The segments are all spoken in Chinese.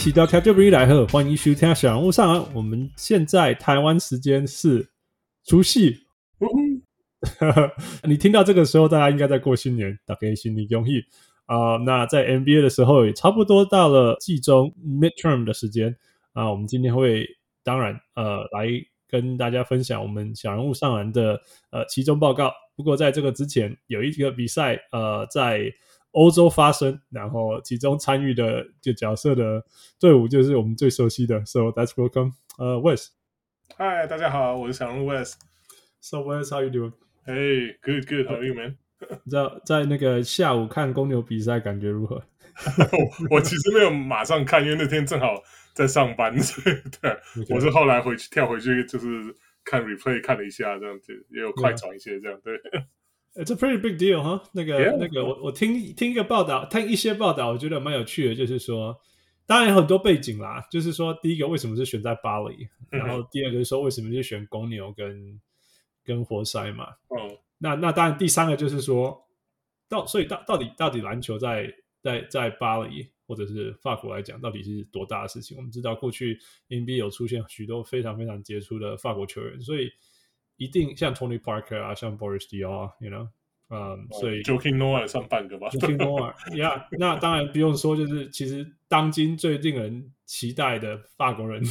是个屁孩呀！欢迎收听。各位乡亲，喜到调酒杯来喝，欢迎收听小人物上篮。我们现在台湾时间是除夕。你听到这个时候，大家应该在过新年，大家新年恭喜啊！那在 NBA 的时候，也差不多到了季中 midterm 的时间啊。我们今天会当然呃来跟大家分享我们小人物上篮的呃期中报告。不过在这个之前，有一个比赛呃在欧洲发生，然后其中参与的就角色的队伍就是我们最熟悉的，So that's welcome 呃、uh,，Wes。Hi，，大家好，我是小鹿 Wes。So Wes，how you doing？Hey, good, good. How are you, man? 在在那个下午看公牛比赛，感觉如何？我其实没有马上看，因为那天正好在上班，所以对.我是后来回去跳回去，就是看 replay 看了一下，这样子也有快转一些这样。对，It's a pretty big deal 哈。那个.那个，我我听听一个报道，听一些报道，我觉得蛮有趣的，就是说，当然有很多背景啦，就是说，第一个为什么是选在巴黎，然后第二个是说为什么是选公牛跟。跟活塞嘛，哦，那那当然，第三个就是说，到所以到到底到底篮球在在在巴黎或者是法国来讲，到底是多大的事情？我们知道过去 NBA 有出现许多非常非常杰出的法国球员，所以一定像 Tony Parker 啊，像 Boris Diaw，you know，嗯，所以 Joakim Noah 算半个吧，Joakim Noah，yeah，那当然不用说，就是其实当今最令人期待的法国人。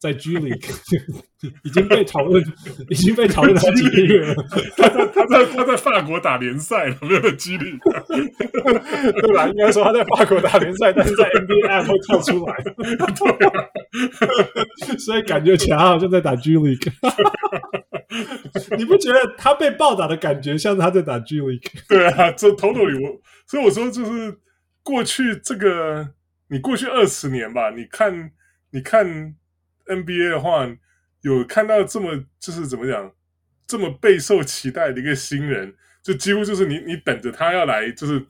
在 G League 已经被讨论，已经被讨论好几个月了。他在他在他在法国打联赛了，没有在 G League，对吧？应该说他在法国打联赛，但是在 NBA App 会跳出来。对啊，所以感觉起来好像在打 G League。你不觉得他被暴打的感觉像他在打 G League？对啊，这头头里我，所以我说就是过去这个，你过去二十年吧，你看，你看。NBA 的话，有看到这么就是怎么讲，这么备受期待的一个新人，就几乎就是你你等着他要来，就是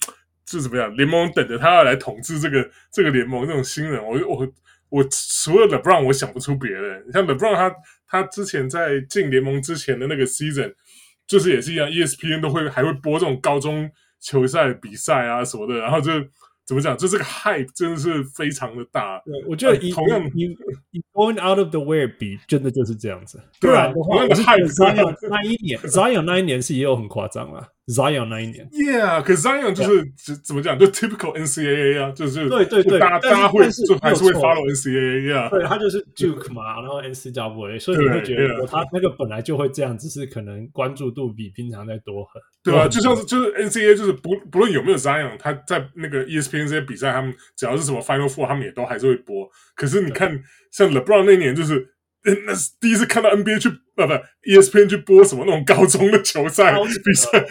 就怎么样，联盟等着他要来统治这个这个联盟这种新人，我我我除了 LeBron，我想不出别人。像 LeBron 他他之前在进联盟之前的那个 season，就是也是一样，ESPN 都会还会播这种高中球赛比赛啊什么的，然后就。怎么讲？就这个 hype 真的是非常的大。对，我觉得以、呃、同样你你 going out of the way 比，真的就是这样子。对啊，同样的 hype。Zion 那一年，Zion 那一年是也有很夸张啊。Zion 那一年，Yeah，可是 Zion 就是怎.怎么讲？就 typical NCAA 啊，就是对对对，大家大家会就还是会 follow NCAA 啊。对，他就是 Duke 嘛，然后 NCAA，所以你会觉得他那个本来就会这样，只是可能关注度比平常再多很。对啊，就像是就是 NCAA，就是不不论有没有 Zion，他在那个 ESPN 这些比赛，他们只要是什么 Final Four，他们也都还是会播。可是你看，像 LeBron 那年就是。那是第一次看到 NBA 去不不 ESPN 去播什么那种高中的球赛比赛。在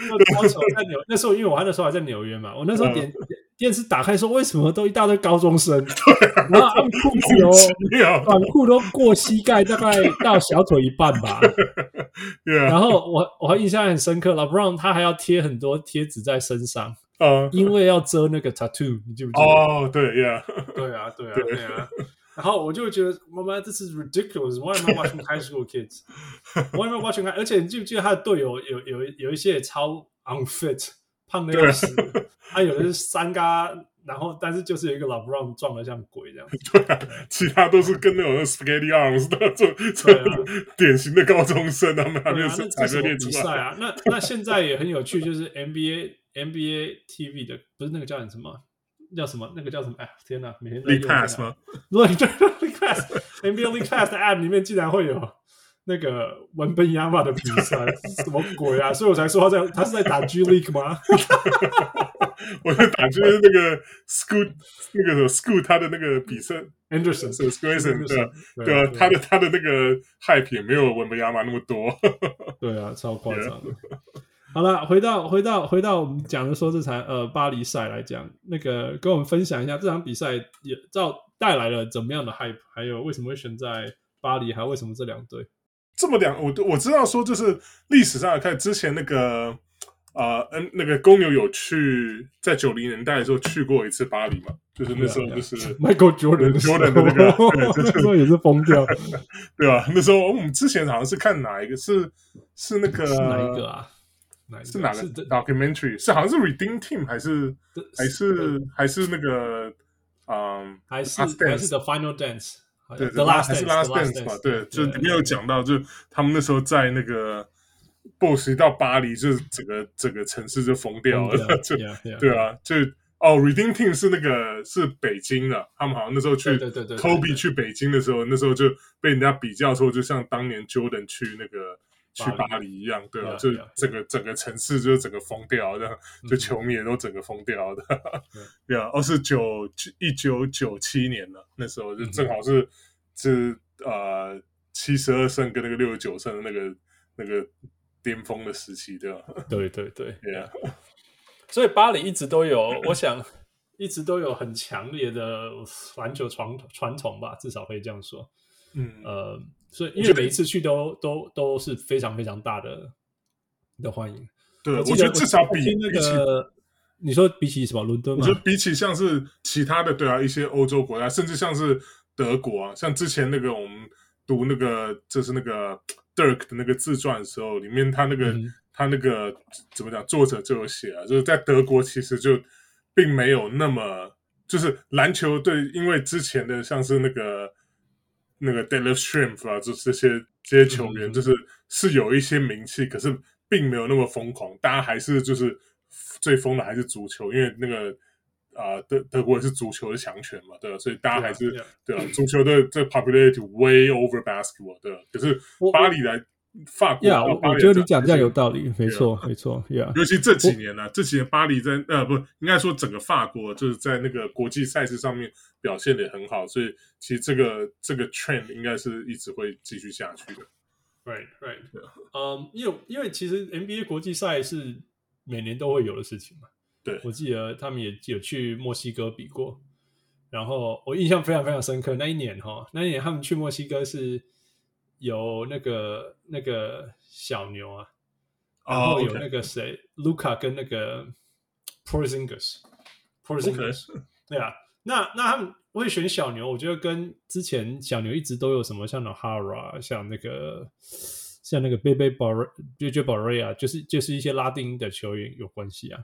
纽那时候，因为我那时候还在纽约嘛，我那时候点电视打开说，为什么都一大堆高中生？然后他们裤子 哦，短裤都过膝盖，大概到小腿一半吧。然后我我还印象很深刻，LeBron 他还要贴很多贴纸在身上，因为要遮那个 tattoo，你记不记得？哦，对呀，对啊，对啊，对啊。然后我就觉得，妈妈，this is ridiculous. Why am I watching high school kids? Why am I watching high? 而且你记不记得他的队友有有有一些也超 unfit，胖的要死。他有的是三嘎，然后但是就是有一个老 Brown 壮的像鬼这样。对啊，其他都是跟那种 spaghetti arms 的这这典型的高中生，他们还没有才没练出来啊。那那现在也很有趣，就是 NBA NBA TV 的不是那个叫什么？叫什么？那个叫什么？哎，天哪！每天在用 League Pass 吗？对对，League Pass，NBA League Pass 的 App 里面竟然会有那个文本亚马的比赛，什么鬼啊？所以我才说他在，他是在打 G League 吗？我在打就是那个 Scoot，那个 Scoot，他的那个比赛，Anderson，是 Anderson，对啊，对啊，他的他的那个 Hype 也没有文本亚马那么多。对啊，超夸张的。好了，回到回到回到我们讲的说这场呃巴黎赛来讲，那个跟我们分享一下这场比赛也造带来了怎么样的 hype？还有为什么会选在巴黎？还有为什么这两队？这么两，我我知道说就是历史上来看，之前那个。啊，嗯、呃，那个公牛有去在九零年代的时候去过一次巴黎嘛？就是那时候就是 Michael Jordan Jordan 的那个，对，那时候也是疯掉，对吧？那时候我们之前好像是看哪一个是是那个是哪一个啊？是哪个 documentary？是好像是 Redeem Team 还是还是还是那个嗯，还是还是 The Final Dance？对，The Last 还是 Last Dance 嘛？对，就里面有讲到，就他们那时候在那个。BOSS 一到巴黎，就是整个整个城市就疯掉了，就对啊，就哦，Redeem Team 是那个是北京的，他们好像那时候去对对对，Kobe 去北京的时候，那时候就被人家比较说，就像当年 Jordan 去那个去巴黎一样，对吧，就整个整个城市就整个疯掉，这样就球迷也都整个疯掉的，对啊，哦是九一九九七年了，那时候就正好是是呃七十二胜跟那个六十九胜的那个那个。巅峰的时期，对吧？对对对，Yeah. 所以巴黎一直都有，我想一直都有很强烈的篮球传传统吧，至少可以这样说。嗯呃，所以因为每一次去都都都是非常非常大的的欢迎。对，我，我觉得至少比那个你说比起什么伦敦，我觉得比起像是其他的对啊，一些欧洲国家，甚至像是德国啊，像之前那个我们读那个就是那个。Dirk 的那个自传的时候，里面他那个、嗯、他那个怎么讲？作者就有写啊，就是在德国其实就并没有那么，就是篮球队，因为之前的像是那个那个 Detlef Schrempf 啊，就这些这些球员，就是是有一些名气，可是并没有那么疯狂。大家还是就是最疯的还是足球，因为那个。啊，德德国也是足球的强权嘛，对吧？所以大家还是.对啊，足球的这 popularity way over basketball，对吧？可是巴黎来法国，yeah, 我觉得你讲这样有道理，没错，没错，Yeah。尤其这几年呢、啊，这几年巴黎在呃，不应该说整个法国就是在那个国际赛事上面表现得很好，所以其实这个这个 trend 应该是一直会继续下去的。Right, right，嗯，因为因为其实 NBA 国际赛是每年都会有的事情嘛。对，我记得他们也有去墨西哥比过，然后我印象非常非常深刻。那一年哈，那一年他们去墨西哥是有那个那个小牛啊，然后有那个谁，卢卡跟那个 Porzingis，Porzingis，对啊，那那他们会选小牛，我觉得跟之前小牛一直都有什么像 Nohara，像那个像那个 Bebe Bar，JJ Barea，就是就是一些拉丁的球员有关系啊。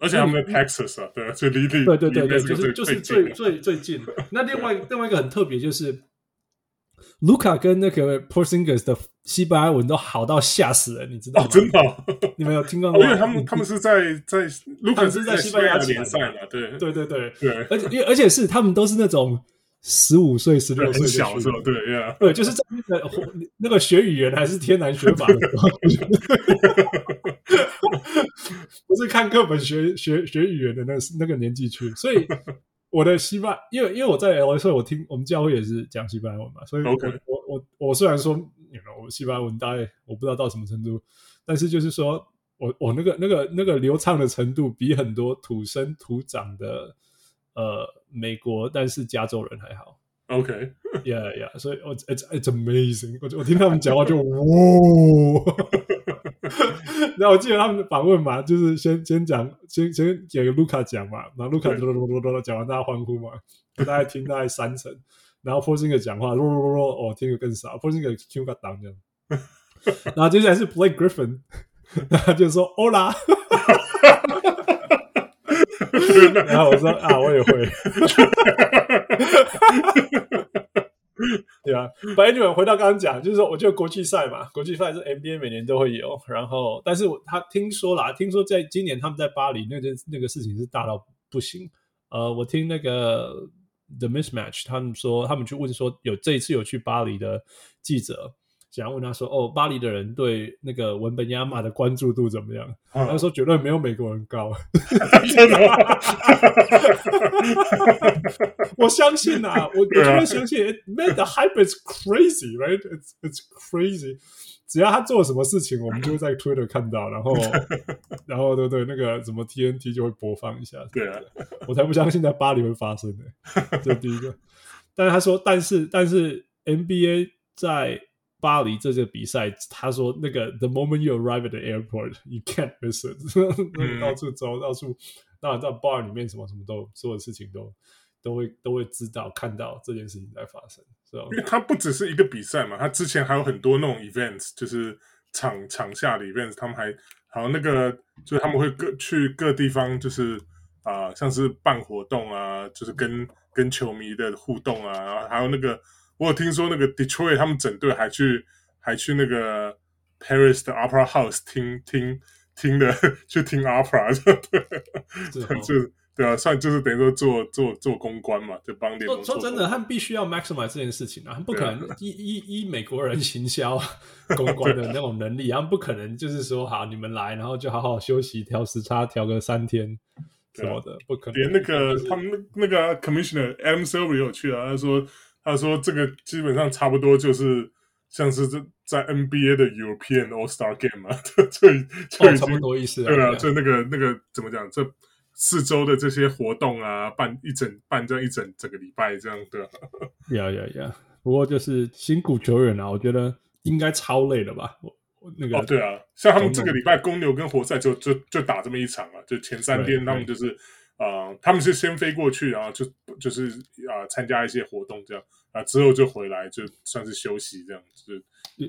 而且他们在 Texas 啊，对，最离地，对对对对，就是就是最最最近。那另外另外一个很特别，就是卢卡跟那个 Porzingis 的西班牙文都好到吓死人，你知道吗？真的，你没有听过吗？因为他们他们是在在卢卡是在西班牙联赛嘛，对。对对对。对，而且因为而且是他们都是那种。十五岁、十六岁小时候，对呀，对，就是在那个那个学语言还是天南学法的时候，不是看课本学学学语言的那那个年纪去，所以我的西班，因为因为我在 LA，所以我听我们教会也是讲西班牙文嘛，所以我.我我我虽然说我西班牙文大概我不知道到什么程度，但是就是说我我那个那个那个流畅的程度比很多土生土长的。呃，美国，但是加州人还好。OK，Yeah，Yeah，所以我 It's It's amazing。我我听他们讲话就 哇，然后我记得他们访问嘛，就是先先讲，先先给卢卡讲嘛，然后卢卡噜噜噜噜噜讲完，大家欢呼嘛，大概听大概三成，然后 Porzingis 讲话，噜噜噜噜，哦，听得更少，Porzingis 听个档这样，然后接下来是 Blake Griffin，他就说 Hola。然后我说啊，我也会，对啊。反正你们回到刚刚讲，就是说，我觉得国际赛嘛，国际赛是 NBA 每年都会有。然后，但是我他听说啦，听说在今年他们在巴黎那件那个事情是大到不行。呃，我听那个 The Mismatch 他们说，他们去问说，有这一次有去巴黎的记者。想要问他说：“哦，巴黎的人对那个文本亚马的关注度怎么样？”他、嗯、说：“绝对没有美国人高。” 真的吗？我相信啊，我我绝对相信。Man, the hype is crazy, right? It's it's crazy. 只要他做什么事情，我们就会在 Twitter 看到，然后然后对对，那个什么 TNT 就会播放一下。对啊，我才不相信在巴黎会发生呢。这第一个。但是他说，但是但是 NBA 在巴黎这届比赛，他说那个 the moment you arrive at the airport, you can't miss it，到处走，到处，那到 bar 里面什么什么都，所有事情都都会都会知道看到这件事情在发生？因为他不只是一个比赛嘛，他之前还有很多那种 events，就是场场下的 events，他们还还有那个就是他们会各去各地方，就是啊、呃，像是办活动啊，就是跟。跟球迷的互动啊，然后还有那个，我有听说那个 Detroit 他们整队还去还去那个 Paris 的 Opera House 听听听的，去听 Opera，对，哦、就对啊，算就是等于说做做做公关嘛，就帮联盟说。说真的，他们必须要 maximize 这件事情啊，他们不可能依依依美国人行销公关的那种能力，他们不可能就是说好你们来，然后就好好休息，调时差调个三天。什么的不可能，连那个他们那个 commissioner Adam Silver 也有去啊。他说他说这个基本上差不多就是像是在在 NBA 的 European All Star Game 嘛，就就已经差不多意思。对啊，就那个那个怎么讲？这四周的这些活动啊，办一整办这样一整整个礼拜这样对。呀呀呀！不过就是辛苦球员啊，我觉得应该超累了吧。那个哦，对啊，像他们这个礼拜公牛跟活塞就就就打这么一场啊，就前三天他们就是啊、呃，他们是先飞过去，然后就就是啊、呃、参加一些活动这样啊，之后就回来就算是休息这样，就是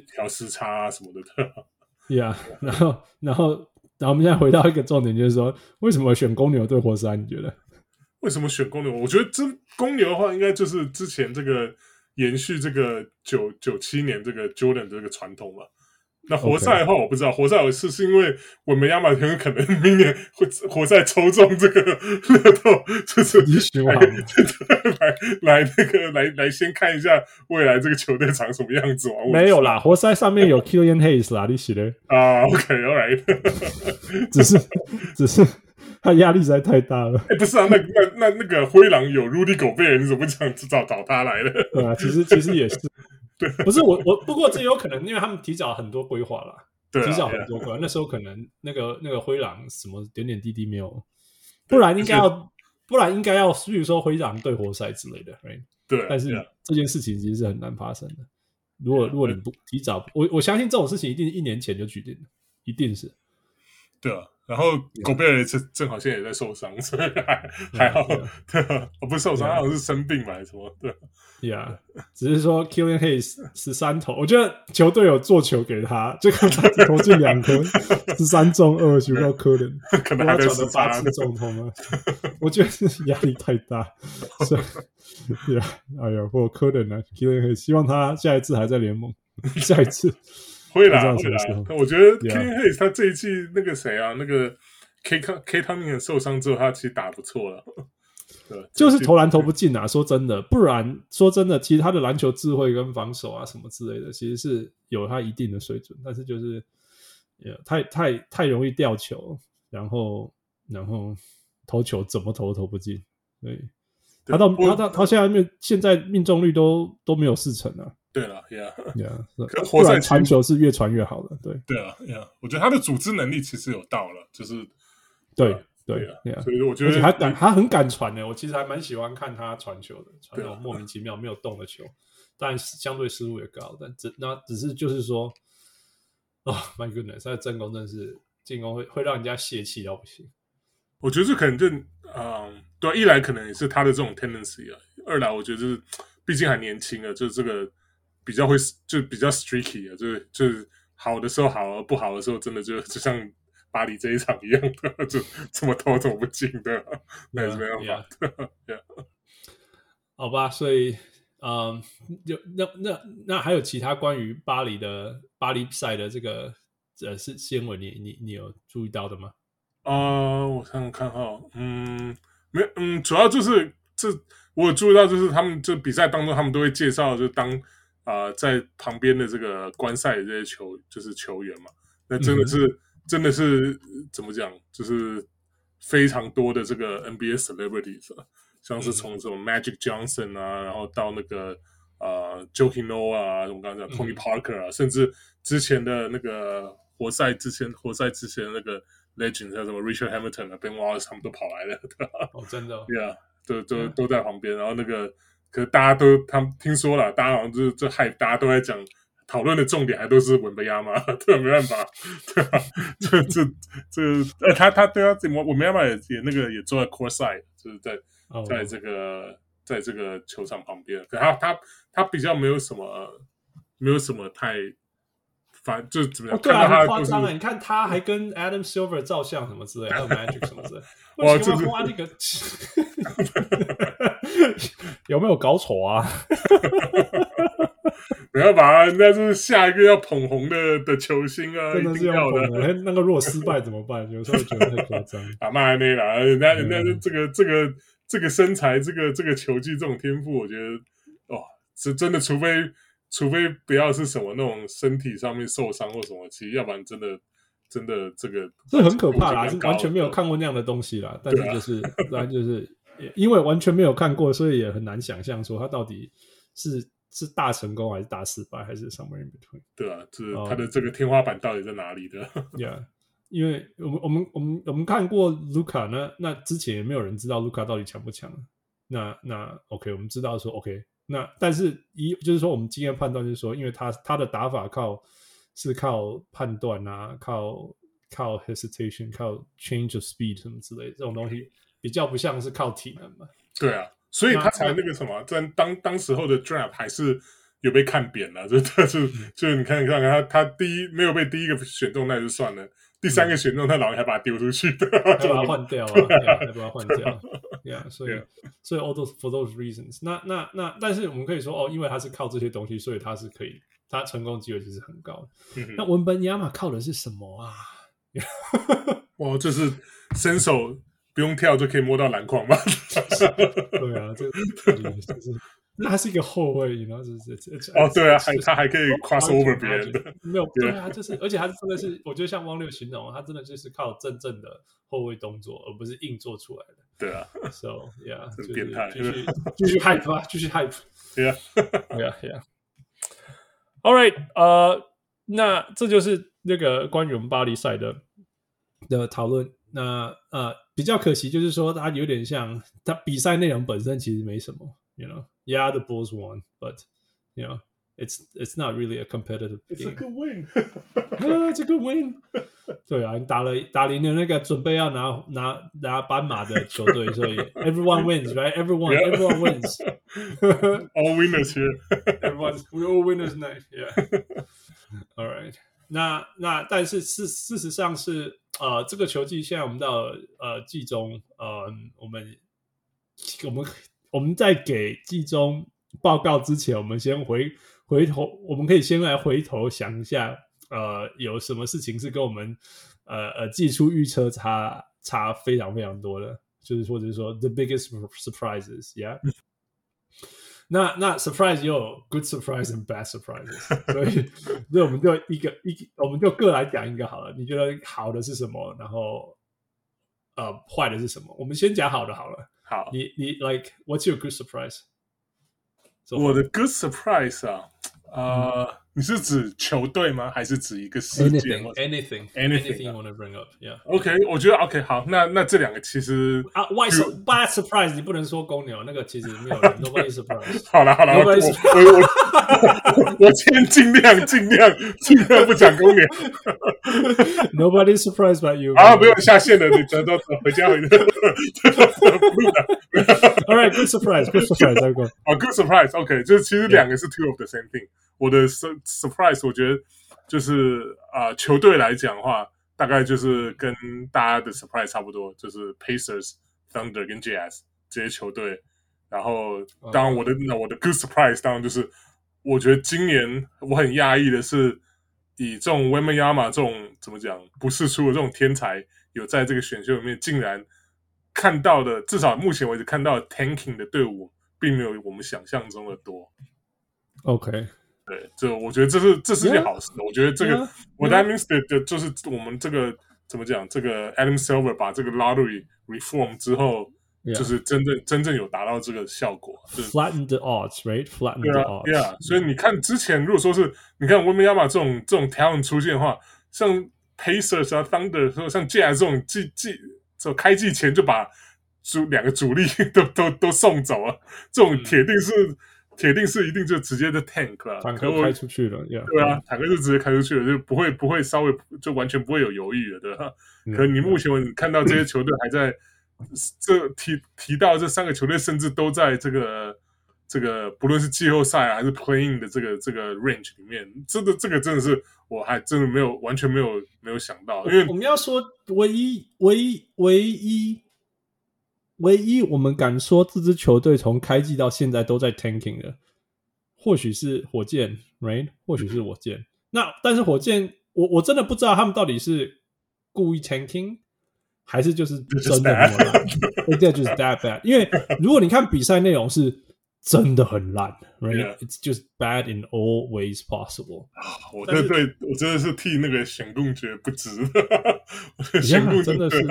调时差啊什么的。对啊，然后然后然后我们现在回到一个重点，就是说为什么选公牛对活塞？你觉得为什么选公牛？我觉得这公牛的话，应该就是之前这个延续这个九九七年这个 Jordan 这个传统嘛。那活塞的话，我不知道。活塞有是是因为我们亚马逊可能明年会活塞抽中这个乐透，就是 来来来那个来来先看一下未来这个球队长什么样子啊？没有啦，活塞上面有 Killian Hayes 啦，你写的啊？OK，All right，只是只是他压力实在太大了。哎、欸，不是啊，那那那那个灰狼有 Rudy Gobert，你怎么这样子找找他来的？对啊，其实其实也是。对不是我我不过这有可能，因为他们提早很多规划了，对啊、提早很多规划。那时候可能那个那个灰狼什么点点滴滴没有，不然应该要不然应该要，比如说灰狼对活塞之类的，right? 对。但是这件事情其实是很难发生的。如果如果你不提早，我我相信这种事情一定一年前就决定了，一定是。对啊。然后狗贝尔正正好现在也在受伤，所以还还好，对啊，不是受伤，好像是生病嘛，还是什么？对，呀，只是说 Killian Hayes 十三投，我觉得球队有做球给他，这个他 投进两颗，十三中二，许多可能，可能还在十八次中投吗？我觉得是压力太大，所以，呀，哎呀，不过可能呢，Killian Hayes 希望他下一次还在联盟，下一次。会啦，会啦。我觉得 Killian Hayes 他这一季那个谁啊，那个 K K Cunningham 受伤之后，他其实打不错了。对，就是投篮投不进啊。说真的，不然说真的，其实他的篮球智慧跟防守啊什么之类的，其实是有他一定的水准。但是就是，太太太容易掉球，然后然后投球怎么投都投不进。对，他到他到他现在命现在命中率都都没有四成啊。对了，Yeah，Yeah，可活塞传球是越传越好的，对，对啊，Yeah，我觉得他的组织能力其实有到了，就是对，对啊，Yeah，所以我觉得他敢，他很敢传的，我其实还蛮喜欢看他传球的，传那种莫名其妙没有动的球，但相对失误也高，但只那只是就是说，哦，My goodness，他的进攻真是进攻会会让人家泄气到不行。我觉得这可能就，嗯，对，一来可能也是他的这种 tendency 啊，二来我觉得就是毕竟还年轻啊，就是这个。比较会就比较 streaky 啊，就是就是好的时候好，不好的时候真的就就像巴黎这一场一样的，就这么投怎么不进的，那也是没办法。Yeah. Yeah. 好吧，所以嗯，就那那那还有其他关于巴黎的巴黎赛的这个呃是新闻，你你你有注意到的吗？啊、呃，我想想看哈，嗯，没嗯，主要就是这我注意到，就是他们就比赛当中，他们都会介绍，就当。啊、呃，在旁边的这个观赛的这些球就是球员嘛，那真的是、嗯、真的是怎么讲，就是非常多的这个 NBA celebrities，像是从什么 Magic Johnson 啊，然后到那个啊 Joakim Noah 啊，我们刚刚讲 Tony Parker 啊，嗯、甚至之前的那个活塞之前活塞之前的那个 Legend 像什么 Richard Hamilton 啊，Ben Wallace 他们都跑来了，哦，真的、哦，对啊，都都都在旁边，然后那个。可是大家都他们听说了，大家好像就是这害，大家都在讲讨论的重点还都是文贝亚马，对，没办法，对吧？这这这，呃，他他对啊，我文贝亚马也也那个也坐在 courtside，就是在在这个在这个球场旁边，可他他他比较没有什么没有什么太。反就怎么样？对啊，很夸张啊！你看他还跟 Adam Silver 照相什么之类，还有 Magic 什么之类。哇，这是哇，那个 有没有搞错啊？不要把人家是下一个要捧红的的球星啊！真的是要捧的。那个如果失败怎么办？有时候觉得太夸张。啊，妈那啦，人家人家这个这个这个身材，这个这个球技，这种天赋，我觉得哦，是真的，除非。除非不要是什么那种身体上面受伤或什么，其实要不然真的真的这个这很可怕啦，是完全没有看过那样的东西啦。但是就是，当然、啊、就是因为完全没有看过，所以也很难想象说他到底是是大成功还是大失败，还是 somewhere in between。对啊，就是他的这个天花板到底在哪里的？Yeah，因为我们我们我们我们看过卢卡，那那之前也没有人知道卢卡到底强不强。那那 OK，我们知道说 OK。那但是一就是说，我们经验判断就是说，因为他他的打法靠是靠判断啊，靠靠 hesitation，靠 change of speed 什么之类的这种东西，比较不像是靠体能嘛。对啊，所以他才那个什么，在当当时候的 draft 还是有被看扁了，就他就就你看你看他他第一没有被第一个选中，那就算了。第三个选中，他老人还把他丢出去，还把他换掉啊，还把他换掉，Yeah，所以所以 all those for those reasons，那那那，但是我们可以说哦，因为他是靠这些东西，所以他是可以，他成功机会其实很高。那文本亚马靠的是什么啊？哇，就是伸手不用跳就可以摸到篮筐吗？对啊，这就是。那他是一个后卫，然后就是哦，对啊，还他还可以 cross over 别人的，没有 对啊，就是而且他真的是，我觉得像汪六形容，他真的就是靠真正的后卫动作，而不是硬做出来的。对啊，so yeah，很 变态，继续继续 hype 啊，继续 hype，yeah，yeah，yeah。All right，呃，那这就是那个关于我们巴黎赛的的讨论。那呃，比较可惜就是说，他有点像他比赛内容本身其实没什么，you know。Yeah, the Bulls won, but you know, it's it's not really a competitive game. It's a good win. It's a good win. 对啊，你打了打赢了那个准备要拿拿拿斑马的球队，所以 everyone wins, right? Everyone, yeah. everyone wins. all winners here. Everyone, we all winners night. Yeah. All right. 那那但是事事实上是呃，这个球季现在我们到呃季中，呃，我们我们。我们在给季中报告之前，我们先回回头，我们可以先来回头想一下，呃，有什么事情是跟我们呃呃季初预测差差非常非常多的，就是或者是说 the biggest surprises，yeah。那那 surprise 也有 good surprise and bad surprises，所以所以我们就一个一个，我们就各来讲一个好了。你觉得好的是什么？然后呃坏的是什么？我们先讲好的好了。好，你你 like what's your good surprise？我的 good surprise 啊，呃， 你是指球队吗？还是指一个事件？Anything，anything，anything you want to bring up？Yeah，OK，我觉得 OK，好，那那这两个其实啊，Why so bad surprise？你不能说公牛那个其实没有，Nobody surprise。好了好了，我我我我先尽量尽量尽量不讲公牛。Nobody surprised by you。啊，不用下线了，你走走走，回家回家。All right, good surprise, good surprise，再过。啊，good surprise。OK，就是其实两个是 two of the same thing。我的 surprise，我觉得就是啊，球队来讲的话，大概就是跟大家的 surprise 差不多，就是 Pacers、Thunder 跟 Jazz 这些球队。然后，当然我的那我的 good surprise，当然就是我觉得今年我很讶异的是。以这种 Wembanyama 这种怎么讲不世出的这种天才，有在这个选秀里面，竟然看到的，至少目前为止看到的 tanking 的队伍，并没有我们想象中的多。OK，对，这我觉得这是这是件好事。Yeah. 我觉得这个 Yeah. What that means 的就是我们这个怎么讲，这个 Adam Silver 把这个 lottery reform 之后。就是真正 Yeah. 真正有达到这个效果，flatten the odds，right？flatten the odds，对啊，所以你看之前如果说是你看温布亚马这种这种 talent 出现的话，像 Pacers 啊、Thunder 说像 Jazz 这种季季这开季前就把主两个主力 都都都送走了，这种铁定是、嗯、铁定是一定就直接的 tank 了，坦克开出去了，对啊，坦克就直接开出去了，就不会不会稍微就完全不会有犹豫了，对吧？嗯、可你目前为止看到这些球队还在。这提提到这三个球队，甚至都在这个这个，不论是季后赛还是 playing 的这个这个 range 里面，这个这个真的是我还真的没有完全没有没有想到，因为我们要说唯一唯一唯一唯一我们敢说这支球队从开季到现在都在 tanking 的，或许是火箭，right？或许是火箭。那但是火箭，我我真的不知道他们到底是故意 tanking。还是就是真的很烂，对，就是 that bad。因为如果你看比赛内容是真的很烂，right？It's just bad in all ways possible。我真的对我真的是替那个选贡觉得不值。选贡真的是，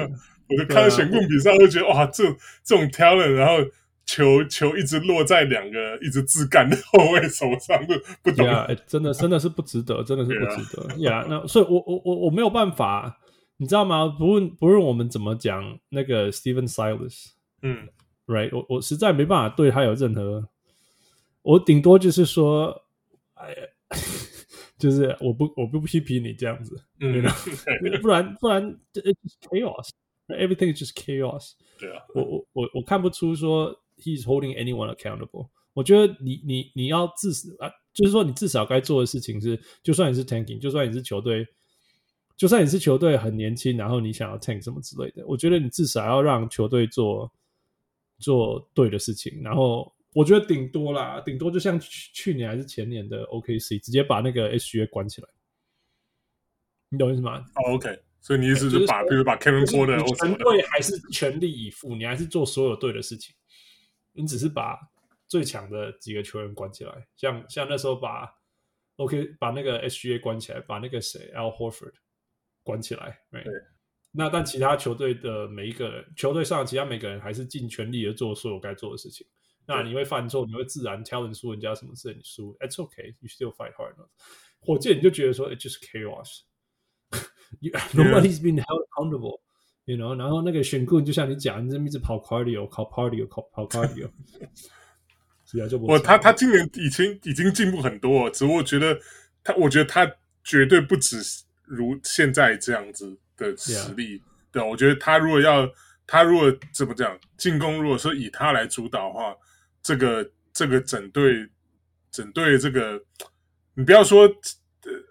我就看选贡比赛，就觉得哇，这这种 talent，然后球球一直落在两个一直自干的后卫手上，不不懂。真的真的是不值得，真的是不值得。呀，那所以我我我我没有办法。你知道吗？不论不论我们怎么讲那个 Stephen Silas，嗯，right，我我实在没办法对他有任何，我顶多就是说，哎呀，就是我不我不批评你这样子，嗯，you know? 不然不然 it's chaos，everything is just chaos。对啊，我我我我看不出说 he's holding anyone accountable。我觉得你你你要至少啊，就是说你至少该做的事情是，就算你是 tanking，就算你是球队。就算你是球队很年轻，然后你想要 tank 什么之类的，我觉得你至少要让球队做做对的事情。然后我觉得顶多啦，顶多就像去去年还是前年的 OKC，直接把那个 SGA 关起来。你懂意思吗？哦，OK，所以你意思是把，比如把 Kevin Porter 全队还是全力以赴，你还是做所有对的事情。你只是把最强的几个球员关起来，像像那时候把 OK 把那个 SGA 关起来，把那个谁 Al Horford。关起来，对。那但其他球队的每一个人，球队上其他每个人还是尽全力的做所有该做的事情。那你会犯错，你会自然 talent 输人家什么事，你输，It's okay, you still fight hard enough。火箭你就觉得说，It's just chaos。Nobody's been held accountable，you know。然后那个选棍就像你讲，你这么一直跑 cardio，跑 cardio，跑跑 cardio。是啊，就不。我他他今年已经已经进步很多，只不过我觉得他，我觉得他绝对不止。如现在这样子的实力.对，我觉得他如果要，他如果怎么讲进攻，如果说以他来主导的话，这个这个整队整队这个，你不要说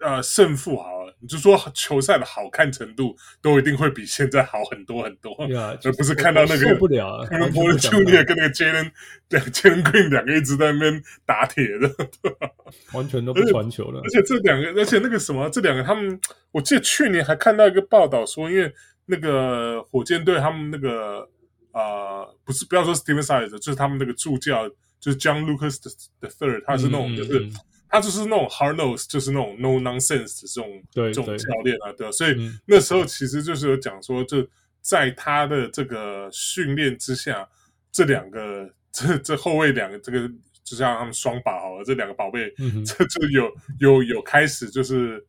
呃胜负好了，你就说球赛的好看程度都一定会比现在好很多很多，yeah, 而不是看到那个受不了，Paul Junior 跟那个 Jalen Jalen Green 两个一直在那边打铁的，完全都不传球了，而且，这两个，而且那个什么，这两个他们。我记得去年还看到一个报道说，因为那个火箭队他们那个啊、呃，不是不要说 Stephen Size，就是他们那个助教，就是 John Lucas the Third，他是那种就是、嗯、他就是那种 hard nose，就是那种 no nonsense 的这种这种教练啊，对吧？所以那时候其实就是有讲说，就在他的这个训练之下，这两个 这这后卫两个这个就像他们双把好了，这两个宝贝，嗯、这就有有有开始就是。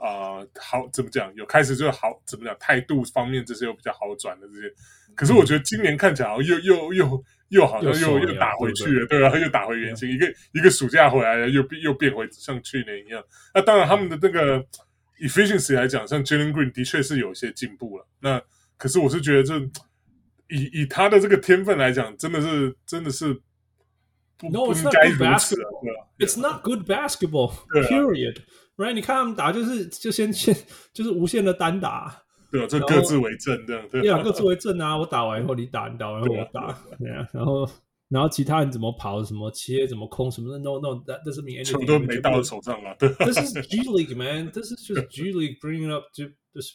啊、呃，好，怎么讲？有开始就好，怎么讲？态度方面这些又比较好转的这些，可是我觉得今年看起来又又又又好像又又，又打回去了，对吧、啊？又打回原形，一个一个暑假回来了，又又变回像去年一样。那当然，他们的那个 efficiency 来讲，像 Jalen Green 的确是有些进步了。那可是我是觉得这，这以以他的这个天分来讲，真的是真的是不 no, 不应该如此。It's not good basketball. Period. Right，你看他们打就是就先先就是无限的单打，对啊，这各自为政这样，对啊，各自为政啊。我打完以后你打，你打完以后我打，对啊。然后然后其他人怎么跑，什么切，怎么空，什么的，no no，that doesn't mean anything。球都没到手上啊。对，This is G League man，This is just G League bringing up to this。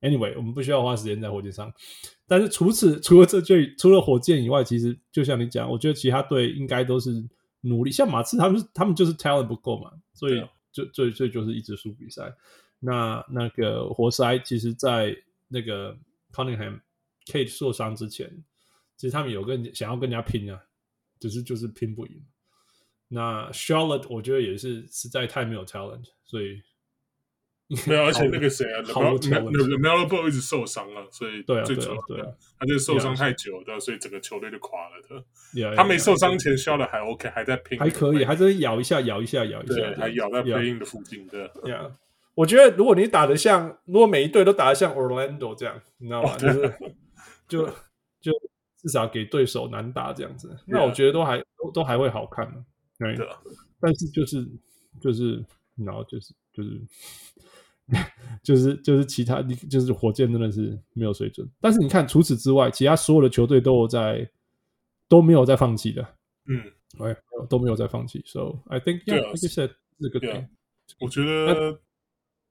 Anyway，我们不需要花时间在火箭上。但是除此除了这最除了火箭以外，其实就像你讲，我觉得其他队应该都是努力。像马刺他们他们就是 talent 不够嘛，所以。最最最就是一直输比赛，那那个活塞其实，在那个 Cunningham Kate 受伤之前，其实他们有跟想要跟人家拼啊，只是就是拼不赢。那 Charlotte 我觉得也是实在太没有 talent，所以 没有，而且那个谁啊，Melo Ball 一直受伤了，所以对啊，最主要对啊，他就受伤太久的，所以整个球队就垮了的。他没受伤前，Charlotte 还 OK，还在拼，还可以，还在咬一下，咬一下，咬一下，对，还咬在 play-in 的附近的。Yeah，我觉得如果你打得像，如果每一队都打得像 Orlando 这样，你知道吗？就是就就至少给对手难打这样子，那我觉得都还都都还会好看。对，但是就是就是然后就是就是。就是 就是其他你就是火箭真的是没有水准，但是你看除此之外，其他所有的球队都有在都没有在放弃的，嗯，哎，都没有在放弃。So I think yeah, like you said, a good. 我觉得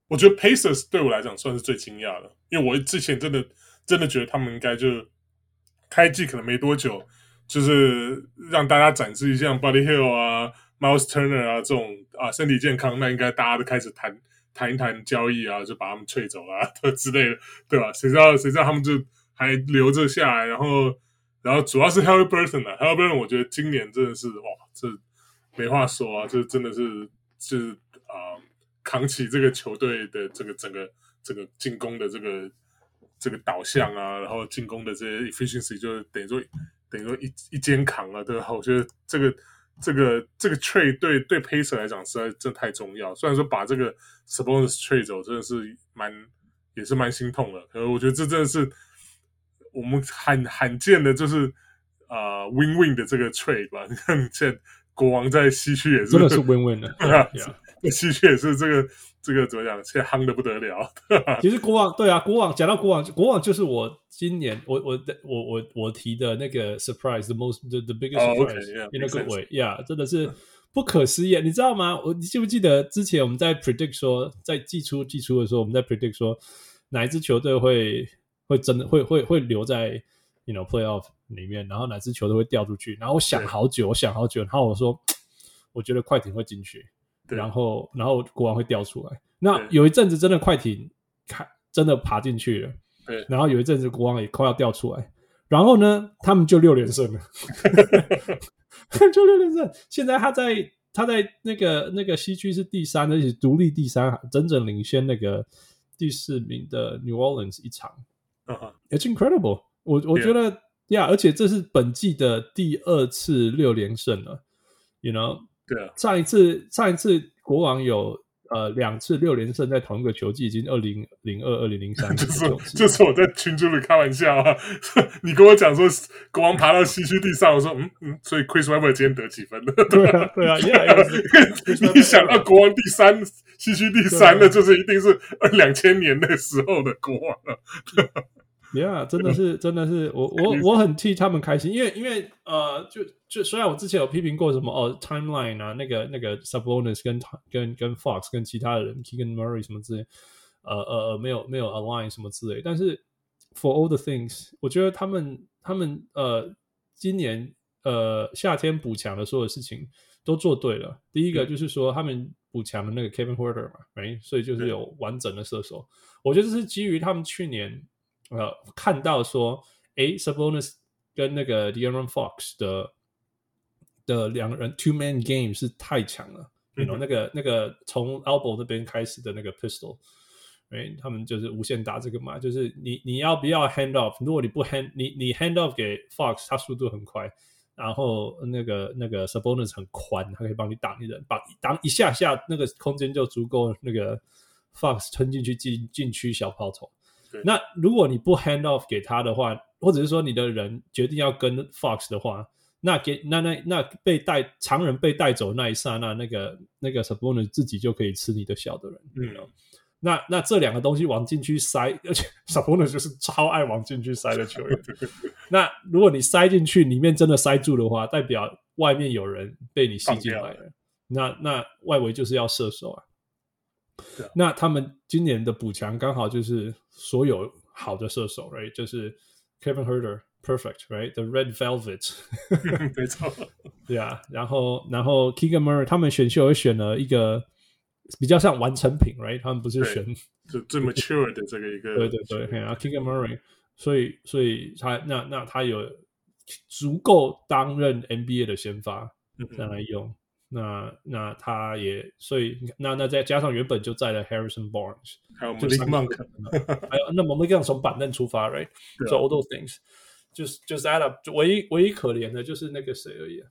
我觉得 Pacers 对我来讲算是最惊讶的，因为我之前真的真的觉得他们应该就开季可能没多久，就是让大家展示一下 Buddy Hill 啊、Miles Turner 啊这种啊身体健康，那应该大家都开始谈。谈一谈交易啊，就把他们吹走了啊，之类的，对吧？谁知道谁知道他们就还留着下来，然后然后主要是 Haliburton 啊，Haliburton 我觉得今年真的是哇，这没话说啊，这真的是是啊、扛起这个球队的这个整个这个进攻的这个这个导向啊，然后进攻的这些 efficiency 就等于说等于说一一肩扛了，对吧？我觉得这个。这个这个 trade 对对 Pacer 来讲实在真的太重要。虽然说把这个 Sabonis trade 走真的是蛮也是蛮心痛的，可是我觉得这真的是我们罕罕见的，就是啊、呃、win win 的这个 trade 吧。你看现在国王在西区也是真的是 win win 的，对啊，在西区也是这个。这个怎么讲？现在夯的不得了。其实国王对啊，国王讲到国王，国王就是我今年我我我我我提的那个 surprise，the most the the biggest surprise in a good way，yeah，真的是不可思议。你知道吗？我你记不记得之前我们在 predict 说，在季初季初的时候，我们在 predict 说哪一支球队会会真的会会会留在 you know playoff 里面，然后哪支球队会掉出去？然后我想好久，我想好久，然后我说 我觉得快艇会进去。然后，然后国王会掉出来。那有一阵子真的快艇开真的爬进去了。对。然后有一阵子国王也快要掉出来。然后呢，他们就六连胜了。就六连胜。现在他在他在那个那个西区是第三，而且独立第三，整整领先那个第四名的 New Orleans 一场。Uh-huh. It's incredible 我。我我觉得呀，yeah, 而且这是本季的第二次六连胜了。You know。对啊，上一次上一次国王有呃两次六连胜在同一个球季，已经二零零二、二零零三。就是就是我在群组里开玩笑啊，你跟我讲说国王爬到西区第三，我说嗯嗯，所以 Chris Webber 今天得几分了？对啊对啊，你想到国王第三，西区第三，的就是一定是两千年那时候的国王了。Yeah，真的是，真的是，我我我很替他们开心，因为因为呃，就就虽然我之前有批评过什么哦，timeline 啊，那个那个 Sabonis 跟跟跟 Fox 跟其他的人 Keegan Murray 什么之类，呃呃呃，没有没有 align 什么之类，但是 for all the things，我觉得他们他们呃今年呃夏天补强的所有事情都做对了。第一个就是说他们补强的那个 Kevin Huerter 嘛，哎，所以就是有完整的射手，我觉得这是基于他们去年。呃，看到说，诶，Sabonis 跟那个 De'Aaron Fox 的的两个人 two man game 是太强了，嗯、那个那个从 elbow 那边开始的那个 pistol，哎，他们就是无限打这个嘛，就是你你要不要 hand off？如果你不 hand，你你 hand off 给 Fox，他速度很快，然后那个那个 Sabonis 很宽，他可以帮你挡一人，把挡一下下那个空间就足够那个 Fox 吞进去进禁区小抛投。那如果你不 hand off 给他的话，或者是说你的人决定要跟 Fox 的话，那给那那那被带常人被带走那一刹那，那个那个 Sabonis 自己就可以吃你的小的人，嗯，那那这两个东西往禁区塞，而 且 Sabonis 就是超爱往禁区塞的球员。那如果你塞进去，里面真的塞住的话，代表外面有人被你吸进来了。了那那外围就是要射手啊。那他们今年的补强刚好就是所有好的射手，right？就是 Kevin Huerter，perfect，right？The Red Velvet，没错，对啊。然后，然后 Keegan Murray，他们选秀也选了一个比较像完成品，right？他们不是选最最 mature 的这个一个，对对对，然后 Keegan Murray，所以所以他那那他有足够担任 NBA 的先发，再来用。那那他也所以那那再加上原本就在的 Harrison Barnes，还有 Malik Monk，还有那么 Malik Monk 从板凳出发，right？So all those things，就是就是 add up，就唯一唯一可怜的就是那个谁而已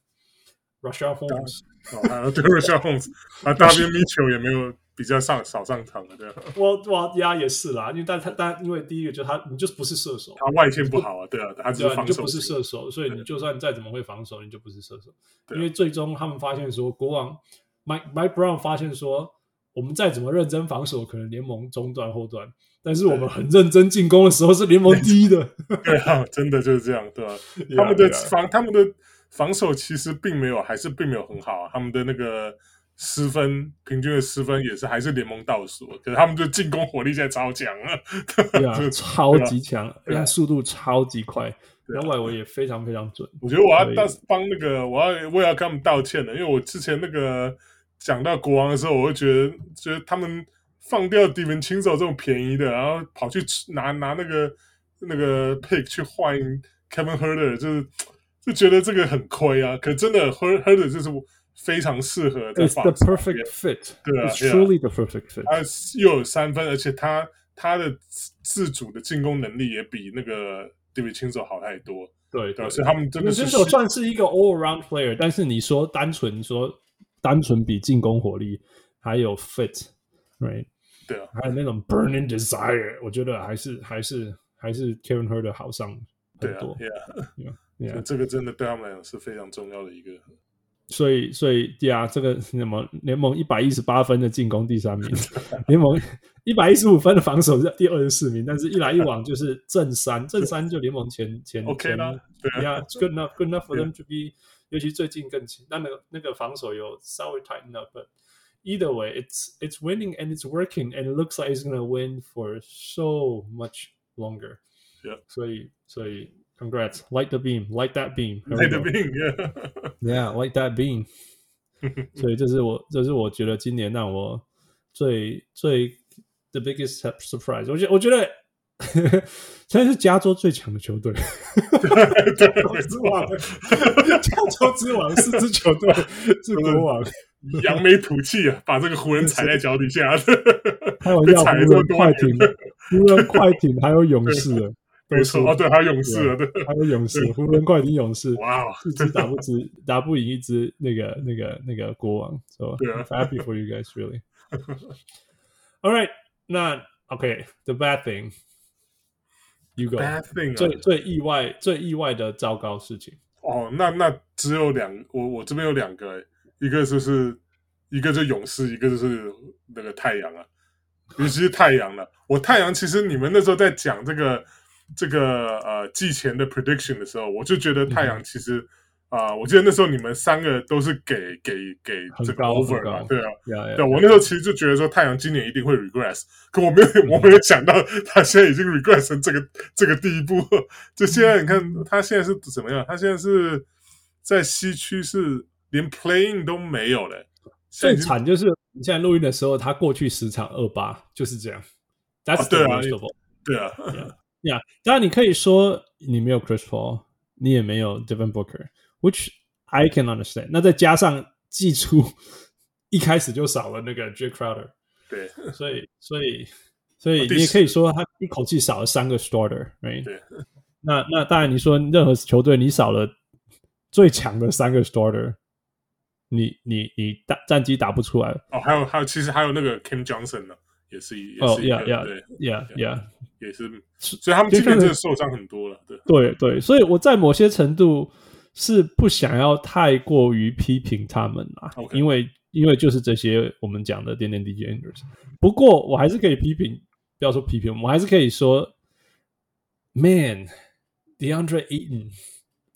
，Rashad Holmes，啊，对，Rashad Holmes，啊，大边 Mitchell 也没有。比较上少上场了，对啊。我我呀也是啦，因为但他但因为第一个就是他你就不是射手，他外线不好啊，对啊，他只是防守，你就不是射手，所以你就算再怎么会防守，你就不是射手。因为最终他们发现说，国王 Mike Mike Brown 发现说，我们再怎么认真防守，可能联盟中段后段，但是我们很认真进攻的时候是联盟第一的。对啊，真的就是这样，对吧？他们的防他们的防守其实并没有，还是并没有很好啊，他们的那个。失分平均的失分也是还是联盟倒数，可是他们的进攻火力现在超强啊，对啊，超级强，而且速度超级快，然后外围也非常非常准。我觉得我要当帮那个，我要我也要跟他们道歉的，因为我之前那个讲到国王的时候，我会觉得觉得他们放掉 DiVincenzo 这种便宜的，然后跑去拿拿那个那个 pick 去换 Kevin Huerter，就是就觉得这个很亏啊。可真的 Huerter 就是。非常适合在防守。It's the perfect fit，对啊，It's truly the perfect fit。他又有三分，而且他他的自主的进攻能力也比那个 DiVincenzo 好太多。对对，所以他们真的是 DiVincenzo 算是一个 all around player，但是你说单纯说单纯比进攻火力还有 fit，right？对啊，还有那种 burning desire，我觉得还是还是还是 Kevin Huerter 好上很多。对啊，Yeah，这个真的对他们来讲是非常重要的一个。所以，所以，对啊，这个什么联盟一百一十八分的进攻第三名，联盟一百一十五分的防守是第二十四名，但是一来一往就是正三，正三就联盟前前 OK 啦，对啊，good enough，good enough for them to be，尤其最近更强，但那个那个防守有稍微 tighten up，but either way，it's it's winning and it's working and it looks like it's gonna win for so much longer，yeah，所以，所以。Congrats! Light the beam, light that beam. Light the beam, yeah, yeah, light that beam. 所以这是我，这是我觉得今年让我最最 the biggest surprise。我觉我觉得，现在是加州最强的球队，加州之王，加州之王四支球队是国王，扬眉吐气啊，把这个湖人踩在脚底下。还有要湖人快艇，湖人快艇还有勇士。没错哦，对，还有勇士，对，还有勇士，湖人、快艇、勇士，哇，一支打不赢，打不赢一支那个、那个、那个国王，是吧？I'm happy for you guys, really. All right，那 OK，the bad thing, you go. Bad thing，最最意外、最意外的糟糕事情。哦，那那只有两，我我这边有两个，一个就是一个就是勇士，一个就是那个太阳啊，尤其是太阳了。我太阳其实你们那时候在讲这个。这个呃季前的 prediction 的时候，我就觉得太阳其实啊、嗯呃，我记得那时候你们三个都是给给给这个 over 嘛，对啊，对，我那时候其实就觉得说太阳今年一定会 regress，可我没有我没有想到他现在已经 regress 成这个这个地步，就现在你看他现在是怎么样？他现在是在西区是连 playing 都没有了，最惨就是你现在录音的时候，他过去十场二八就是这样，That's the worst of all，对啊。对啊呀，当然你可以说你没有 Chris Paul，你也没有 Devin Booker，which I can understand。那再加上季初一开始就少了那个 Jae Crowder，对，所以所以所以你也可以说他一口气少了三个 starter，right？对，那那当然你说任何球队你少了最强的三个 starter，你你你打战绩打不出来。哦，还有还有，其实还有那个 Kim Johnson 呢。也是一哦，Yeah Yeah 对，Yeah Yeah 也是，所以他们今年真的受伤很多了，对对对，所以我在某些程度是不想要太过于批评他们啊.因为因为就是这些我们讲的点点滴滴 injuries，不过我还是可以批评，不要说批评，我还是可以说，Man，DeAndre Ayton。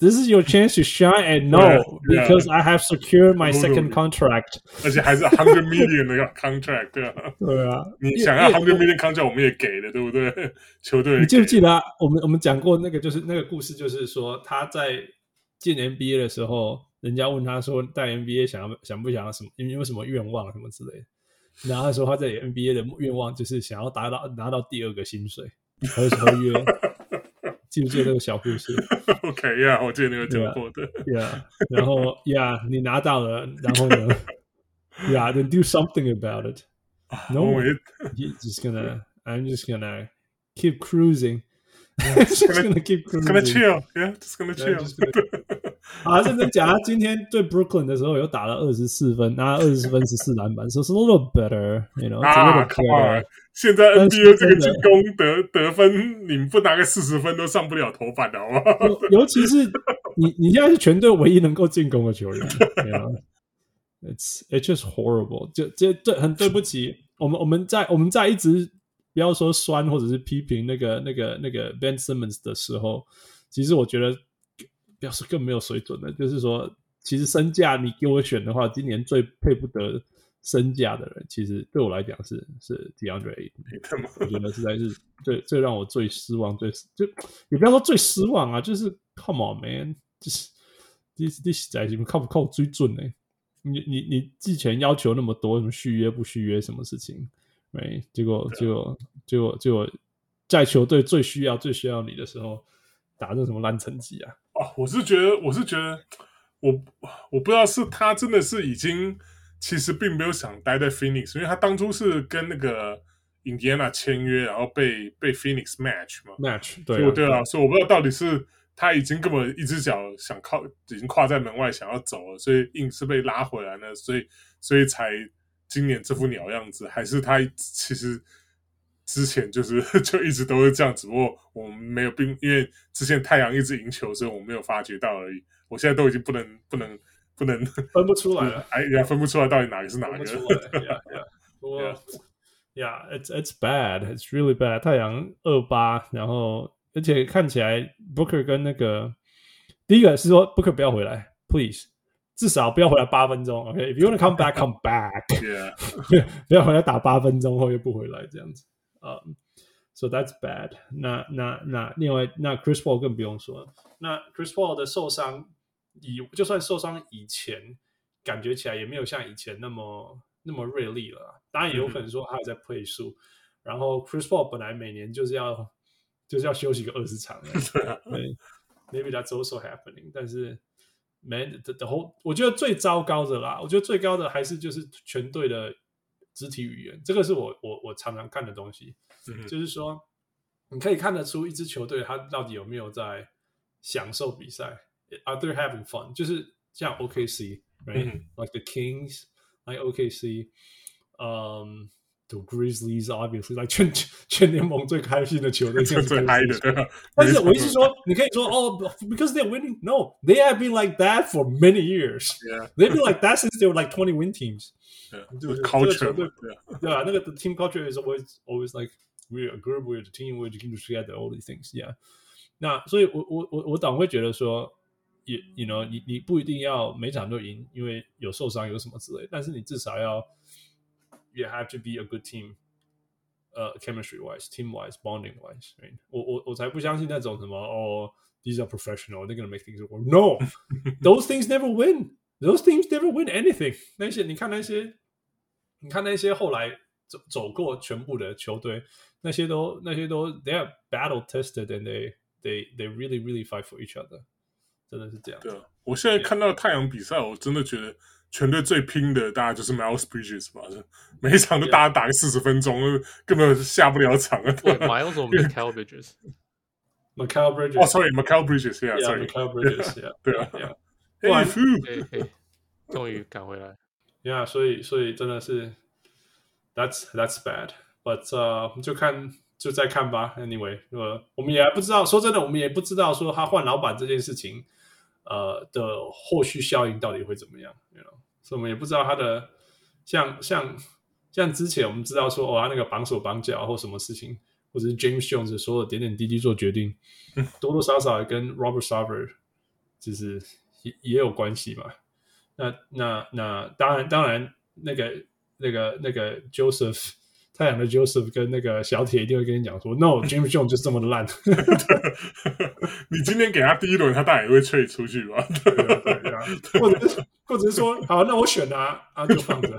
This is your chance to shine and know because I have secured my second contract，而且还是 hundred million 的 contract，对啊，对啊，你想要 hundred million contract，我们也给了，对不对？球队，你记不记得我们我们讲过那个就是那个故事，就是说他在进 NBA 的时候，人家问他说在 NBA 想要想不想要什么，因为有什么愿望什么之类的，然后他说他在 NBA 的愿望就是想要达到拿到第二个薪水合合约。记不记得那个小故事？OK 呀，我记得你有讲过的。Yeah，然后 Yeah，你拿到了，然后呢？Yeah，then do something about it. No, you're just gonna. I'm just gonna keep cruising. just gonna keep cruising. Gonna chill. Yeah, just gonna chill. 啊，认真讲，他今天对 Brooklyn 的时候有打了二十四分，拿二十四分十四篮板，所以是 a little better，you know。啊，come on！现在 NBA 这个进攻得得分，你不拿个四十分都上不了头版的，好不好？尤其是你，你现在是全队唯一能够进攻的球员。It's it's just horrible。就这对，很对不起，我们我们在我们在一直不要说酸或者是批评那个那个那个 Ben Simmons 的时候，其实我觉得。表示更没有水准的，就是说，其实身价你给我选的话，今年最配不得身价的人，其实对我来讲是是 DeAndre 我觉得实在是最最让我最失望，最就也不要说最失望啊，就是 Come on man，就是你你实在是靠不靠最准呢？你你你之前要求那么多，什么续约不续约，什么事情？没结果结果结果结果在球队最需要最需要你的时候，打成什么烂成绩啊！哦，我是觉得，我是觉得，我我不知道是他真的是已经其实并没有想待在 Phoenix，因为他当初是跟那个 Indiana 签约，然后被被 Phoenix match 嘛，match 对啊，对啊，所以我不知道到底是他已经根本一只脚想靠，已经跨在门外想要走了，所以硬是被拉回来呢，所以所以才今年这副鸟样子，还是他其实。之前就是 就一直都是这样，只不过我们没有并因为之前太阳一直赢球，所以我们没有发觉到而已。我现在都已经不能不能不能分不出来了，哎呀，分不出来到底哪个是哪个。Yeah, yeah, yeah. It's it's bad. It's really bad. 太阳二八，然后而且看起来 Booker 跟那个第一个是说 Booker 不要回来，Please，至少不要回来八分钟。OK，If you wanna come back, come back. Yeah，不要回来打八分钟后又不回来这样子。嗯、um,，so that's bad 那。那那那另外那 Chris Paul 更不用说了。那 Chris Paul 的受伤，以就算受伤以前，感觉起来也没有像以前那么那么锐利了。当然也有可能说他还在配速。嗯、然后 Chris Paul 本来每年就是要就是要休息个二十场。对，Maybe that's also happening。但是 Man the, the whole 我觉得最糟糕的啦，我觉得最高的还是就是全队的。肢体语言，这个是我我我常常看的东西，嗯、就是说，你可以看得出一支球队他到底有没有在享受比赛，Are they having fun？就是像 OKC，right？Like、嗯、the Kings，like OKC，嗯、um,。The Grizzlies obviously like 全全联盟最开心的球队，最最嗨的。但是我意思说，你可以说哦，because they're winning. No, they have been like that for many years. Yeah, they've been like that since they were like twenty win teams. Yeah, 就是 culture，对对啊，那个 the team culture is always always like we're a group, we're a team, we're working together, all these things. Yeah. 那所以我我我我党会觉得说，也 you know 你你不一定要每场都赢，因为有受伤有什么之类，但是你至少要。 You have to be a good team, uh, chemistry wise, team wise, bonding wise. Right? 我我我才不相信那种什么哦，these are professional, they're gonna make things work. No, those things never win. Those teams never win anything. 那些你看那些，你看那些后来走走过全部的球队，那些都那些都，they are battle tested and they they they really really fight for each other. 真的是这样。对啊，我现在看到太阳比赛，我真的觉得。 全队最拼的，大概就是 Miles Bridges 吧，每一场都大家打个四十分钟根本下不了场啊。Miles or Mikal Bridges？Mikal Bridges。哦，sorry，Mikal Bridges，yeah，sorry，Mikal Bridges，yeah，对啊，对啊。嘿，终于赶回来。Yeah，所以，所以真的是，That's That's bad，but 呃，就看就再看吧。Anyway，呃，我们也还不知道，说真的，我们也不知道说他换老板这件事情。呃的后续效应到底会怎么样？You know? 所以我们也不知道他的像像像之前我们知道说哦，他那个绑手绑脚或什么事情，或者是 James Jones 说的点点滴滴做决定，多多少少也跟 Robert Sarver 就是也也有关系嘛。那那那当然当然那个那个那个 Joseph。太阳的 Joseph 跟那个小铁一定会跟你讲说，No，James Jones 就是这么的烂。你今天给他第一轮，他当然也会吹出去吧？对对啊，或者是或者是说，好，那我选他，啊，就放着。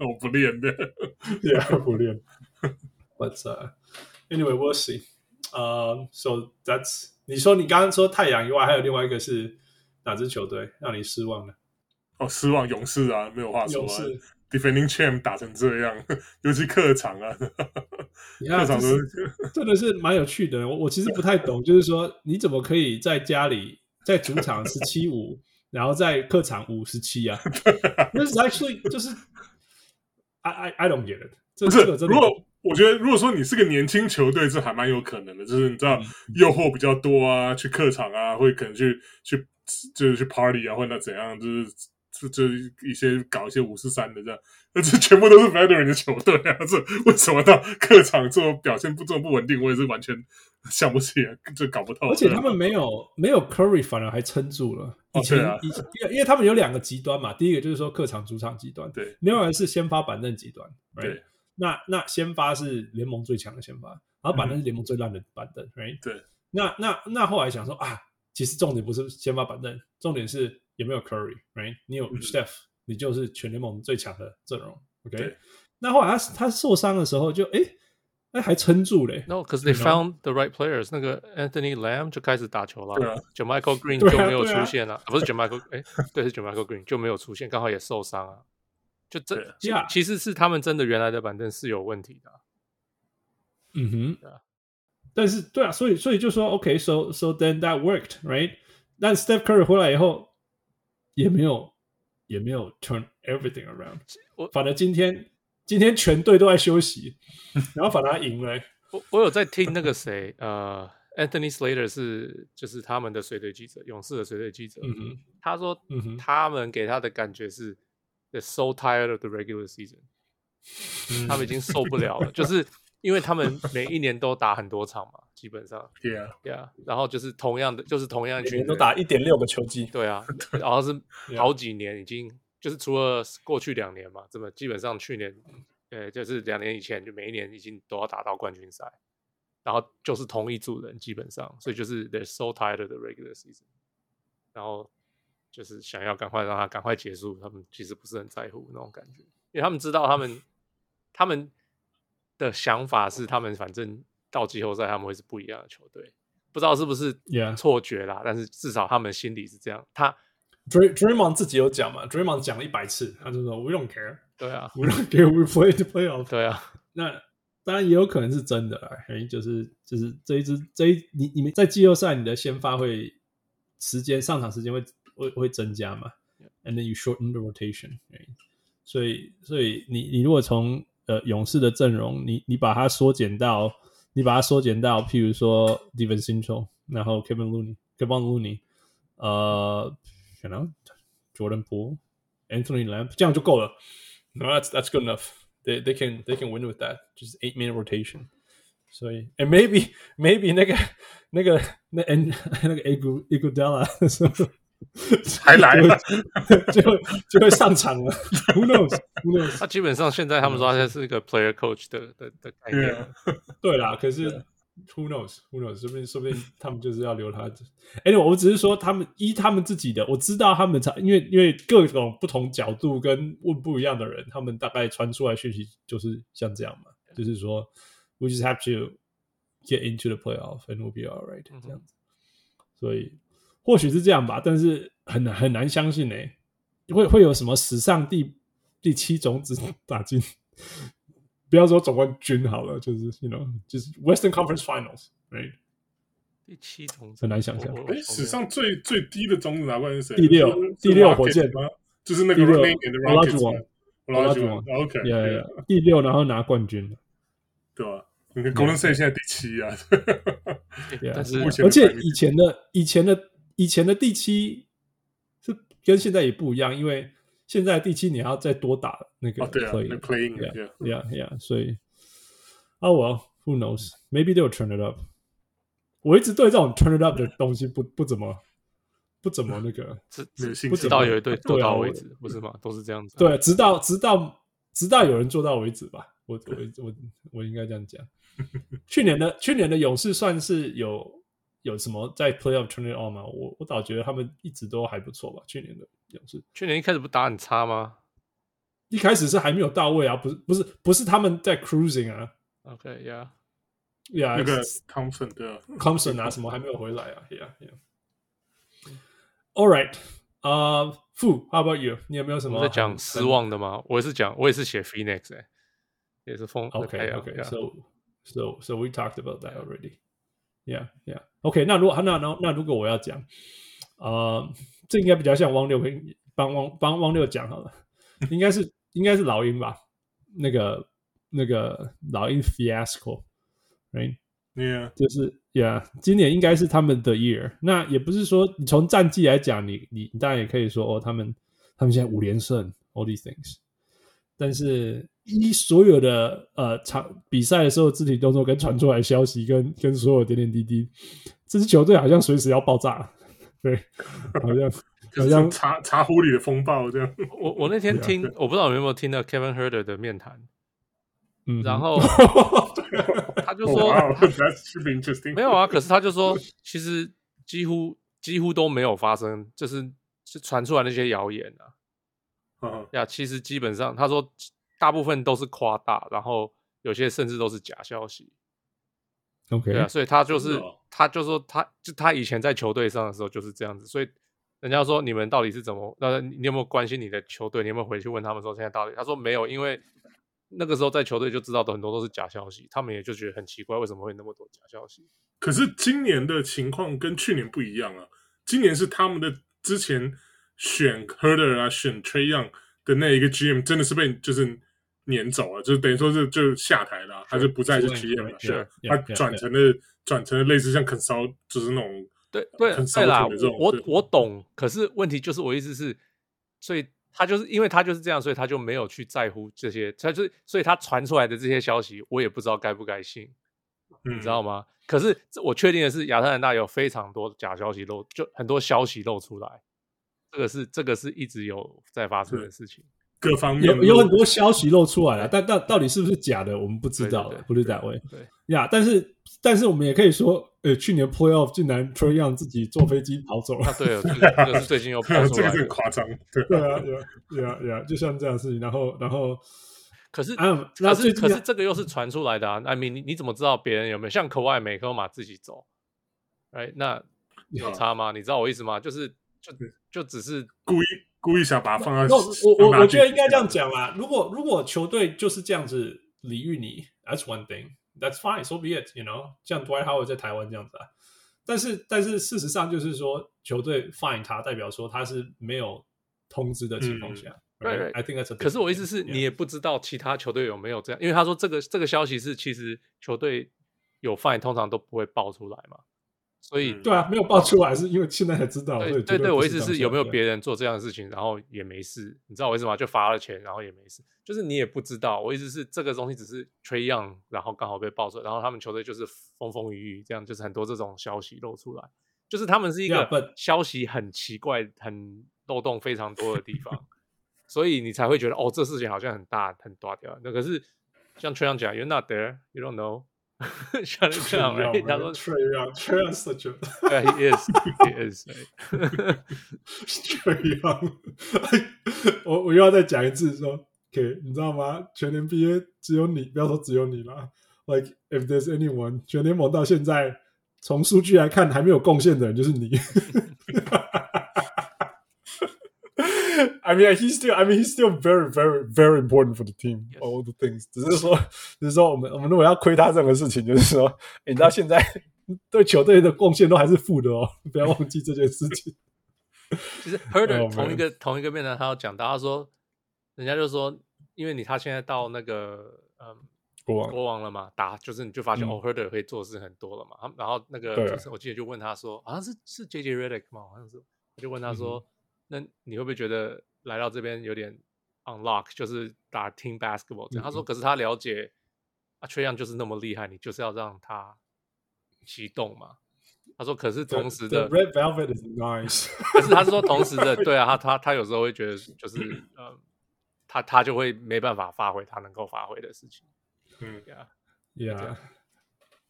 我不练的，对啊，不练。But、uh, anyway, we'll see. 呃，So that's 你说你刚刚说太阳以外，还有另外一个是哪支球队让你失望的？哦，失望勇士啊，没有话说啊。勇士 Defending champ 打成这样，尤其客场啊，客场都 真的是蛮有趣的。我我其实不太懂，就是说你怎么可以在家里在主场十七五，然后在客场五十七啊？那是 actually 就是 I I I don't get it。不是，如果我觉得如果说你是个年轻球队，这还蛮有可能的，就是你知道诱惑比较多啊，去客场啊，会可能去去就是去 party 啊，或者怎样，就是。就就一些搞一些五四三的这样，那这全部都是 veteran 的球队啊！这为什么到客场这种表现不这么不稳定？我也是完全想不起来，就搞不透。而且他们没有没有 Curry，反而还撑住了。以前、哦啊、以前因为他们有两个极端嘛，第一个就是说客场主场极端，对；另外是先发板凳极端，对。那那先发是联盟最强的先发，然后板凳是联盟最烂的板凳，right？对。那那那后来想说啊，其实重点不是先发板凳，重点是。有没有 Curry？Right？你有 Steph，、嗯、你就是全联盟最强的阵容。OK？那后来他他受伤的时候就，就哎哎还撑住嘞。No，because they found the right players。那个 Anthony Lamb 就开始打球了。对啊。，Jamichael Green 就没有出现了，啊啊啊、不是 Jamichael，哎，对，是 Jamichael Green 就没有出现，刚好也受伤啊。就这，其其实是他们真的原来的板凳是有问题的。嗯哼。但是对啊，所以所以就说 OK，so so then that worked，right？但 Steph Curry 回来以后。也没有，也没有 turn everything around。我反正今天今天全队都在休息，然后反而赢了。我我有在听那个谁，呃，Anthony Slater 是就是他们的随队记者，勇士的随队记者。嗯哼，他说，他们给他的感觉是，they're so tired of the regular season，他们已经受不了了，就是。因为他们每一年都打很多场嘛，基本上，Yeah，Yeah，、然后就是同样的，就是同样一群都打一点六个球季，对啊，然后是好几年已经，就是除了过去两年嘛，这么基本上去年，呃，就是两年以前就每一年已经都要打到冠军赛，然后就是同一组人基本上，所以就是 they're so tired of the regular season，然后就是想要赶快让他赶快结束，他们其实不是很在乎那种感觉，因为他们知道他们他们。的想法是，他们反正到季后赛他们会是不一样的球队，不知道是不是错觉啦。但是至少他们心里是这样。他 Draymond 自己有讲嘛？Draymond 讲了一百次，他就说 We don't care。对啊，We don't care. We play the playoff。对啊，那当然也有可能是真的啦。就是就是这一支这一你你们在季后赛你的先发会时间上场时间会会会增加嘛？And then you shorten the rotation。所以所以你你如果从呃，勇士的阵容，你你把它缩减到，你把它缩减到，譬如说 DiVincenzo 然后 Kevin Looney，Kevon Looney，呃，可能 Jordan Poole，Anthony Lamb，这样就够了。No, that's that's good enough. They they can they can win with that. Just eight minute rotation. 所以，and maybe maybe 那个那个那 and 那个 Igu Iguodala 还来了，就 会就会上场了。Who knows？Who knows？他基本上现在他们说他是一个 player coach 的的的概念。对啦，可是 Who knows？Who knows？说不定说不定他们就是要留他。哎，我只是说他们依他们自己的，我知道他们因为因为各种不同角度跟问不一样的人，他们大概传出来讯息就是像这样嘛，就是说 We just have to get into the playoff and we'll be alright 这样子。所以。或许是这样吧，但是很难很难相信呢、欸，会会有什么史上第第七种子打进，不要说总冠军好了，就是 you know 就是 Western Conference Finals，right？第七种子很难想象。哎、欸，史上最最低的种子拿冠军是谁？第六，第六火箭吗？就是那个第六 Olajuwon，Olajuwon，OK，第六然后拿冠军，对吧？你看 Golden State 现在第七啊，但是而且以前的以前的。以前的第七是跟现在也不一样，因为现在第七你还要再多打那个 play，yeah，yeah，yeah，所以啊，Well，who knows？Maybe they'll turn it up。我一直对这种 turn it up 的东西不不怎么不怎么那个，不知道有一对做到为止，不是吗？都是这样子。对，直到直到直到有人做到为止吧。我我我我应该这样讲。去年的去年的勇士算是有。有什么在 playoff turn it on 吗？我我倒觉得他们一直都还不错吧。去年的勇士，去年一开始不打很差吗？一开始是还没有到位啊，不是不是不是他们在 cruising 啊。OK，yeah，，Yeah，那个 Thompson 对啊，Thompson 啊，什么还没有回来啊？Yeah，Yeah。All right，啊，傅，How about you？你有没有什么在讲失望的吗？我也是讲，我也是写 Phoenix，哎，也是风。OK，OK，So So So we talked about that already。Yeah，Yeah。OK，那如果那那那如果我要讲，呃，这应该比较像汪六跟帮汪帮汪六讲好了，应该是应该是老鹰吧？那个那个老鹰 Fiasco，Right？Yeah，就是 Yeah，今年应该是他们的 Year。那也不是说你从战绩来讲，你你当然也可以说哦，他们他们现在五连胜，All these things。但是一所有的呃场比赛的时候肢体动作跟传出来的消息跟跟所有点点滴滴，这支球队好像随时要爆炸，对，好像。好像茶茶壶里的风暴这样。我我那天听，我不知道你有没有听到 Kevin Huerter 的面谈，嗯，然后 他就说没有啊，可是他就说，其实几乎几乎都没有发生，就是是传出来那些谣言啊。嗯，呀，其实基本上他说大部分都是夸大，然后有些甚至都是假消息。OK，对啊，所以他就是他就说他就他以前在球队上的时候就是这样子，所以。人家说你们到底是怎么？那你有没有关心你的球队？你有没有回去问他们说现在到底？他说没有，因为那个时候在球队就知道的很多都是假消息，他们也就觉得很奇怪，为什么会那么多假消息？可是今年的情况跟去年不一样啊！今年是他们的之前选 Huerter 啊，选 Trae Young 的那一个 GM 真的是被就是撵走了，就等于说是就下台了，还是不再是 GM 了？是，他转成了转成了类似像 Consult 就是那种。对对对啦，我我懂，可是问题就是我意思是，所以他就是因为他就是这样，所以他就没有去在乎这些，他就是所以他传出来的这些消息，我也不知道该不该信，嗯、你知道吗？可是我确定的是，亚特兰大有非常多假消息漏，就很多消息漏出来，这个是这个是一直有在发生的事情。各方面有有很多消息露出来了，但到到底是不是假的，我们不知道了，不是这样。对呀，但是但是我们也可以说，呃，去年 Playoff 竟然 Trae Young 自己坐飞机逃走了。对了，这个是最近又 跑出来，这个夸张。对啊，对啊，对啊，就像这样的事情。然后然后，可是啊，可是可是这个又是传出来的啊。I mean，你你怎么知道别人有没有像可外美科马自己走？哎，那有差吗？你知道我意思吗？就是就就只是故意。故意想把它放在我我我觉得应该这样讲啦。如果如果球队就是这样子礼遇你，That's one thing, That's fine, so be it, you know。像 Dwight Howard 在台湾这样子啊。但是但是事实上就是说，球队 fine 他，代表说他是没有通知的情况下。对对，I think that's。可是我意思是你也不知道其他球队有没有这样，因为他说这个这个消息是其实球队有 fine，通常都不会爆出来嘛。所以，对啊，没有爆出来是因为现在才知道。对对对，我意思是有没有别人做这样的事情，然后也没事，你知道我意思吗？就罚了钱，然后也没事，就是你也不知道。我意思是这个东西只是 Trae Young，然后刚好被爆出来，然后他们球队就是风风雨雨这样，就是很多这种消息露出来，就是他们是一个消息很奇怪、很漏洞非常多的地方，所以你才会觉得哦，这事情好像很大很大条。那可是像 Trae Young 讲，You're not there, you don't know。像这样，他说 Trae Young，Trae Young such a，对，he is，he is，Trae Young，我我又要再讲一次说，OK，你知道吗？全年 NBA 只有你，不要说只有你啦，Like if there's anyone，全联盟到现在从数据来看还没有贡献的人就是你。I mean, he's still. I mean, he's still very, very, very important for the team. All the things. 只是说，只是说，我们我们如果要亏他这个事情，就是说，你到现在 对球队的贡献都还是负的哦，不要忘记这件事情。其实 Huerter 同一个、oh, 同一个面谈，他有讲到，他说，人家就说，因为你他现在到那个嗯国王国王了嘛，打就是你就发现、嗯、哦，Huerter 可以做事很多了嘛。然后那个就是我记得就问他说，好像是是 JJ Redick 嘛，好像是，我就问他说。嗯那你会不会觉得来到这边有点 unlock，就是打 team basketball 这样？嗯、他说，可是他了解啊，Trae Young 就是那么厉害，你就是要让他启动嘛。他说，可是同时的 the, the Red Velvet is nice，可是他是说同时的，对啊，他他他有时候会觉得就是呃，他他就会没办法发挥他能够发挥的事情。嗯，Yeah，Yeah，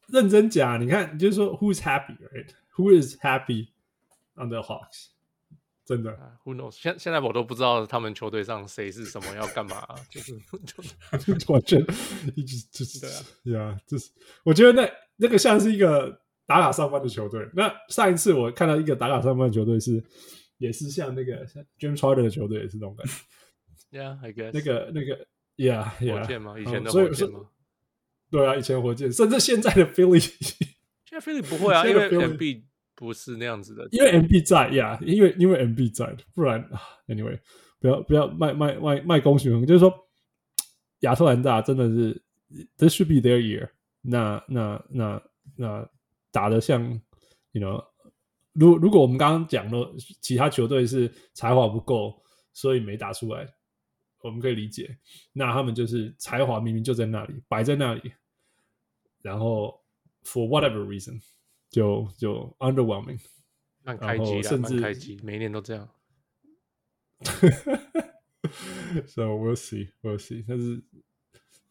认真讲，你看，你就是说 Who's happy，right？Who is happy on the Hawks？真的，Who knows？现现在我都不知道他们球队上谁是什么要干嘛，就是 就 完全 一直就是对啊，呀，就是我觉得那那个像是一个打卡上班的球队。那上一次我看到一个打卡上班的球队是，也是像那个像 James Harden 的球队，也是那种感觉。Yeah，I guess 那个那个 Yeah，火箭吗？以前的火箭吗？对啊，以前火箭，甚至现在的 Philly，现在 Philly 不会啊，因为 MB 不是那样子的，因为 MB 在呀因为因为 MB 在，不然 Anyway，不要不要卖卖卖卖公序，就是说亚特兰大真的是 This should be their year，那那那那打的像，You know，如如果我们刚刚讲了其他球队是才华不够，所以没打出来，我们可以理解，那他们就是才华明明就在那里，摆在那里。然后，for whatever reason，就就 underwhelming，蛮开机的，甚至开机，每一年都这样。So we'll see, we'll see。但是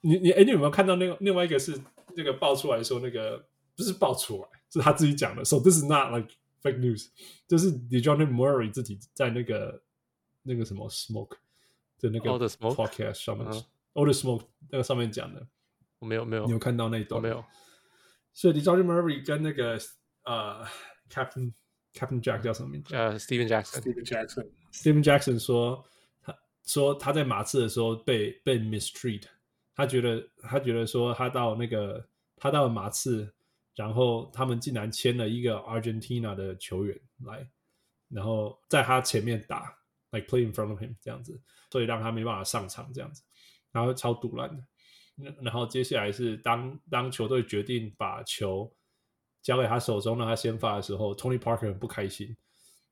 你你哎，你有没有看到那个另外一个是那个爆出来说那个不是爆出来，是他自己讲的。So this is not like fake news，就是 Dejounte Murray 自己在那个那个什么 Smoke 的那个 podcast 上面，All the Smoke 那个上面讲的。我没有没有，你有看到那一段？没有。所以 Dejounte Murray 跟那个呃、uh, Captain Captain Jack 叫什么名字？呃、uh,，Steven Jackson。Steven Jackson。Steven Jackson 说，他说他在马刺的时候被被 mistreat，他觉得他觉得说他到那个他到了马刺，然后他们竟然签了一个 Argentina 的球员来，然后在他前面打，like play in front of him 这样子，所以让他没办法上场这样子，然后超堵烂的。然后接下来是当当球队决定把球交给他手中让他先发的时候，Tony Parker 很不开心，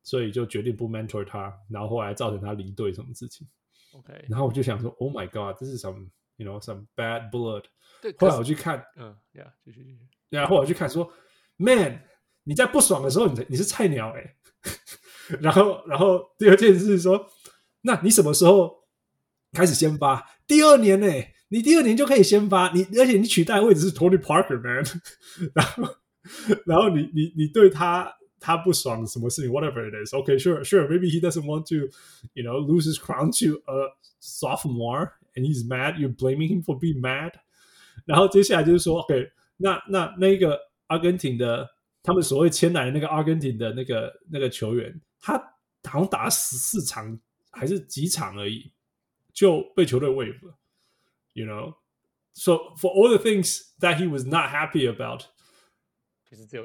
所以就决定不 mentor 他，然后后来造成他离队什么事情。OK，然后我就想说，Oh my God，这是 some you know some bad blood。对，后来我去看，嗯，Yeah，继续继续。然后我去看说，Man，你在不爽的时候，你你是菜鸟哎。然后然后第二件事是说，那你什么时候开始先发？第二年呢？你第二年就可以先发，你而且你取代的位置是 Tony Parker man，然后然后你你你对他他不爽什么事情，whatever it is，OK sure sure，maybe he doesn't want to you know lose his crown to a sophomore and he's mad you're blaming him for being mad，然后接下来就是说 OK 那那那个阿根廷的他们所谓签来的那个阿根廷的那个那个球员，他好像打了十四场还是几场而已就被球队 wave 了。You know, so for all the things that he was not happy about，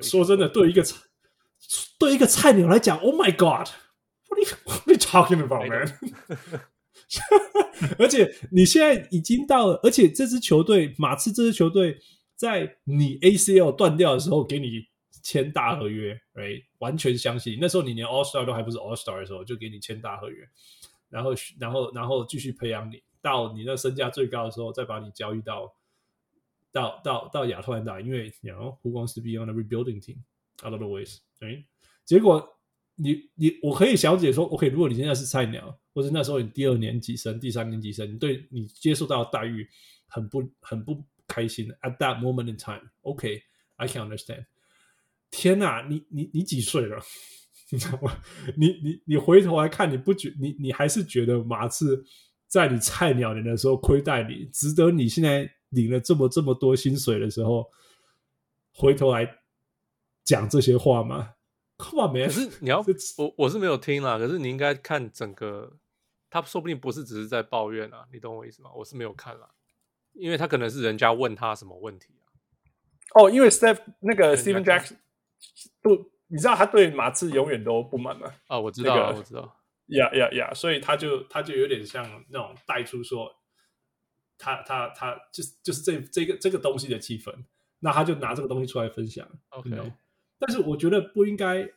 说真的，对一个菜对一个菜鸟来讲，Oh my God，what are you what are you talking about, man？而且你现在已经到了，而且这支球队马刺这支球队在你 ACL 断掉的时候给你签大合约，right？完全相信那时候你连 All Star 都还不是 All Star 的时候就给你签大合约，然后然后然后继续培养你。 到你那身价最高的时候，再把你交易到到到到亚特兰大，因为你 know who wants to be rebuilding team a lot of ways，对。结果你你我可以小解说，OK，如果你现在是菜鸟，或者那时候你第二年级生、第三年级生，你对你接受到的待遇很不很不开心。At that moment in time，OK，I can understand。天哪，你你你几岁了？你知道吗？你你你回头来看，你不觉你你还是觉得马刺？在你菜鸟年的时候亏待你，值得你现在领了这么这么多薪水的时候，回头来讲这些话吗？Come on, man！可是你要我我是没有听啦，可是你应该看整个，他说不定不是只是在抱怨啊，你懂我意思吗？我是没有看啦，因为他可能是人家问他什么问题啊。哦，因为 Steph 那个 Steven Jackson 不，你知道他对马刺永远都不满吗？啊，我知道，那个、我知道。呀呀呀！所以他就他就有点像那种带出说，他他他就是就是这这个这个东西的气氛，那他就拿这个东西出来分享。OK，但是我觉得不应该。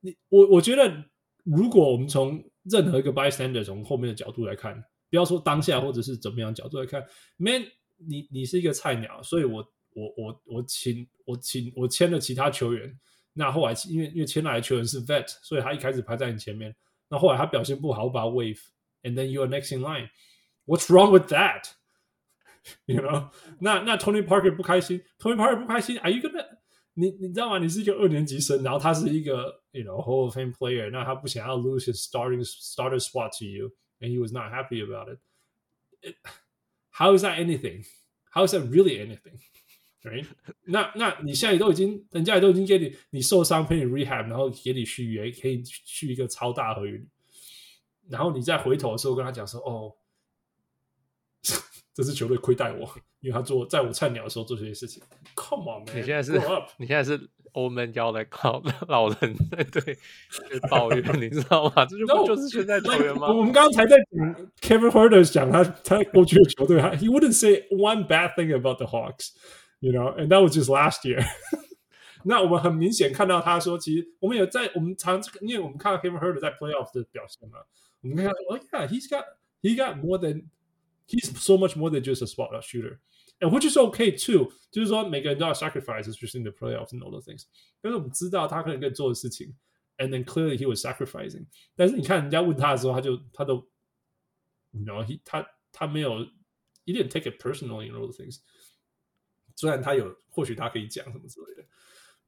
你我我觉得，如果我们从任何一个 bystander 从后面的角度来看，不要说当下或者是怎么样角度来看，Man，你你是一个菜鸟，所以我我我我请我请我签了其他球员。那后来，因为因为签来的球员是 vet，所以他一开始排在你前面。那后来他表现不好，我把他 waive，and then you are next in line。What's wrong with that？You know？那那 Tony Parker 不开心，Tony Parker 不开心，Are you gonna？你你知道吗？你是一个二年级生，然后他是一个 you know Hall of Fame player，那他不想要 lose his starting starter spot to you，and he was not happy about it. it。How is that anything？How is that really anything？ ，right？那那你现在都已经，人家也都已经给你，你受伤陪你 rehab，然后给你续约，可以续一个超大合约，然后你再回头的时候跟他讲说，哦，这支球队亏待我，因为他做在我菜鸟的时候做这些事情。Come on man，你现在是，你现在是。欧门要来靠老人在对抱怨，你知道吗？这就不就是现在球员吗我们刚刚才在讲 Kevin Huerter 讲他他过去的球队，He wouldn't say one bad thing about the Hawks，you know，and that was just last year 那我们很明显看到他说，其实我们有在我们常因为我们看到 Kevin Huerter 在 Playoffs 的表现嘛，我们看到哦，Yeah，he's got he got more than he's so much more than just a spot shooter。And which is okay too，就是说每个人都要 sacrifice，especially in the playoffs and all those things。但是我们知道他可能可以做的事情，and then clearly he was sacrificing。但是你看人家问他的时候，他就他都，you know，he 他他没有，he didn't take it personally and all those things。 虽然他有，或许他可以讲什么之类的。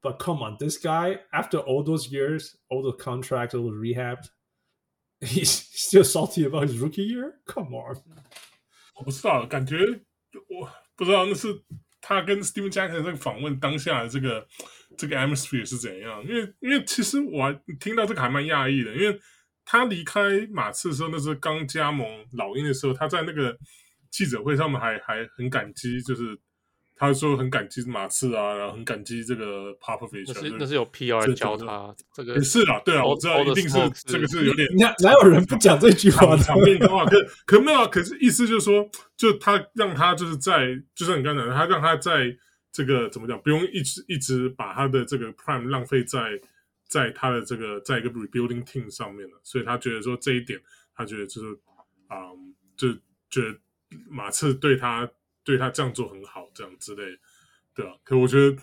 But come on, this guy after all those years, all the contracts, all the rehab, he's still salty about his rookie year. Come on，我不知道，感觉我。不知道那是他跟 Stephen Jackson 这个访问当下的这个这个 atmosphere 是怎样？因为因为其实我听到这个还蛮讶异的，因为他离开马刺的时候，那是刚加盟老鹰的时候，他在那个记者会上面还还很感激，就是。他说很感激马刺啊，然后很感激这个 Popovich。那是那是有 PR 教他这个。也是啊，对啊，我知道一定是这个是有点。哪哪有人不讲这句话的？场面的话，可可没有啊？可是意思就是说，就他让他就是在，就像你刚才，他让他在这个怎么讲，不用一直一直把他的这个 Prime 浪费在在他的这个在一个 Rebuilding Team 上面了。所以他觉得说这一点，他觉得就是啊、嗯，就觉得马刺对他。对他这样做很好，这样之类，对啊，可我觉得，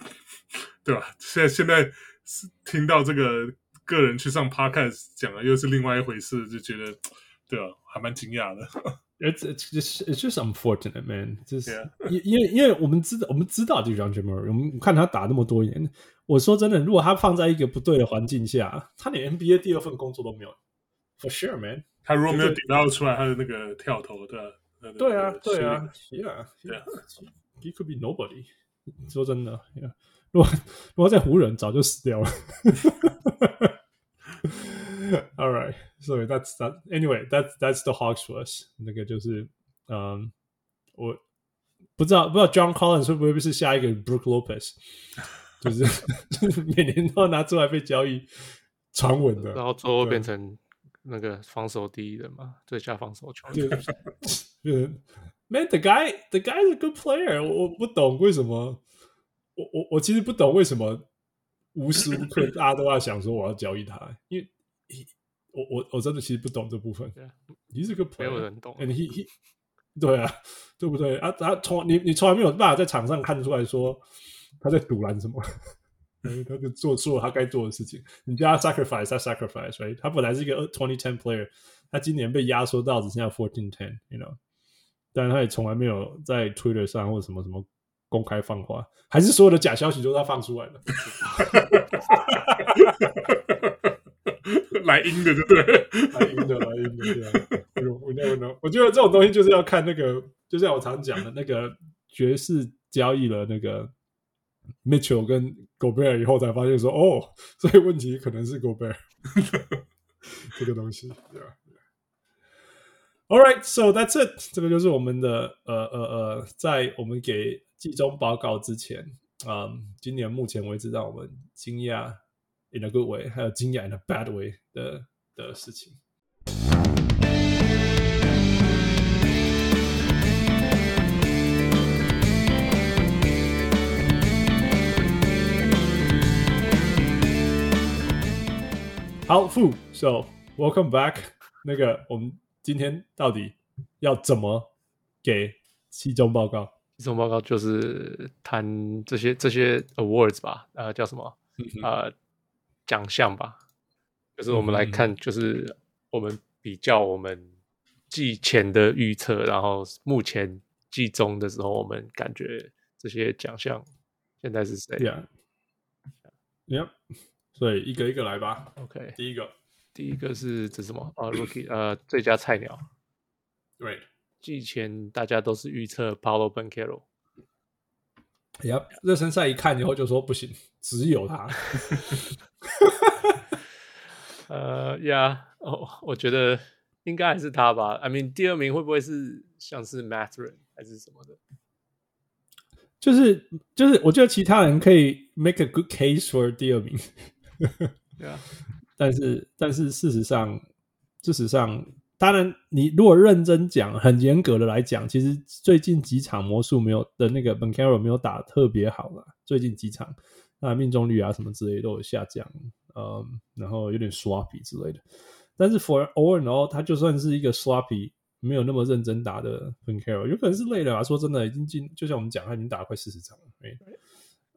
对吧？现在现在是听到这个个人去上 podcast 讲的，又是另外一回事，就觉得，对啊，还蛮惊讶的。It's it's just it's just unfortunate, man. 就是 因因为因为我们知道我们知道这个 Dejounte Murray，我们看他打那么多年。我说真的，如果他放在一个不对的环境下，他连 NBA 第二份工作都没有。For sure, man. 他如果没有顶到出来他的那个跳投，对吧？对啊，对啊，Yeah，Yeah，He could be nobody。说真的，Yeah，如果如果在湖人早就死掉了。 All right, so that's that. Anyway, that's that's the Hawks for us。那个就是，嗯，我不知道不知道 John Collins 会不会是下一个 Brook Lopez，就是每年都要拿出来被交易传闻的，然后最后变成。 那个防守第一人嘛，最佳防守球员。Man，the guy，the guy is a good player 我。我不懂为什么，我我我其实不懂为什么无时无刻大家都要想说我要交易他，因为我我我真的其实不懂这部分。你是个 player，没有人懂。And he he，对啊，对不对啊？他从你你从来没有办法在场上看出来说他在阻拦什么。他就做做他该做的事情。你叫他 sacrifice，他 sacrifice，right？他本来是一个 twenty ten player，他今年被压缩到只剩下 fourteen ten，you know？但是他也从来没有在 Twitter 上或者什么什么公开放话，还是所有的假消息都是他放出来的，来阴的，对不对？来阴的，来阴的，对啊。我 never know。我觉得这种东西就是要看那个，就像我常讲的那个爵士交易了那个。Mitchell 跟 Gobert 以后才发现说，哦，所以问题可能是 Gobert 这个东西，对吧？All right, so that's it。这个就是我们的呃呃呃，在我们给季中报告之前，嗯，今年目前为止让我们惊讶 in a good way，还有惊讶 in a bad way 的的事情。好，So welcome back。那个，我们今天到底要怎么给期中报告？期中报告就是谈这些这些 awards 吧，呃，叫什么？呃，奖项吧。就是我们来看，就是我们比较我们季前的预测，然后目前季中的时候，我们感觉这些奖项现在是谁？Yeah，Yeah。对，一个一个来吧。OK，第一个，第一个是这什么？啊、uh,，Rookie，呃，最佳菜鸟。对，季前大家都是预测 Paulo Banchero。呀，热身赛一看以后就说不行，只有他。呃呀，哦，我觉得应该还是他吧。I mean，第二名会不会是像是 Mathurin 还是什么的？就是就是，我觉得其他人可以 make a good case for 第二名。对啊，但是但是事实上，事实上，当然你如果认真讲，很严格的来讲，其实最近几场魔术没有的那个 b a n c a r o 没有打特别好了。最近几场，那命中率啊什么之类都有下降，嗯，然后有点 sloppy 之类的。但是 for all in all，他就算是一个 sloppy。没有那么认真打的 Banchero 有可能是累了啊。说真的，已经进，就像我们讲，他已经打了快四十场了。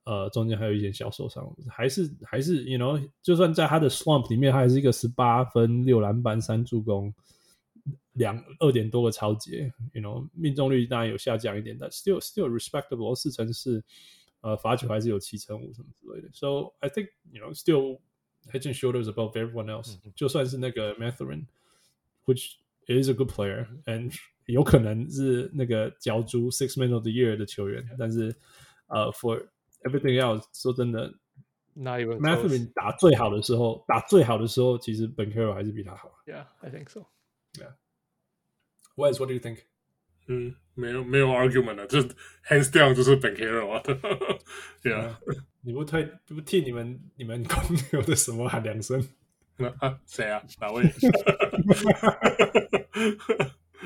呃，中间还有一点小受伤，还是还是，you know，就算在他的 slump 里面，他还是一个十八分、六篮板、三助攻、两二点多个超节，you know，命中率当然有下降一点，但 still still respectable，四成四，呃，罚球还是有七成五什么之类的。So I think you know still head and shoulders above everyone else，嗯。就算是那个 Mathurin，which It is a good player, and 有可能是那个角逐 Six Man of the Year 的球员，但是呃、uh,，For everything else，说真的，Not even Mathurin 打最好的时候，打最好的时候，其实 Banchero 还是比他好。Yeah, I think so. Yeah. Wes, what do you think? 嗯，没有没有 argument 了，就 hands down 就是 Banchero 啊。yeah，你不替不替你们你们公牛的什么喊两声？啊，谁啊？哪位？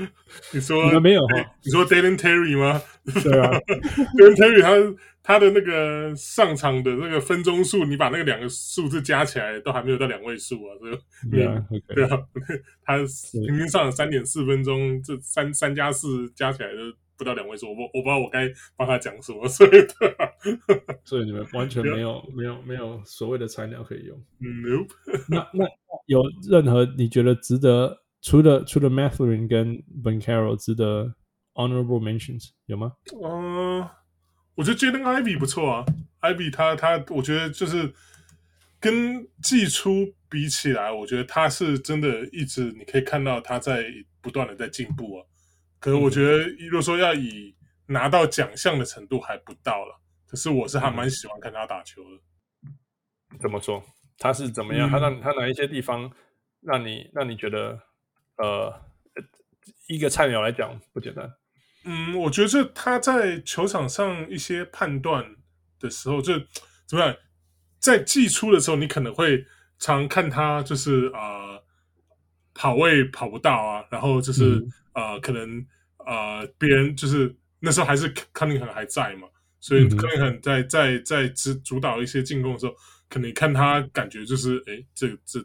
你说你们没有哈？你说 Dylan Terry 吗？对啊，Dylan Terry 他他的那个上场的那个分钟数，你把那个两个数字加起来，都还没有到两位数啊！这个对啊，okay. 对啊，他平均上了三点四分钟，这三三加四加起来都不到两位数，我我不知道我该帮他讲什么，所以所以你们完全没有没有没有所谓的材料可以用。Nope。那那有任何你觉得值得除了除了 Mathurin 跟 Banchero 值得 honorable mentions 有吗？嗯、uh,，我觉得 Jaden Ivey 不错啊，Ivey 他他我觉得就是跟季初比起来，我觉得他是真的一直你可以看到他在不断的在进步啊。可是我觉得，如果说要以拿到奖项的程度还不到了，可是我是还蛮喜欢看他打球的。怎么说？他是怎么样？嗯、他让他哪一些地方让你让你觉得，呃，一个菜鸟来讲不简单？嗯，我觉得他在球场上一些判断的时候，就怎么样？在季初的时候，你可能会常看他就是啊。呃跑位跑不到啊，然后就是、嗯、呃，可能呃，别人就是那时候还是康宁肯还在嘛，所以康宁肯在在在主主导一些进攻的时候，可能看他感觉就是，哎，这这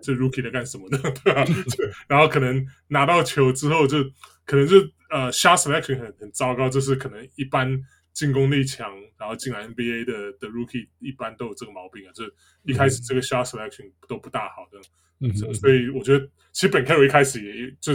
这 rookie 在干什么呢，对吧、啊？然后可能拿到球之后就可能就呃，shot selection 很很糟糕，就是可能一般进攻力强，然后进来 NBA 的的 rookie 一般都有这个毛病啊，就一开始这个 shot selection 都不大好的。嗯，所以我觉得其实 Banchero 一开始也就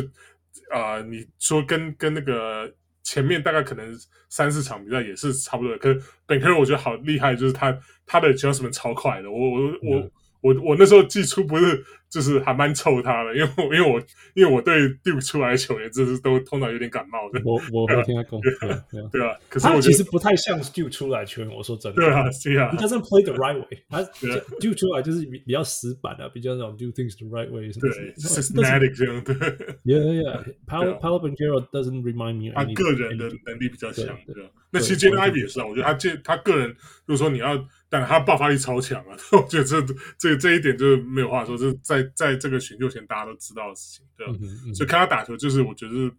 啊、呃，你说跟跟那个前面大概可能三四场比赛也是差不多的，可是 Banchero 我觉得好厉害，就是他他的 adjustment 超快的，我我我。嗯我我那时候寄出不是就是还蛮臭他的，因为因为我因为我对 Duke 出来的球员就是都通常有点感冒的。我我会听他讲，对啊。可是我其实不太像 Duke 出来的球员，我说真的。对啊，是啊。He doesn't play the right way。他 Duke 出来就是比比较死板的，比较那种 do things the right way。对，systematic 这样对。Yeah, yeah. Paolo Paolo Banchero doesn't remind me。他个人的能力比较强，对。那其实 Jaden Ivey 也是啊，我觉得他这他个人，如果说你要。但他爆发力超强啊！我觉得这这这一点就是没有话说，就是在在这个选秀前大家都知道的事情，对吧？嗯嗯、所以看他打球，就是我觉得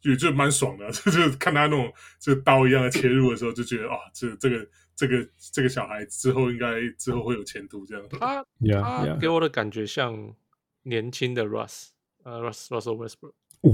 就就蛮爽的，就是看他那种就刀一样的切入的时候，就觉得啊，这这个这个这个小孩之后应该之后会有前途这样。他他给我的感觉像年轻的 Russ，呃，Russ Russell Westbrook。哦，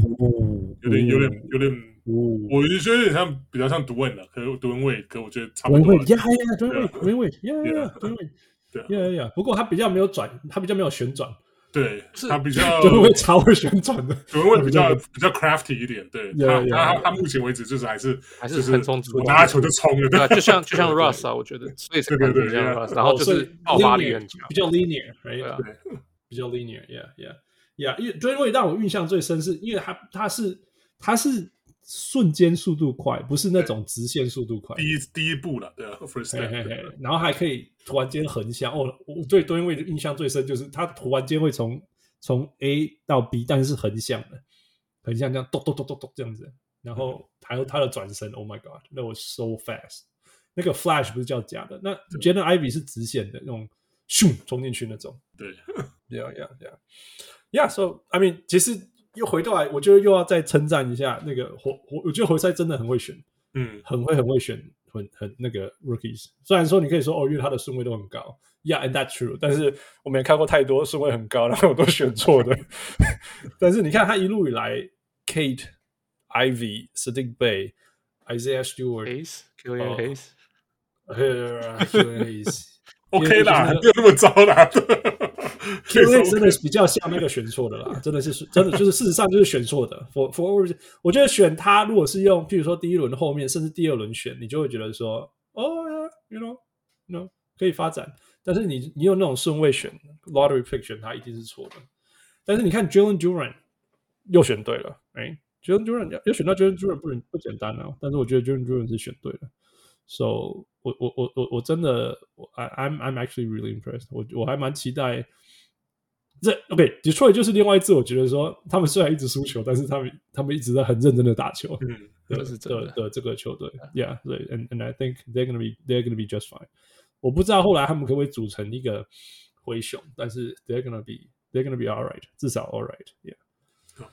有点有点有点，我就觉得有点像比较像独文的，可是独文位，可我觉得差不多。呀呀，独文位，独文位，呀呀，独文位，对呀呀呀。不过他比较没有转，他比较没有旋转，对，他比较独文位超会旋转的，独文位比较比较 crafty 一点，对他他他目前为止就是还是还是很冲突，拿球就冲了，对，就像就像 Russ 啊，我觉得所以对对对，然后就是爆发力很强，比较 linear，对，比较 linear，yeah yeah。呀，因为 Dwyane Wade 让我印象最深是，因为他他是他是瞬间速度快，不是那种直线速度快。第一第一步了，对啊，first step，嘿嘿嘿。然后还可以突然间横向哦，我对吨位印象最深就是他突然间会从从 A 到 B，但是是横向的，横向这样咚咚咚咚咚这样子，然后还有他的转身、嗯、，Oh my God，那我 so fast，那个 Flash 不是叫假的，那 Jaden Ivey 是直线的那种，咻冲进去那种，对，Yeah Yeah Yeah，Yeah，So I mean 其实。又回到来，我觉得又要再称赞一下那个活活，我觉得活塞真的很会选，嗯，很会很会选，很很那个 rookies。虽然说你可以说哦，因为他的顺位都很高，Yeah，and that's true。但是我们也看过太多顺位很高，然后我都选错的。但是你看他一路以来，Kate、Ivy、Saddiq Bey、Isaiah Stewart、Hayes、Killian Hayes、Killian Hayes。OK 啦，没有那么糟啦。Killian 真的是比较像那个选错的啦，真的是真的就是事实上就是选错的。For for 我觉得选他如果是用，譬如说第一轮后面甚至第二轮选，你就会觉得说，哦、oh,，you know，you know 可以发展。但是你你有那种顺位选 lottery pick 选他一定是错的。但是你看 Jalen Duran 又选对了，哎，Jalen Duran 要选到 Jalen Duran 不不简单啊。但是我觉得 Jalen Duran 是选对了。So 我我我我我真的，I I'm I'm actually really impressed 我。我我还蛮期待。这 OK，Detroit、okay, 就是另外一支，我觉得说他们虽然一直输球，但是他们他们一直在很认真的打球。嗯，这是真的，的的这个球队，Yeah，对，and and I think they're gonna be they're gonna be just fine。我不知道后来他们可不可以组成一个灰熊，但是 they're gonna be they're gonna be alright，至少 alright，Yeah。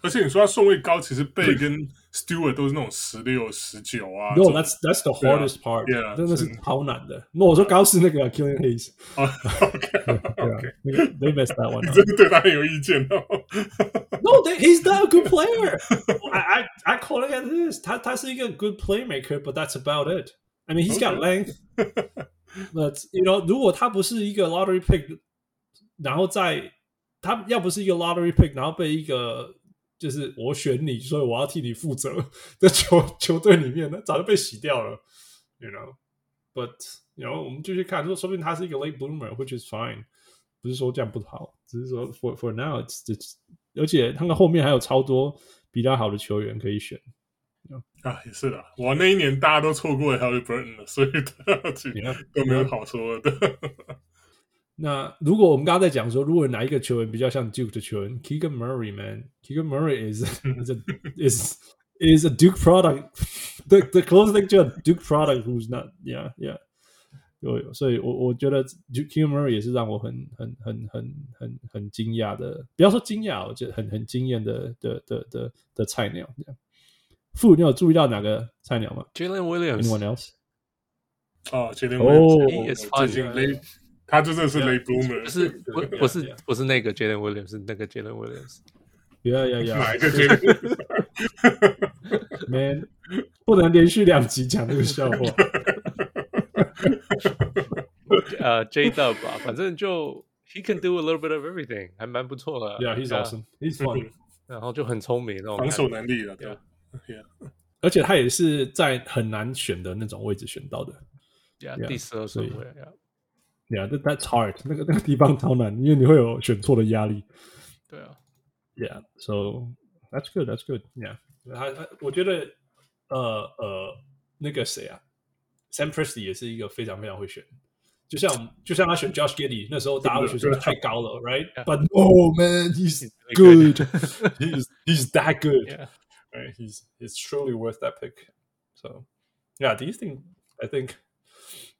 而且你说他顺位高，其实贝跟 Stewart 都是那种十六、十九啊。No，that's that's the hardest part。Yeah，真的是超难的。那我说高是那个 Killian Hayes。OK，OK，那个 They messed that one。真的对他很有意见哦。No，he's not a good player。I I I call it as this。他他是一个 good playmaker，but that's about it。I mean，he's got length。But you know，如果他不是一个 lottery pick，然后在他要不是一个 lottery pick，然后被一个 就是我选你，所以我要替你负责。在球 球队里面，那早就被洗掉了，you know？But you know，我们继续看，说说不定他是一个 late bloomer，which is fine。不是说这样不好，只是说 for for now，it's, it's, 而且他们后面还有超多比较好的球员可以选。啊，也是的，我那一年大家都错过了 Harry Burton 了，所以他都没有好说的。那如果我们刚刚在讲说，如果哪一个球员比较像 Duke 的球员，Keegan Murray man，Keegan Murray is is a, is is a Duke product the the closest thing to a Duke product who's not yeah yeah 有有，所以我我觉得 Keegan Murray 也是让我很很很很很很惊讶的，不要说惊讶，我觉得很很惊艳的的的的的菜鸟。傅，你有注意到哪个菜鸟吗？Jalen Williams，anyone else？哦，Jalen Williams，他真的是 late bloomer，不是不不是不是那个 Jalen Williams，是那个 Jalen Williams。呀呀呀！哪一个 Jalen？Man，不能连续两集讲这个笑话。呃，J Dub 吧，反正就 He can do a little bit of everything，还蛮不错的。Yeah，he's awesome，he's fun，然后就很聪明那种防守能力了，对。而且他也是在很难选的那种位置选到的。Yeah，第十二顺位。Yeah，那 That's hard，那个那个地方超难，因为你会有选错的压力。对啊，Yeah，so that's good，that's good，Yeah，他他我觉得呃呃那个谁啊，Sam Presti 也是一个非常非常会选，就像就像他选 Josh Giddey 那时候大家会觉得太高了，Right？But oh man，he's good，he's he's that good，Right？He's he's truly worth that pick。So yeah，these things，I think，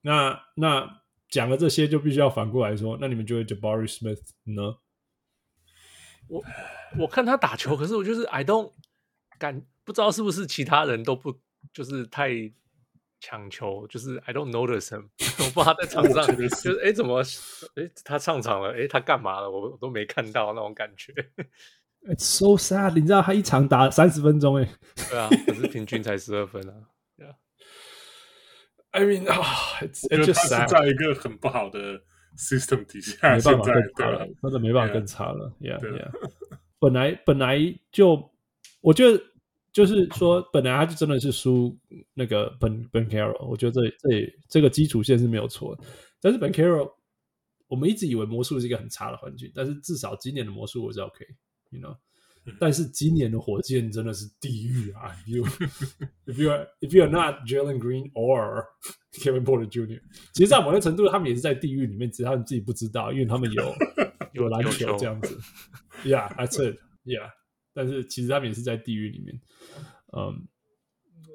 那那。 讲了这些，就必须要反过来说，那你们觉得 Jabari Smith 呢？我我看他打球，可是我就是 I don't 感不知道是不是其他人都不就是太抢球，就是 I don't notice him，我不知道他在场上就是哎怎么哎他上场了，哎他干嘛了，我我都没看到那种感觉。It's so sad，你知道他一场打三十分钟，哎，对啊，可是平均才十二分啊。I mean 啊，就是在一个很不好的 system 底下，没办法更差了，真的没办法更差了。Yeah, yeah. 本来本来就，我觉得就是说，本来他就真的是输那个 Ben Ben Carroll，我觉得这这这个基础线是没有错的。但是 Ben Carroll，我们一直以为魔术是一个很差的环境，但是至少今年的魔术我是 OK，you know。但是今年的火箭真的是地狱啊！If you if you are if you are not Jalen Green or Kevin Porter Jr.，其实，在某些程度，他们也是在地狱里面，只是他们自己不知道，因为他们有有篮球这样子。Yeah, that's it. Yeah，但是其实他们也是在地狱里面。嗯、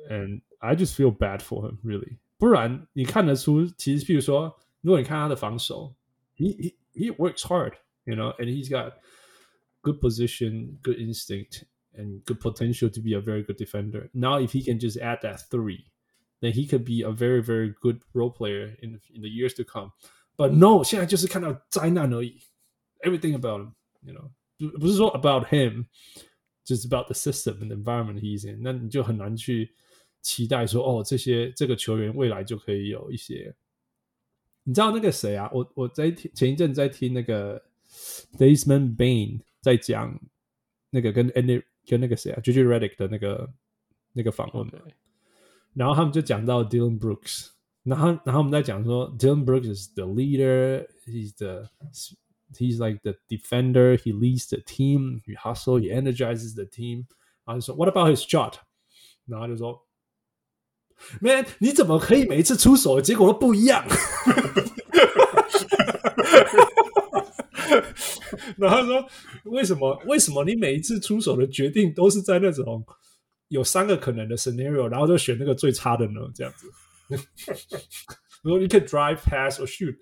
um,，and I just feel bad for him, really。不然你看得出，其实譬如说，如果你看他的防守，he he he works hard, you know, and he's got good position, good instinct, and good potential to be a very good defender. Now, if he can just add that three, then he could be a very, very good role player in in the years to come. But no，现在就是看到灾难而已。Everything about him, you know，不不是说 about him, just about the system and the environment he's in。那你就很难去期待说，哦，这些这个球员未来就可以有一些。你知道那个谁啊？我我在听前一阵在听那个 Desmond Bane。 在讲那个跟 Andy 跟那个谁啊，JJ Redick 的那个那个访问，然后他们就讲到 Dylan Brooks，然后然后我们在讲说 Dylan Brooks is the leader，he's the he's like the defender，he leads the team，he hustle，he energizes the team，然后就说 What about his shot？然后就说 Man，你怎么可以每一次出手的结果都不一样？ 然后说：“为什么？为什么你每一次出手的决定都是在那种有三个可能的 scenario，然后就选那个最差的呢？这样子。如果你可以 drive, pass or shoot,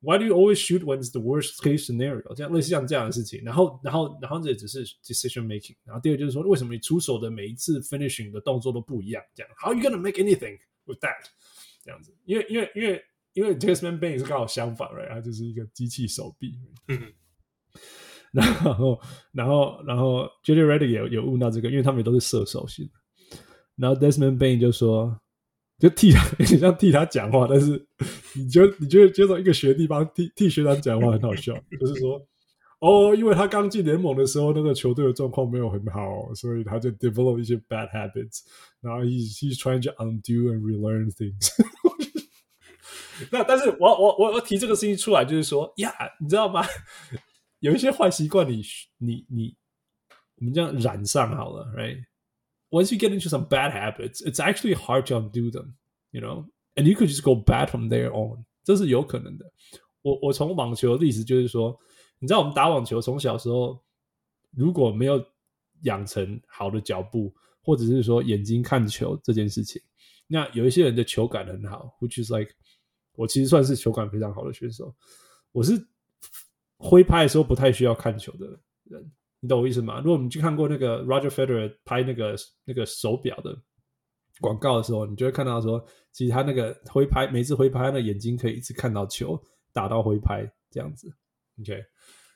why do you always shoot when it's the worst case scenario？这样类似像这样的事情。然后，然后，然后这也只是 decision making。然后第二就是说，为什么你出手的每一次 finishing 的动作都不一样？这样，how are you gonna make anything with that？这样子，因为，因为，因为，因为 Desmond Bane 是刚好相反，right？他就是一个机器手臂。嗯。” 然后，然后，然后，JJ Redick 也有问到这个，因为他们也都是射手型。然后 Desmond Bane 就说，就替他，有点像替他讲话，但是 你觉得，你觉得，觉得一个学弟帮替替学长讲话很好笑，就是说，哦，因为他刚进联盟的时候，那个球队的状况没有很好，所以他就 develop 一些 bad habits，然后 he's he's trying to undo and relearn things。那但是我我我我提这个事情出来，就是说呀，你知道吗？有一些坏习惯你，你你你，我们这样染上好了，right？Once you get into some bad habits, it's actually hard to undo them, you know. And you could just go bad from there on，这是有可能的。我我从网球的历史就是说，你知道我们打网球从小时候如果没有养成好的脚步，或者是说眼睛看球这件事情，那有一些人的球感很好，which is like，我其实算是球感非常好的选手，我是。挥拍的时候不太需要看球的人，你懂我意思吗？如果我们去看过那个 Roger Federer 拍那个那个手表的广告的时候，你就会看到说，其实他那个挥拍，每次挥拍，他的眼睛可以一直看到球打到挥拍这样子。OK，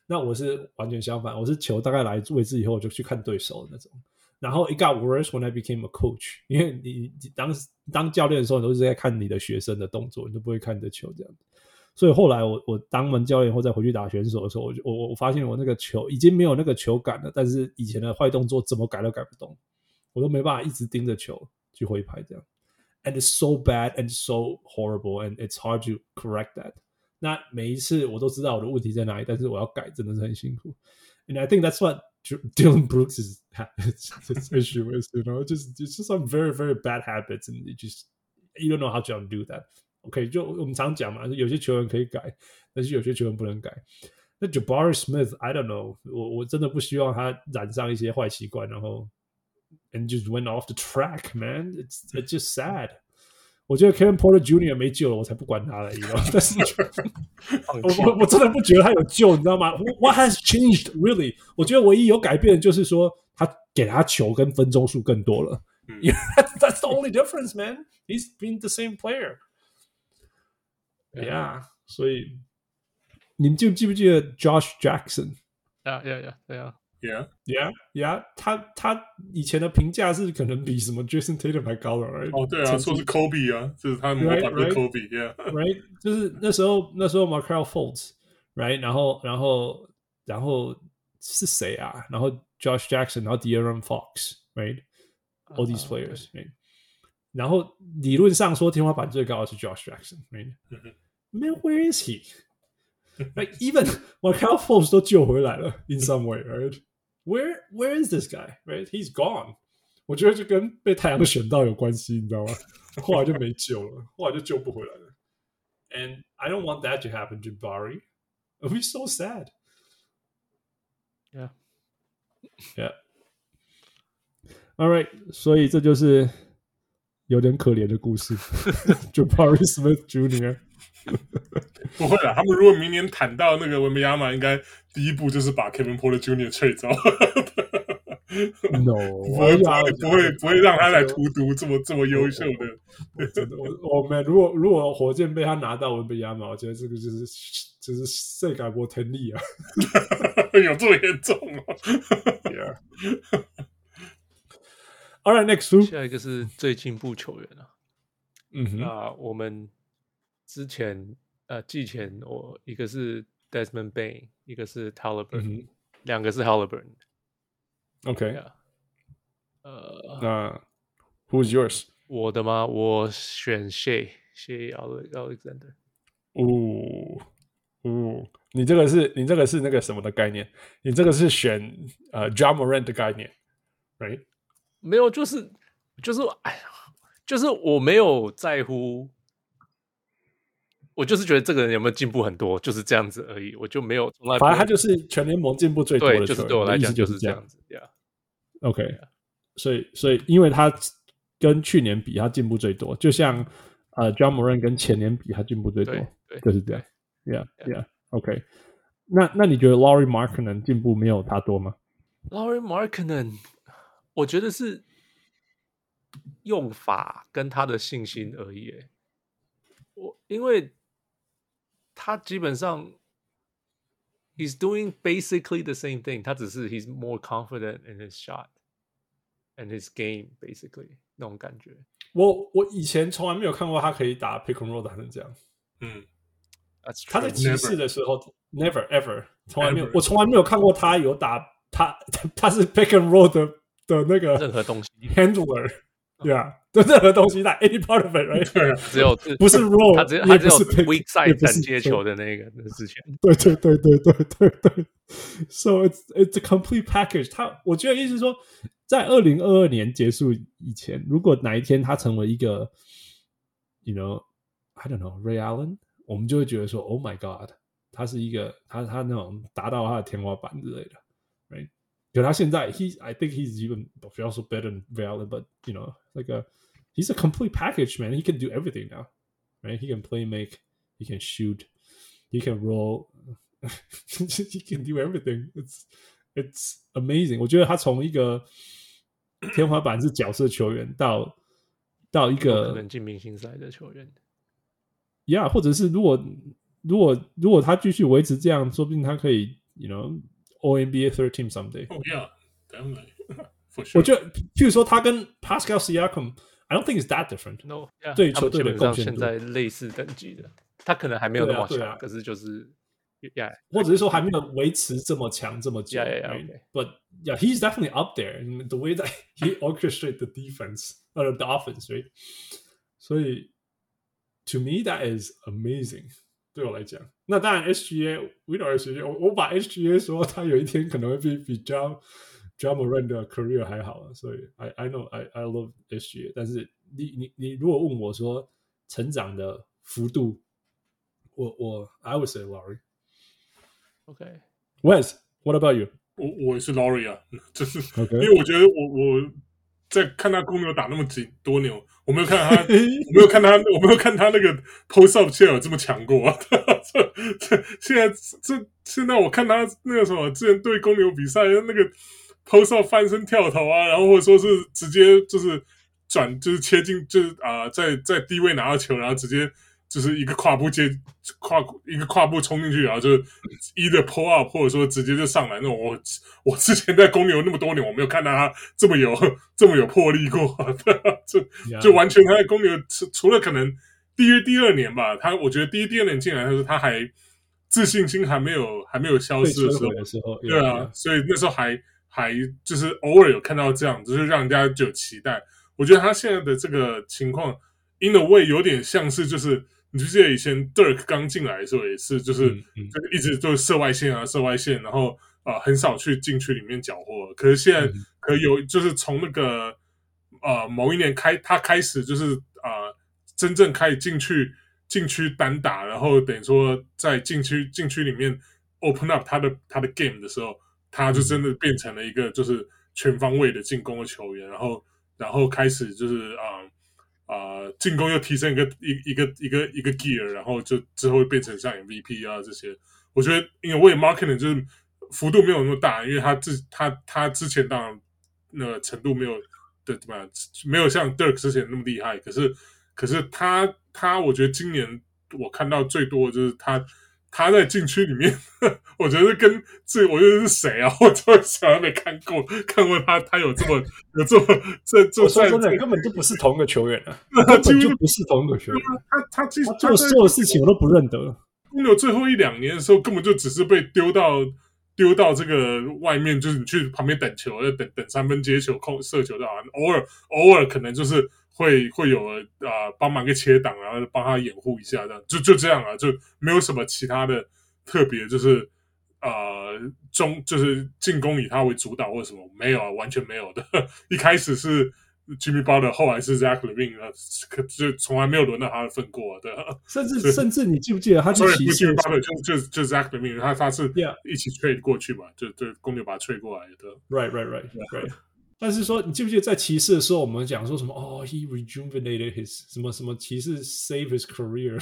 那我是完全相反，我是球大概来位置以后，我就去看对手那种。然后 it got worse when I became a coach，因为你你当当教练的时候，你都是在看你的学生的动作，你都不会看你的球这样子。所以后来我我当完教练后再回去打选手的时候，我就我我发现我那个球已经没有那个球感了，但是以前的坏动作怎么改都改不动，我都没办法一直盯着球去挥拍这样。And it's so bad and so horrible and it's hard to correct that。那每一次我都知道我的问题在哪里，但是我要改真的是很辛苦。And I think that's what Dylan Brooks is his issue is, you know, just just some very very bad habits and you just you don't know how to undo that. OK，就我们常讲嘛，有些球员可以改，但是有些球员不能改。那 Jabari Smith，I don't know，我我真的不希望他染上一些坏习惯，然后 and just went off the track，man，it's it's just sad。我觉得 Kevin Porter Jr. 没救了，我才不管他了，你知道？但是我我我真的不觉得他有救，你知道吗？What has changed really？我觉得唯一有改变的就是说，他给他球跟分钟数更多了。That's the only difference, man. He's been the same player. Yeah，所以你们记不记不记得 Josh Jackson？呀呀呀，对啊，Yeah Yeah Yeah，他他以前的评价是可能比什么 Jason Tatum 还高的，right？哦，对啊，说是 Kobe 啊，就是他模仿的 Kobe，Yeah，Right，就是那时候那时候 Markelle Fultz，Right，然后然后然后是谁啊？然后 Josh Jackson，然后 De'Aaron Fox，Right，All these players，Right。 然后理论上说，天花板最高的是 Josh Jackson，man，、right? where is he？Like even Markelle Fultz 都救回来了，in some way，right？ where where is this guy? Right, he's gone. 我觉得就跟被太阳选到有关系，你知道吗？后来就没救了，后来就救不回来了。And I don't want that to happen to Barry. It'll be so sad. Yeah, yeah. All right，所以这就是 有点可怜的故事，就 Barry Smith Jr. 不会了，他们如果明年谈到那个文梅亚马，应该第一步就是把 Kevin Porter Jr. 吹走。No，不会不会不会不会让他来荼毒这么这么优秀的。真的，我我们如果如果火箭被他拿到文贝亚马，我觉得这个就是就是世界波天力啊，有这么严重吗？Yeah. All right, next. 下一个是最进步球员啊。嗯哼，那我们之前呃季前我一个是 Desmond Bane，一个是 Haliburton，两个是 Haliburton。OK，、yeah. 呃，那 Who's yours？我的吗？我选 Shay Shay Alexander。哦哦，你这个是你这个是那个什么的概念？你这个是选呃 Ja Morant 的概念，right？没有，就是就是哎呀，就是我没有在乎，我就是觉得这个人有没有进步很多，就是这样子而已，我就没有从来。反正他就是全联盟进步最多的球员，对，就是对我来讲就是这样子，Yeah。OK，所以所以因为他跟去年比，他进步最多，就像呃 Ja Morant 跟前年比，他进步最多，对，就是这样，Yeah Yeah OK。那那你觉得 Laurie Markkanen 进步没有他多吗？Laurie Markkanen，我觉得是用法跟他的信心而已。我因为他基本上。He's doing basically the same thing. 他只是 he's more confident in his shot and his game, basically 那种感觉。我我以前从来没有看过他可以打 pick and roll 打成这样。嗯，他在骑士的时候，never ever 从来没有，我从来没有看过他有打他他是 pick and roll 的的那个任何东西 handler。对啊，就任何东西在 any part of it，right？对啊，只有 不是 roll，他只有他只有 weak side 等接球的那个那之前。对对对对对对对。So it's it's a complete package。他我觉得意思是说，在二零二二年结束以前，如果哪一天他成为一个，you know，I don't know，Ray Allen，我们就会觉得说，Oh my God，他是一个他他那种达到他的天花板之类的，right？可他现在，he I think he's even also better than Allen，but you know like a he's a complete package man. He can do everything now, right? He can play, make, he can shoot, he can roll, he can do everything. It's it's amazing. 我觉得他从一个天花板是角色球员到到一个可能进明星赛的球员，Yeah，或者是如果如果如果他继续维持这样，说不定他可以，you know。 All NBA third team someday. Oh yeah, definitely. For sure. 我觉得，譬如说他跟 Pascal Siakam，I don't think it's that different. No，对球队的贡献现在类似等级的，他可能还没有那么强，可是就是，Yeah，或者是说还没有维持这么强这么久。Yeah, yeah, okay. But yeah, he's definitely up there. The way that he orchestrates the defense or the offense, right? 所以，to me that is amazing. 对我来讲，那当然 SGA，we know SGA，我我把 SGA 说他有一天可能会比比较 Ja Morant 的 career 还好了，所以 I I know I I love SGA，但是你你你如果问我说成长的幅度，我我 I would say Lauri。OK，Wes，what about you？我我也是 Lauri 啊，就是 Okay. 因为我觉得我我。 在看他公牛打那么紧多牛，我没有看他，我没有看他，我没有看他那个 post up 现在有这么强过、啊。这这现在这现在我看他那个什么，之前对公牛比赛那个 post up 翻身跳投啊，然后或者说是直接就是转就是切进就是啊、呃，在在低位拿到球，然后直接。就是一个跨步接跨一个跨步冲进去，然后就一的 pull up，或者说直接就上来那种。我我之前在公牛那么多年，我没有看到他这么有 这么有魄力过。就就完全他在公牛除除了可能第一第二年吧，他我觉得第一第二年进来的时候，他还自信心还没有还没有消失的时候，时候对啊，所以那时候还还就是偶尔有看到这样，就是让人家就有期待。我觉得他现在的这个情况，in a way 有点像是就是。你就记得以前 Dirk 刚进来的时候也是，就是、嗯嗯、就一直就是射外线啊，射外线，然后啊、呃、很少去禁区里面缴获。可是现在可有就是从那个呃某一年开，他开始就是呃真正开始进去禁区单打，然后等于说在禁区禁区里面 open up 他的他的 game 的时候，他就真的变成了一个就是全方位的进攻的球员，然后然后开始就是啊。呃啊，进、攻又提升一个一一个一个一个 gear，然后就之后会变成像 MVP 啊这些。我觉得，因为我也 marketing 就是幅度没有那么大，因为他之他他之前当然那个程度没有的怎么样，没有像 Dirk 之前那么厉害。可是可是他他，我觉得今年我看到最多的就是他。他在禁区里面，我觉得跟这，我觉得是谁啊？我从小都没看过，看过他，他有这么 有这么这这，说真的，根本就不是同一个球员啊，根本就不是同一个球员。他他其实做所有事情我都不认得。公牛最后一两年的时候，根本就只是被丢到丢到这个外面，就是你去旁边等球，要等等三分接球、控射球的啊，偶尔偶尔可能就是。会会有啊、呃，帮忙个切挡，然后帮他掩护一下，这样就就这样啊，就没有什么其他的特别，就是呃中就是进攻以他为主导或者什么没有啊，完全没有的。一开始是 Jimmy Butler，后来是 Zach Levine 啊，可就从来没有轮到他的份过的。甚至甚至你记不记得他去骑士？Jimmy Butler 就就就 Zach Levine，他他是一起 trade 过去嘛，就就公牛把他 trade 过来的。Right, right, right, right. 但是说你记不记得在骑士的时候我们讲说什么哦 he rejuvenated his 什么什么骑士 save his career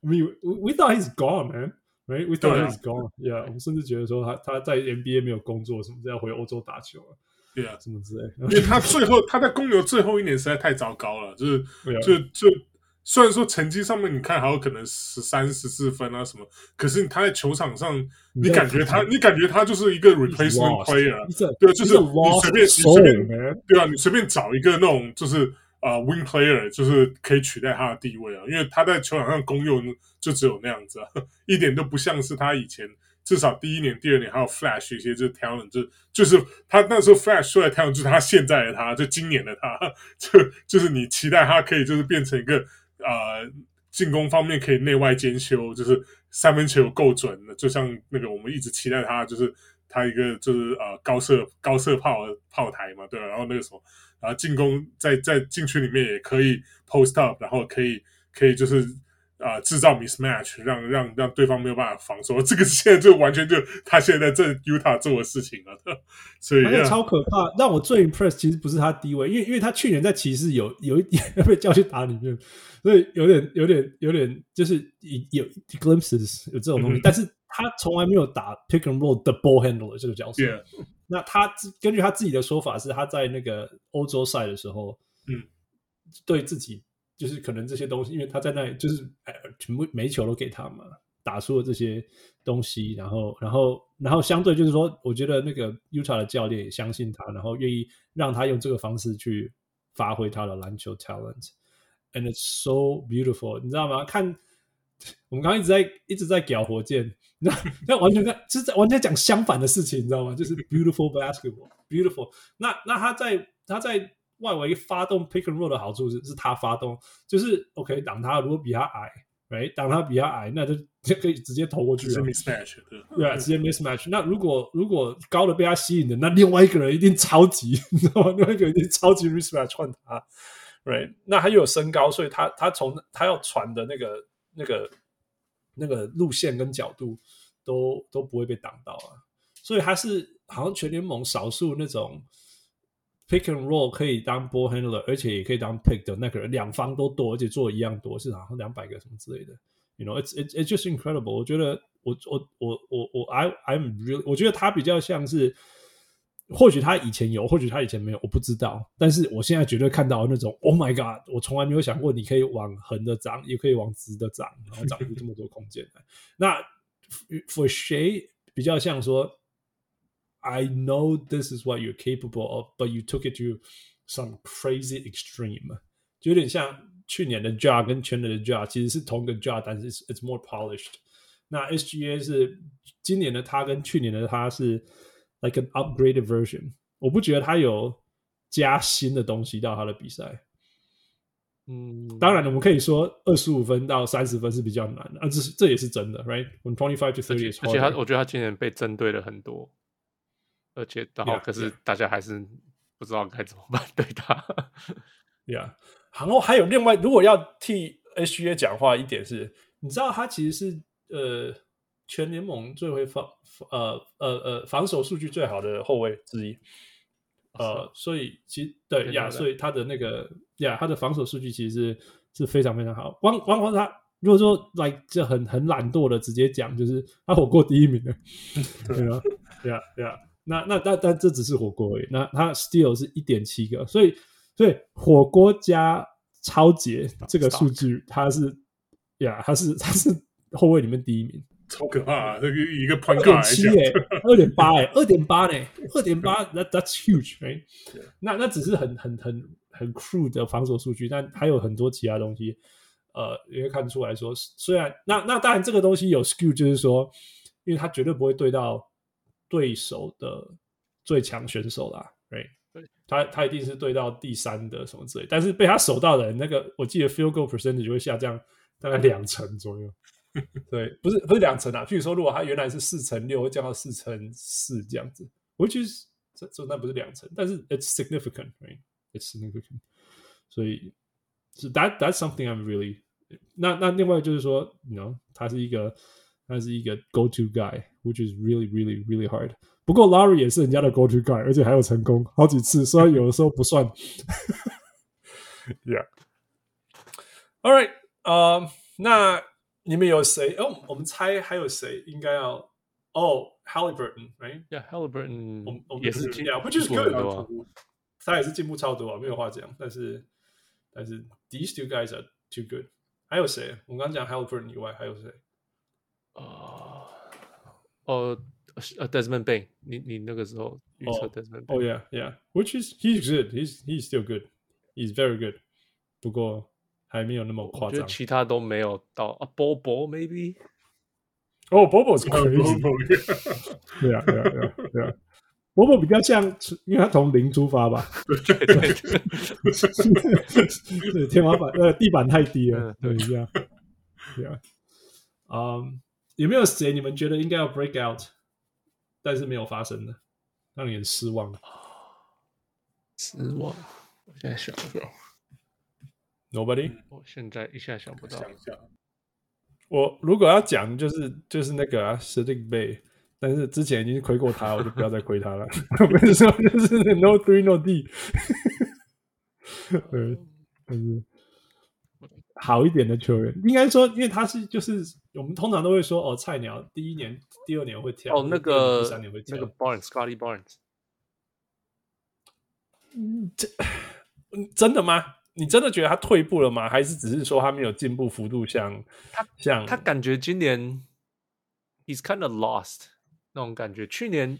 我们以为 we thought he's gone man right? We thought he's gone. Yeah 我们甚至觉得说他他在 nba 没有工作什么要回欧洲打球啊对啊。什么之类因为他最后他在公牛最后一年实在太糟糕了就是 就就虽然说成绩上面你看还有可能十三十四分啊什么，可是他在球场上，你感觉他，你感觉他就是一个 replacement player，对，就是你随便你随便，对啊，你随便找一个那种就是呃 wing player，就是可以取代他的地位啊，因为他在球场上功用就只有那样子啊，一点都不像是他以前至少第一年、第二年还有 flash 一些就是 talent，就就是他那时候 flash 出来 talent，就是他现在的他，就今年的他，就就是你期待他可以就是变成一个。呃，进攻方面可以内外兼修，就是三分球够准的，就像那个我们一直期待他，就是他一个就是呃高射高射炮炮台嘛，对吧？然后那个什么，然后进攻在在禁区里面也可以 post up，然后可以可以就是。啊、呃，制造 mismatch，让让让对方没有办法防守，这个现在就完全就他现在在 Utah 做的事情了，所以超可怕。让我最 impressed 其实不是他低位，因为因为他去年在骑士有有一点 被叫去打里面，所以有点有点有点就是有，有 glimpses 有这种东西，嗯、但是他从来没有打 pick and roll 的 ball handler 这个角色。Yeah. 那他根据他自己的说法是，他在那个欧洲赛的时候，嗯，对自己。就是可能这些东西，因为他在那里，就是哎，全部每一球都给他嘛，打出了这些东西，然后，然后，然后相对就是说，我觉得那个 Utah 的教练也相信他，然后愿意让他用这个方式去发挥他的篮球 talent，and it's so beautiful，你知道吗？看我们刚刚一直在一直在屌火箭，那那完全在，就是完全讲相反的事情，你知道吗？就是 beautiful basketball，beautiful。那那他在他在。外围发动 pick and roll 的好处是，是他发动，就是 OK 挡他，如果比他矮，哎，挡他比他矮，那就就可以直接投过去了。直接 mismatch，对啊，直接 mismatch。那如果如果高的被他吸引的，那另外一个人一定超级，你知道吗？另外一个人一定超级 mismatch 换他，right？那他又有身高，所以他他从他要传的那个那个那个路线跟角度都都不会被挡到啊。所以他是好像全联盟少数那种。Pick and roll 可以当 ball handler，而且也可以当 pick 的那个人，两方都多，而且做一样多，是好像两百个什么之类的。You know, it's it's it's just incredible。我觉得我我我我我 I I'm really，我觉得他比较像是，或许他以前有，或许他以前没有，我不知道。但是我现在绝对看到那种，Oh my God！我从来没有想过你可以往横的长，也可以往直的长，然后长出这么多空间来。那 For Shai 比较像说。I know this is what you're capable of, but you took it to some crazy extreme，就有点像去年的 Ja 跟前年的 Ja 其实是同一个 Ja，但是 it's more polished。那 SGA 是今年的他跟去年的他是 like an upgraded version。我不觉得他有加新的东西到他的比赛。 嗯，当然了，我们可以说二十五分到三十分是比较难的啊，这是这也是真的，right？When twenty five to thirty，而且他，我觉得他今年被针对了很多， 而且然后可是大家还是不知道该怎么办 对他。Yeah，然后还有另外，如果要替 HGA 讲话一点是，你知道他其实是呃全联盟最会防呃呃呃防守数据最好的后卫之一。呃，所以其实对呀，所以他的那个呀，他的防守数据其实是是非常非常好。汪汪光他如果说来就很很懒惰的直接讲，就是他火锅第一名的，对啊，对啊，对啊。那那但但这只是火锅而已。那他 still 是一点七个，所以所以火锅加超杰这个数据，他是呀，他是他是后卫里面第一名。超可怕、啊！这个一个 point 二点七哎，二点八哎，二点八呢，二点八，that that's huge，right？那那只是很很很很 crude 的防守数据，但还有很多其他东西，呃，也会看出来说，虽然那那当然这个东西有 skew，就是说，因为他绝对不会对到对手的最强选手啦，right？对，他他一定是对到第三的什么之类，但是被他守到的人，那个我记得 field goal percentage 就会下降大概两成左右。对，不是不是两成啊，譬如说如果他原来是四乘六，会降到四乘四这样子，我 is 这这那不是两成，但是 it's significant，right？It's significant，所以是、so、that that's something I'm really 那那另外就是说，你 you know，他是一个他是一个 go to guy。guy，which is really really really hard。不过 Larry 也是人家的 go to guy，而且还有成功好几次，虽然有的时候不算。 Yeah。All right，呃、uh,，那。你们有谁？哦，我们猜还有谁应该要？哦，Halliburton，right？Yeah，Halliburton，我们也是进步，不就是个人他也是进步超多啊，没有话讲。但是，但是，these two guys are too good。还有谁？我们刚刚讲 Halliburton 以外，还有谁？啊， 哦，呃，Desmond Bane，你你那个时候预测 Desmond？哦，Yeah，Yeah，Which is he's good，he's he's still good，he's very good。不过。还没有那么夸张，我觉得其他都没有到啊。Bobo maybe，哦，Bobo 是 crazy，对啊，对啊，对啊，对啊。Bobo 比较像，因为他从零出发吧，对对对，对天花板呃地板太低了，对这样，对啊。嗯， 有没有谁你们觉得应该要 break out，但是没有发生的，让你很失望的？失望，我现在想不到。Nobody，我现在一下想不到。我如果要讲，就是就是那个啊，Saddiq Bey，但是之前已经亏过他，我就不要再亏他了。我跟你说，就是 No Three No D。对，但是好一点的球员，应该说，因为他是就是我们通常都会说哦，菜鸟第一年、第二年会跳，哦，那个第三年会跳，那个 Barnes，Scotty Barnes。嗯，这 真的吗？你真的觉得他退步了吗？还是只是说他没有进步幅度像他像他感觉今年 he's kind of lost 那种感觉。去年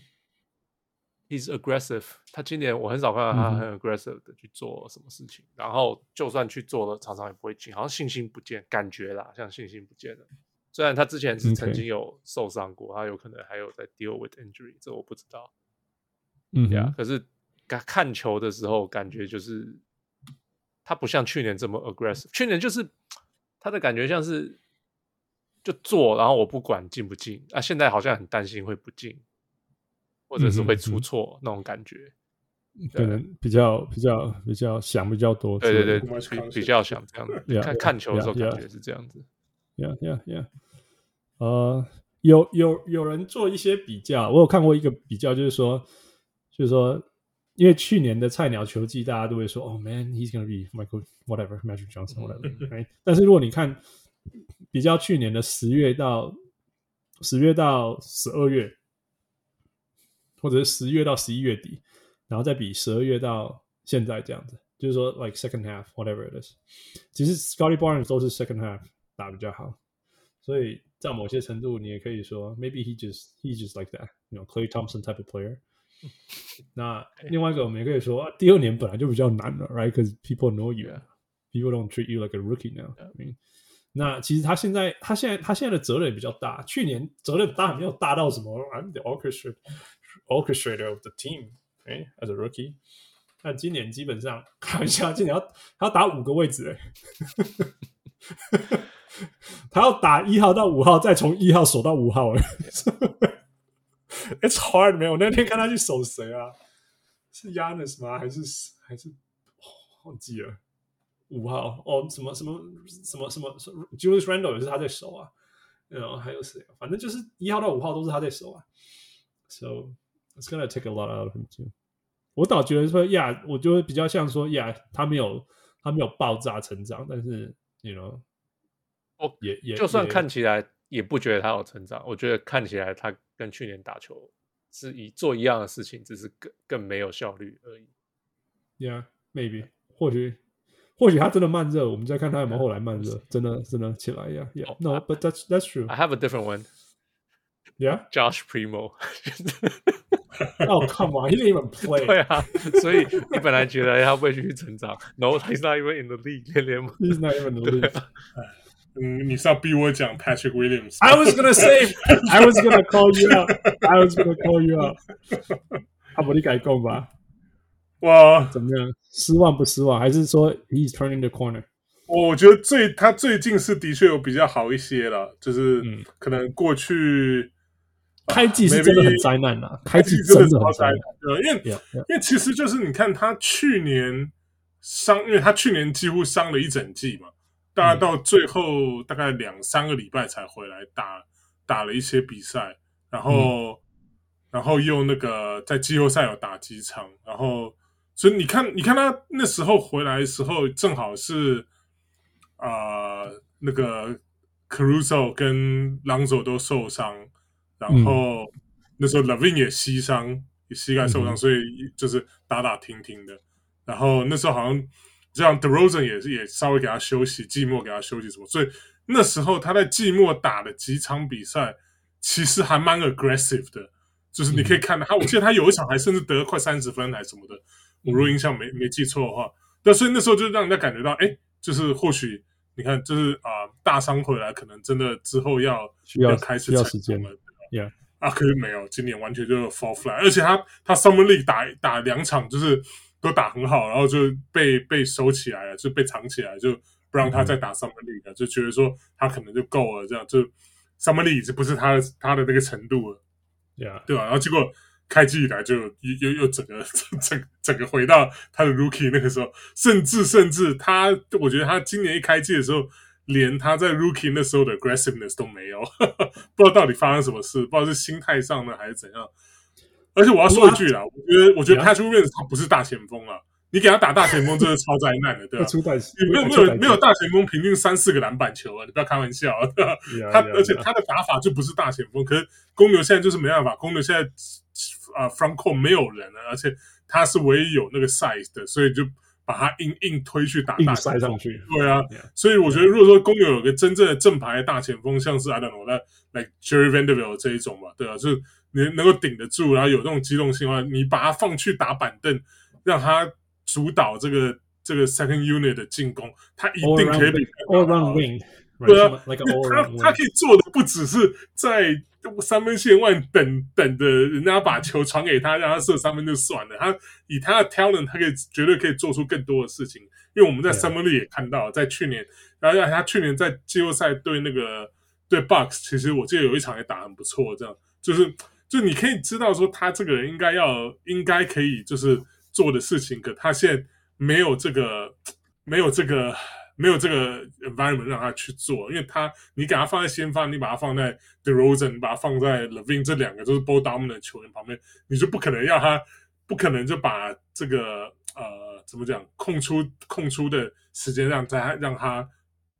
he's aggressive，他今年我很少看到他很 aggressive 的去做什么事情。嗯、然后就算去做了，常常也不会进，好像信心不见，感觉啦，像信心不见了。虽然他之前是曾经有受伤过他有可能还有在 deal with injury，这我不知道。嗯呀可是看看球的时候感觉就是。他不像去年这么 aggressive，去年就是他的感觉像是就做，然后我不管进不进啊。现在好像很担心会不进，或者是会出错、嗯、那种感觉，可能比较比较比较想比较多。对对对，比比较想这样子。Yeah, 看看球的时候感觉是这样子。Yeah yeah yeah。呃，有有有人做一些比较，我有看过一个比较，就是说，就是说。因为去年的菜鸟球季，大家都会说：“哦、oh,，man，he's gonna be Michael whatever Magic Johnson whatever。”但是如果你看比较去年的十月到十月到十二月，或者是十月到十一月底，然后再比十二月到现在这样子，就是说，like second half whatever it is，其实 Scotty Barnes 都是 second half 打比较好，所以在某些程度，你也可以说，maybe he just he's just like that，you know，Klay Thompson type of player。那另外一个，我们也可以说，第二年本来就比较难了，right？Because people know you，people don't treat you like a rookie now。那其实他现在，他现在，他现在的责任也比较大。去年责任当然没有大到什么，I'm the Orchestrator of the team，right？As a rookie，那今年基本上开玩笑，今年要他要打五个位置哎，他要打一号到五号，再从一号守到五号哎。It's hard 没有，我那天看他去守谁啊？是 Yannis 吗？还是还是、哦、忘记了？五号哦，什么什么什么什么？Julius Randle 也是他在守啊。然后还有谁？反正就是一号到五号都是他在守啊。So it's gonna take a lot out of him too。我倒觉得说呀，我就会比较像说呀，他没有他没有爆炸成长，但是 you know，哦也也就算看起来也不觉得他有成长，我觉得看起来他跟去年打球是一做一样的事情，只是更更没有效率而已。Yeah, maybe 或许或许他真的慢热，我们再看他有没有后来慢热，真的真的起来呀。Yeah, yeah. Oh, no, but that's that's true. I have a different one. Yeah, Josh Primo. Oh come on, he didn't even play. 对啊，所以你本来觉得他会继续成长，No, he's not even in the league. He's not even in the league. 嗯，你是要逼我讲 Patrick Williams? I was gonna say, I was gonna call you out. I was gonna call you out. 阿伯，你改讲吧。哇，怎么样？失望不失望？还是说 he's turning the corner？我觉得最他最近是的确有比较好一些了，就是可能过去。开季是真的很灾难呐，开季真的很灾难。对，因为 yeah, yeah. 因为其实就是你看他去年伤，因为他去年几乎伤了一整季嘛，大概到最后大概两三个礼拜才回来打打了一些比赛，然后、嗯、然后又那个在季后赛有打几场，然后所以你看你看他那时候回来的时候，正好是啊、呃、那个 Caruso 跟 Lonzo 都受伤。然后、嗯、那时候 LaVine 也膝伤，也膝盖受伤，嗯、所以就是打打停停的。然后那时候好像这样 DeRozan 也是也稍微给他休息，季末给他休息什么。所以那时候他在季末打的几场比赛，其实还蛮 aggressive 的。就是你可以看到他，我记得他有一场还甚至得了快三十分还是什么的。我如果印象没没记错的话，但所以那时候就让人家感觉到，哎，就是或许你看，就是啊、呃，大伤回来，可能真的之后要需要开始需要时间了。Yeah，啊，可是没有，今年完全就是 fall flat，而且他他 Summer League 打打两场就是都打很好，然后就被被收起来了，就被藏起来，就不让他再打 Summer League 了，就觉得说他可能就够了，这样就 Summer League 已经不是他的他的那个程度了，Yeah，对吧？然后结果开机以来就又又又整个 整整个回到他的 Rookie 那个时候，甚至甚至他，我觉得他今年一开机的时候。连他在 Rookie 那时候的 aggressiveness 都没有，呵呵，不知道到底发生什么事，不知道是心态上呢还是怎样。而且我要说一句啦，我觉得我觉得 Patrick Williams 他不是大前锋啊，你给他打大前锋真的超灾难的，对吧？你没有没有没有大前锋平均三四个篮板球啊，你不要开玩笑啊。他而且他的打法就不是大前锋，可是公牛现在就是没办法，公牛现在啊 front court 没有人了，而且他是唯一有那个 size 的，所以就。把他硬硬推去打大塞，上去，对啊所以我觉得如果说公牛有个真正的正牌的大前锋，像是 I don't know 那 like Jerry Vanderbilt 这一种嘛，对啊，就是你能够顶得住，然后有这种机动性的话，你把他放去打板凳，让他主导这个这个 second unit 的进攻，他一定可以比 all round wing，对他他可以做的不只是在。三分线外等等的，人家把球传给他，让他射三分就算了。他以他的 talent，他可以绝对可以做出更多的事情。因为我们在 Summer League 也看到，在去年，然后他去年在季后赛对那个对 Bucks，其实我记得有一场也打很不错。这样就是，就你可以知道说，他这个人应该要应该可以就是做的事情，可他现在没有这个，没有这个。没有这个 environment 让他去做，因为他你给他放在先发，你把他放在 DeRozan，你把他放在 Levine，这两个都是 ball dominant 的球员旁边，你就不可能要他，不可能就把这个呃怎么讲空出空出的时间让他让他。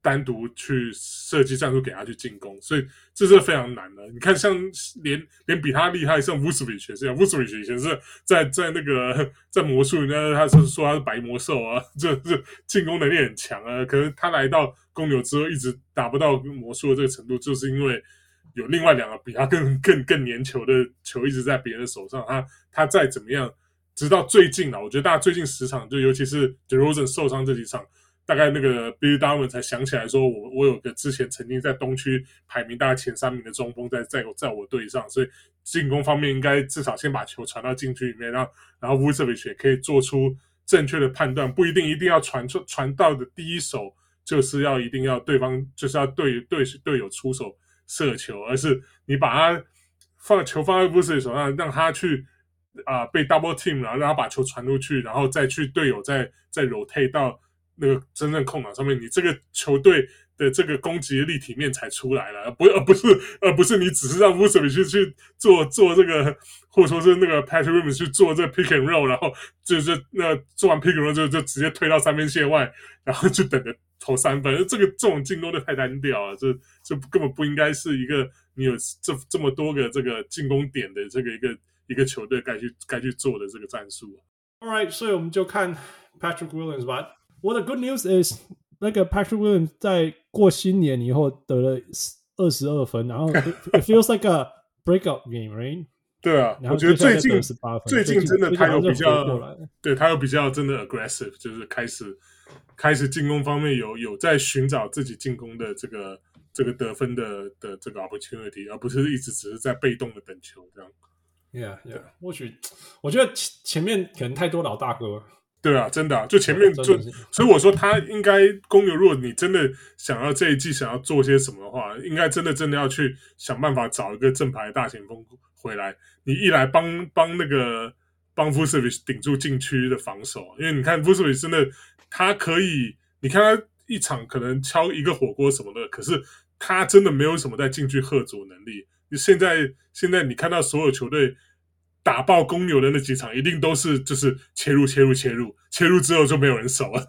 单独去设计战术给他去进攻，所以这是非常难的。你看，像连连比他厉害，像 Vucevic 也是这样。Vucevic 以前是在在那个在魔术，那他是说他是白魔兽啊，这这进攻能力很强啊。可是他来到公牛之后，一直达不到魔术的这个程度，就是因为有另外两个比他更更更粘球的球一直在别人手上。他他再怎么样，直到最近啊，我觉得大家最近十场，就尤其是 DeRozan 受伤这几场。大概那个 Billy Donovan 才想起来说，我我有个之前曾经在东区排名大概前三名的中锋在在我在我队上，所以进攻方面应该至少先把球传到禁区里面，让然后 Vucevic 也可以做出正确的判断，不一定一定要传出传到的第一手就是要一定要对方就是要对对队友出手射球，而是你把他放球放在 Vucevic 手上，让他去啊、被 double team，然后让他把球传出去，然后再去队友再再 rotate 到那个真正空档上面，你这个球队的这个攻击的立体面才出来了，不而不是而不是你只是让 Vucevic 去去做做这个。或者说是那个 Patrick Williams 去做这个 pick and roll，然后就是那做完 pick and roll 就就直接推到三分线外，然后就等着投三分。这个这种进攻就太单调了，这这根本不应该是一个你有这这么多个这个进攻点的这个一个一个球队该去该去做的这个战术。All right，所以我们就看 Patrick Williams 吧。What the good news is，那个 Patrick Williams 在过新年以后得了二十二分，然后 it feels like a breakout game，right？对啊，我觉得最近最近真的他有比较，对他有比较真的 aggressive，就是开始开始进攻方面有有在寻找自己进攻的这个这个得分的的这个 opportunity，而不是一直只是在被动的等球这样。Yeah, yeah，或许我觉得前前面可能太多老大哥。对啊，真的啊，就前面就所以我说他应该公牛，如果你真的想要这一季想要做些什么的话，应该真的真的要去想办法找一个正牌的大前锋。回来，你一来帮帮那个帮 Vucevic 顶住禁区的防守，因为你看 Vucevic 真的他可以，你看他一场可能敲一个火锅什么的，可是他真的没有什么在禁区喝阻能力。现在现在你看到所有球队打爆公牛的那几场，一定都是就是切入切入切入切入之后就没有人守了，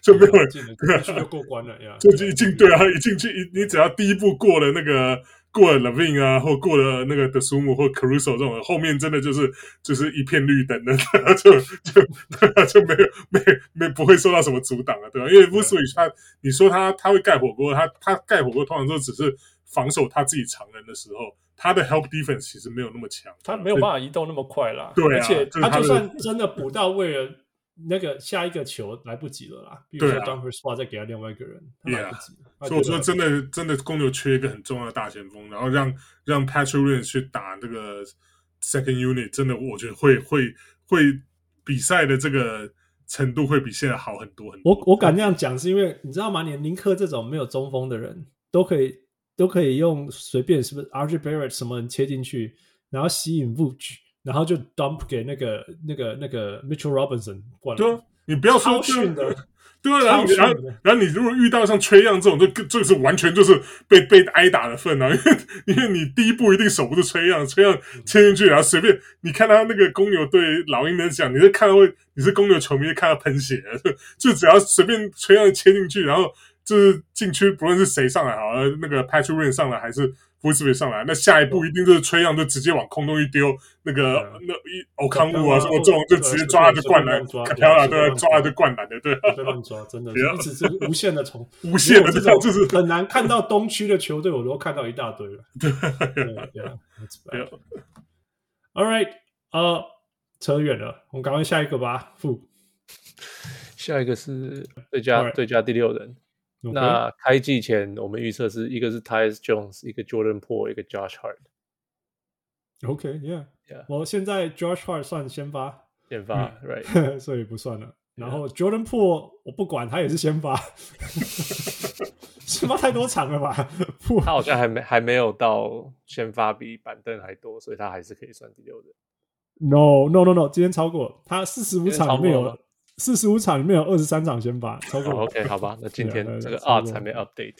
就没有人进就过关了呀，就一 进对啊，一进去一你只要第一步过了那个。过了 LaVine 啊，或过了那个 Dosunmu 或 Caruso 这种，后面真的就是就是一片绿灯的，就就 就没有没没不会受到什么阻挡了，对吧？因为 Vucevic 他，你说他他会盖火锅，他他盖火锅通常都只是防守他自己常人的时候，他的 help defense 其实没有那么强，他没有办法移动那么快啦。对啊，而且他就算真的补到位了。那个下一个球来不及了啦，比如说 Dunker Spot 再给他另外一个人，他来不及了。所以我说真的，真的公牛缺一个很重要的大前锋，然后让让 Patrick Williams 去打这个 Second Unit，真的我觉得会会会比赛的这个程度会比现在好很多很多。我我敢这样讲，是因为你知道吗？连林克这种没有中锋的人都可以都可以用随便是不是 RJ Barrett 什么人切进去，然后吸引 Vooch。然后就 dump 给那个那个那个 Mitchell Robinson 过来。对啊，你不要说训的，对啊，然后然后然后你如果遇到像 Trae Young 这种，这这是完全就是被被挨打的份啊！因为因为你第一步一定守不住崔样，崔样切进去，然后随便你看他那个公牛队老鹰的讲，你是看到会你是公牛球迷看到喷血，就只要随便 Trae Young 切进去，然后就是禁区不论是谁上来好，那个 Patrick Williams 上来还是。不是没上来，那下一步一定就是吹样，就直接往空中一丢，那个那一欧康物啊什么这种，就直接抓就灌篮，漂亮对，抓就灌篮的，对，乱抓，真的，一直是无限的从无限的这种，就是很难看到东区的球队，我都看到一大堆了。对，All right，呃，扯远了，我们赶快下一个吧。负，下一个是最佳最佳第六人。那开季前，我们预测是一个是 Tyus Jones，一个 Jordan Poole，一个 Josh Hart。OK，Yeah，Yeah。我现在 Josh Hart 算先发，先发、嗯、，Right，所以不算了。然后 Jordan Poole 我不管，他也是先发，先发太多场了吧？他好像还没还没有到先发比板凳还多，所以他还是可以算第六人。No，No，No，No，no, no, no, 今天超过他四十五场没有。四十五场里面有二十三场先发，超过。Oh, OK，好吧，那今天这个 odds 还没 update。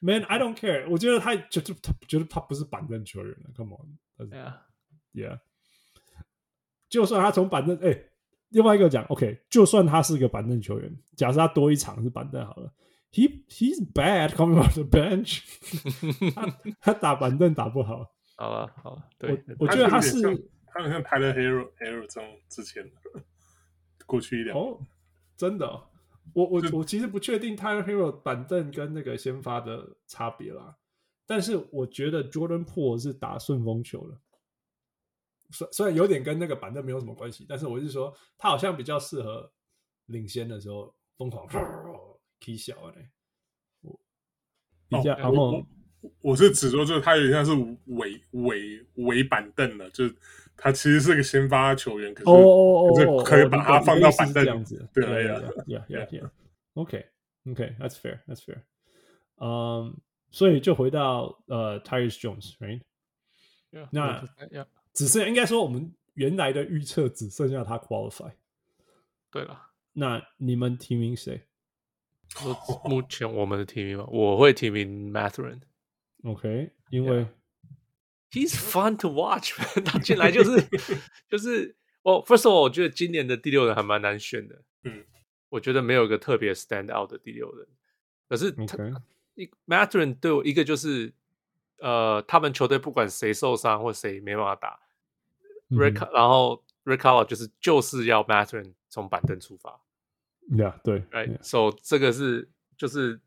Man，I don't care。我觉得他就就他觉得他不是板凳球员了，Come on，Yeah，Yeah。就算他从板凳，哎、欸，另外一个讲，OK，就算他是个板凳球员，假设他多一场是板凳好了，He he's bad coming off the bench 他。他打板凳打不好。好了，好了，对，我我觉得他是他好像拍了 Hero Hero 这种之前。过去一点。哦，真的、哦，我我我其实不确定 Tyler Herro 板凳跟那个先发的差别啦，但是我觉得 Jordan Poole 是打顺风球了，虽虽然有点跟那个板凳没有什么关系，但是我是说他好像比较适合领先的时候疯狂踢小嘞，我比较然后我是指说，就是他有点像是伪伪伪板凳了，就是他其实是个先发球员，可是哦哦哦，可以把他放到板凳这样子，对呀呀呀呀，OK，OK，That's fair，That's fair，嗯，所以就回到呃，Tyus Jones，right？那只剩应该说我们原来的预测只剩下他 qualify。对了，那你们提名谁？目前我们的提名，我会提名 Mathurin。OK，因为 He's fun to watch，他进来就是就是，哦，First of all，我觉得今年的第六人还蛮难选的。嗯，我觉得没有一个特别 stand out 的第六人。可是他 Mathurin 对我一个就是，呃，他们球队不管谁受伤或谁没办法打，Rick，然后 Rick Carlisle 就是就是要 Mathurin 从板凳出发。Yeah，对，Right，So 这个是就是。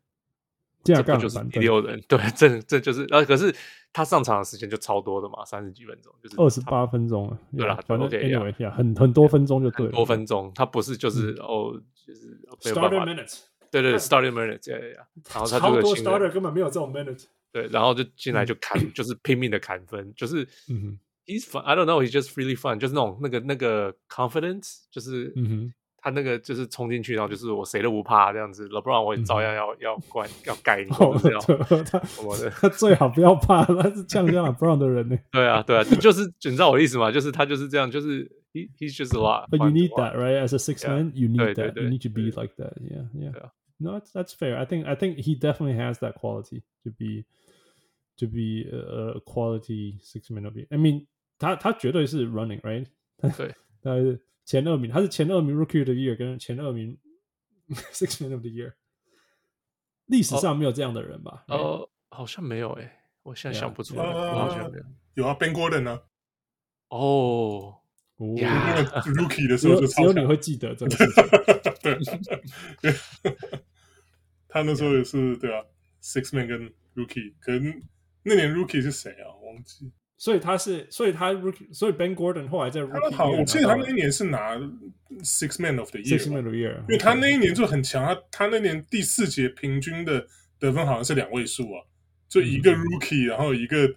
这不就是第六人？对，这这就是，呃，可是他上场的时间就超多的嘛，三十几分钟，就是二十八分钟了。对啦，反正 anyway，很很多分钟就对了，多分钟，他不是就是哦，就是 starting minutes，对对，starting minutes，对对，然后他这个 starter 根本没有这种 minutes，对，然后就进来就砍，就是拼命的砍分，就是，he's fun，I don't know，he's just really fun，就是那种那个那个 confidence，就是，嗯哼。他那个就是冲进去，然后就是我谁都不怕这样子，不然我也照样要要灌要盖你，这样。他我的他最好不要怕，他是这样这样 LeBron 的人呢。对啊，对啊，就是你知道我的意思吗？就是他就是这样，就是 he he's just a lot。But you need that, right? As a six man, you need that. You need to be like that. Yeah, yeah. No, that's fair. I think I think he definitely has that quality to be to be a quality six man. I mean，他他绝对是 running, right? 对，但是。 前二名，他是前二名 Rookie of the Year 跟前二名 Sixth Man of the Year，历史上没有这样的人吧？呃，好像没有诶，我现在想不出来，好像没有。有啊，Ben Gordon 呢？哦，Rookie 的时候就只有你会记得这个事情。对，他那时候也是对啊，Sixth Man 跟 Rookie，可能那年 Rookie 是谁啊？忘记。所以他是，所以他 rookie，所以 Ben Gordon 后来在 rookie，他好，我记得他那一年是拿 Six Man of the Year，Six Man of the Year，因为他那一年就很强，他他那年第四节平均的得分好像是两位数啊，就一个 rookie，然后一个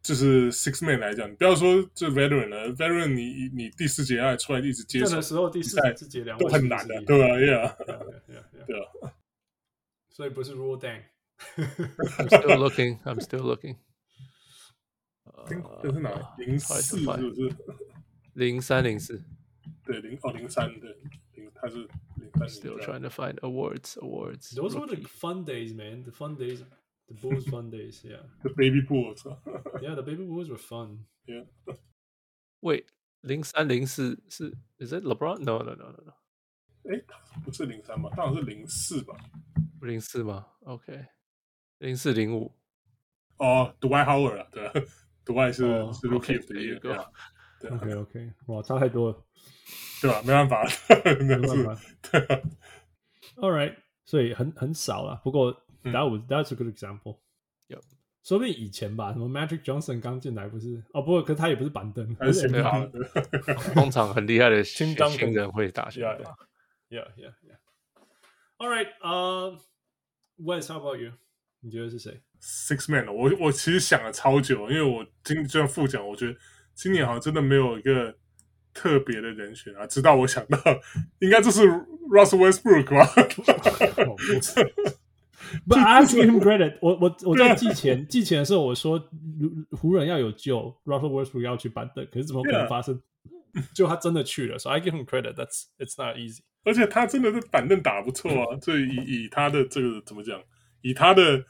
就是 Six Man 来讲，你不要说这 Veteran 了，Veteran 你你第四节要出来一直接手的时候，第四节两都很难的，对吧？Yeah，对啊，所以不是 Rule Dang。I'm still looking. I'm still looking. 这是哪？零四是不是？零三零四，对零哦零三对零，他是零三。Still trying to find awards, awards. Those were the fun days, man. The fun days, the Bulls fun days. Yeah. The baby Bulls. Yeah, the baby Bulls were fun. Yeah. Wait, 零三零四是？Is it LeBron? No, no, no, no, no. 哎，他不是零三吧？他好像是零四吧？零四吗？OK，零四零五。哦，Dwight Howard 啊，对。 独外是是 Rookie of the Year，对吧？OK OK，哇，差太多了，对吧？没办法，没办法。对，All right，所以很很少了。不过 That was that's a good example。有，说不定以前吧，什么 Magic Johnson 刚进来不是？哦，不过可他也不是板凳，还是 MVP。通常很厉害的新新人会打下来。Yeah yeah yeah。All right，呃，Wes，How about you？你觉得是谁？Six Man，我我其实想了超久，因为我今就像副讲，我觉得今年好像真的没有一个特别的人选啊。直到我想到，应该就是 Russell Westbrook 吧。But I give him credit 我。我我我在季前季前的时候，我说湖人要有救，Russell Westbrook 要去板凳，可是怎么可能发生？就他真的去了，所以 I give him credit。That's it's not easy。而且他真的是板凳打不错啊，所以以以他的这个怎么讲，以他的。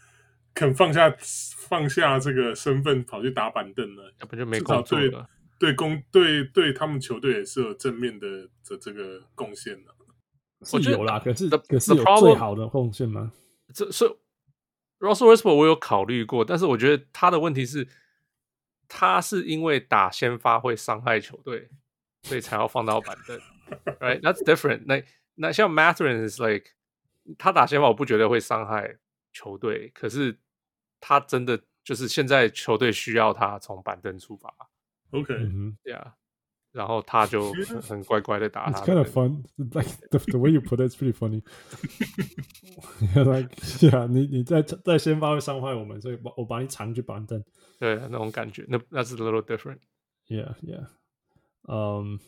肯放下放下这个身份跑去打板凳了，要不就没工作了。对公对对他们球队也是有正面的的这个贡献的。我觉得有啦，可是可是有最好的贡献吗？这是 Russell Westbrook，我有考虑过，但是我觉得他的问题是，他是因为打先发会伤害球队，所以才要放到板凳。Right, that's different 那。那那像 Mathurin is like，他打先发，我不觉得会伤害球队，可是。他真的就是现在球队需要他从板凳出发，OK，对啊，然后他就很乖乖的打他。It's kind of fun, like the the way you put it, it's pretty funny. like yeah，，你你在在先发会伤害我们，所以把我把你藏去板凳。对，那种感觉，那那是 a little different。Yeah, yeah. 嗯，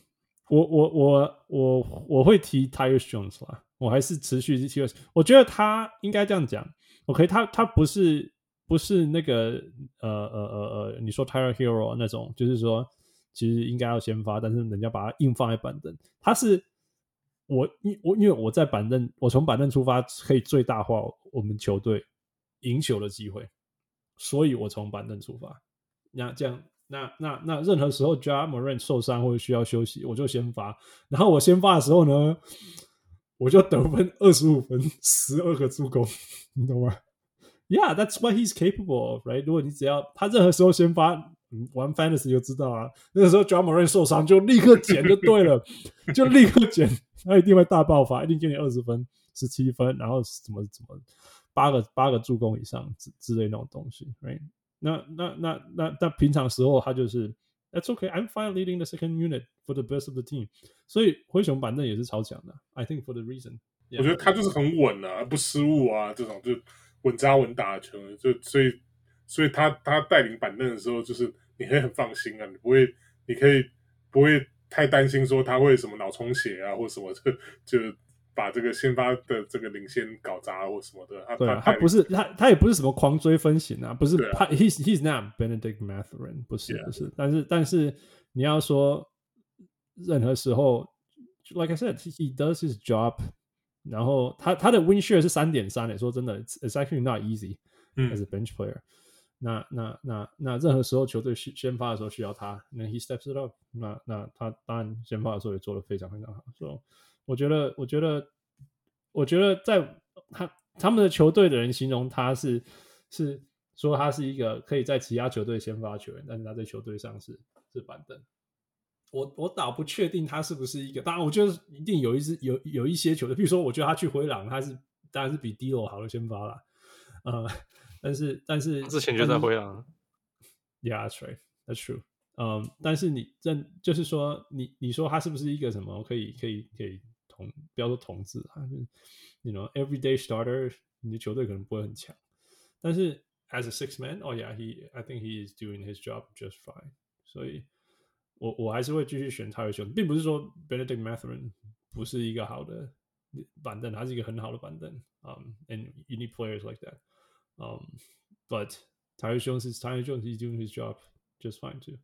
我我我我我会提 Tyus Jones 啦，我还是持续提。我觉得他应该这样讲，OK，他他不是不是那个呃呃呃呃，你说 Tyler Hero 那种，就是说其实应该要先发，但是人家把他硬放在板凳。他是我因我因为我在板凳，我从板凳出发可以最大化我们球队赢球的机会。所以我从板凳出发，那这样，那那那任何时候 Ja Morant 受伤或者需要休息，我就先发。然后我先发的时候呢，我就得分二十五分，十二个助攻，你懂吗？Yeah, that's what he's capable of, right？如果你只要他任何时候先发，嗯，玩 Fantasy 就知道啊。那个时候 Ja Morant 受伤，就立刻捡就对了，就立刻捡，他一定会大爆发，一定给你二十分、十七分，然后怎么怎么。八个八个助攻以上之之类那种东西，right？那那那那那平常时候他就是 That's okay, I'm fine leading the second unit for the best of the team。所以灰熊板凳也是超强的，I think for the reason。我觉得他就是很稳啊，不失误啊，这种就稳扎稳打的球员，就所以所以他他带领板凳的时候，就是你可以很放心啊，你不会，你可以不会太担心说他会什么脑充血啊，或什么就就。把这个先发的这个领先搞砸或什么的，他对啊，他不是他他也不是什么狂追分型啊，不是他、啊、he's he's not Benedict Mathurin 不是、yeah. 不是，但是但是你要说任何时候，like I said he does his job，然后他他的 win share 是三点三诶，说真的，it's actually not easy as a bench player，、嗯、那那那那任何时候球队先发的时候需要他，那 he steps it up，那那他当然先发的时候也做得非常非常好，所以。我觉得，我觉得，我觉得，在他他们的球队的人形容他是是说他是一个可以在其他球队先发球员，但是他在球队上是是板凳。我我倒不确定他是不是一个，当然我觉得一定有一支有有一些球队，比如说我觉得他去灰狼，他是当然是比 D'Lo 好的先发了，呃，但是但是之前就在灰狼，Yeah, that's right, that's true. 嗯，但是你认就是说你你说他是不是一个什么可以可以可以同。不要说同志啊，就是 you know everyday starter，你的球队可能不会很强，但是 as a six man，oh yeah，he I think he is doing his job just fine。所以我我还是会继续选他为选，并不是说 Benedict Mathurin 不是一个好的板凳，他是一个很好的板凳。Um, and you need players like that. Um, but Tyus Jones is Tyus Jones, he's doing his job just fine too.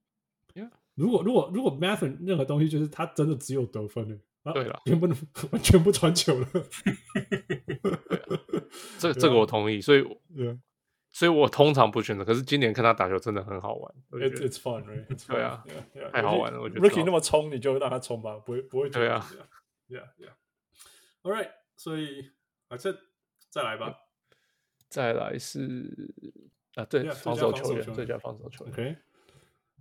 Yeah. 如果如果如果 Mathurin 任何东西就是他真的只有得分了。啊、对了，全部完全不传球了。这这个我同意，所以所以我通常不选择。可是今年看他打球真的很好玩，It's it's fun, right? It's fun. 对啊 yeah, yeah. 太好玩了。我觉得 Ricky 那么冲，你就让他冲吧，不会不会。对啊，Yeah Yeah。All right，所以啊，这再来吧。再来是啊，对防守球员，最佳防守球员。OK，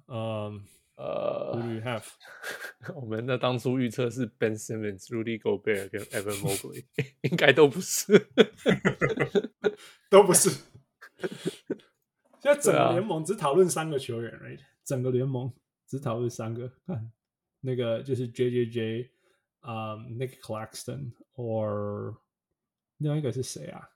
嗯。呃、uh,，Who do you have? 我们的当初预测是 Ben Simmons、Rudy Gobert 跟 Evan Mobley，应该都不是，都不是。现在整个联盟只讨论三个球员，right？整个联盟只讨论三个，看那个就是 JJJ，啊、um,，Nick Claxton，or 另外一个是谁啊？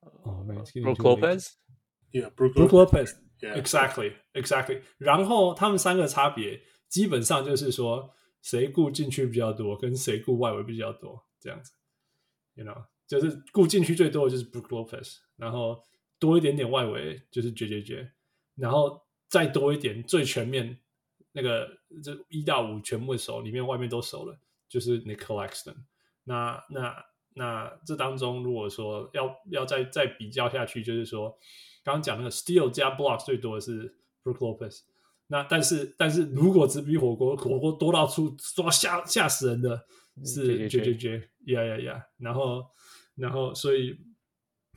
哦、oh,，Brook Lopez，Yeah，Brook Lopez。Yeah, exactly, exactly. 然后他们三个差别基本上就是说，谁顾禁区比较多，跟谁顾外围比较多，这样子。You know，就是顾禁区最多的就是 Brook Lopez，然后多一点点外围就是绝绝绝然后再多一点最全面那个这一到五全部熟，里面外面都熟了，就是 Nick Claxton。那那那这当中如果说要要再再比较下去，就是说。刚刚讲那个 Steel 加 block 最多的是 Brook Lopez，那但是但是如果只比火锅火锅多到出抓吓吓死人的是 JJJ，yeah yeah yeah，然后然后所以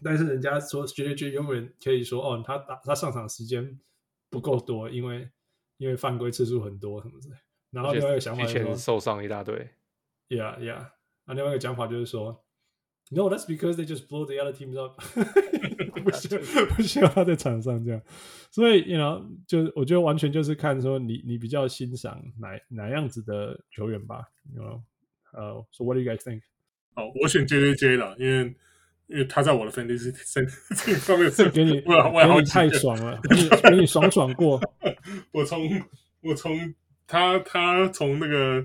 但是人家说 JJJ 永远可以说哦，他打他上场时间不够多，因为因为犯规次数很多什么之类，然后另外一个想法就是受伤一大堆，yeah yeah，那另外一个讲法就是说。No, that's because they just blow the other teams up 不需要 不需要他在场上这样，所以 you know 就我觉得完全就是看说你你比较欣赏哪哪样子的球员吧，you know，呃、uh,，So what do you guys think？好，我选 JJJ 了，因为因为他在我的 fantasy 上面是给你，我我好太爽了，给你给你爽爽过。我从我从他他从那个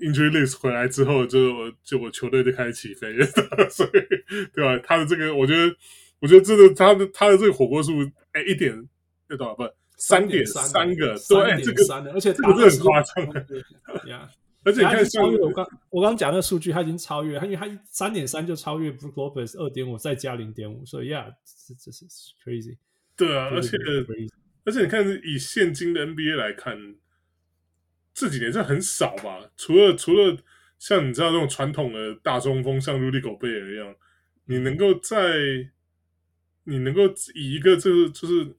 injury list 回来之后，就我就我球队就开始起飞了，所以对吧？他的这个，我觉得我觉得这个，他的他的这个火锅数，哎，一点要多少不？三点三个，对，这个而且这个是很夸张的，呀。而且你看，超越我刚我刚讲那个数据，他已经超越，他因为他三点三就超越 Brook Lopez 二点五，再加零点五，所以呀，这这是 crazy。对啊，而且而且你看，以现今的 NBA 来看，这几年这很少吧？除了除了像你知道这种传统的大中锋，像 Rudy Gobert 一样，你能够在你能够以一个就是就是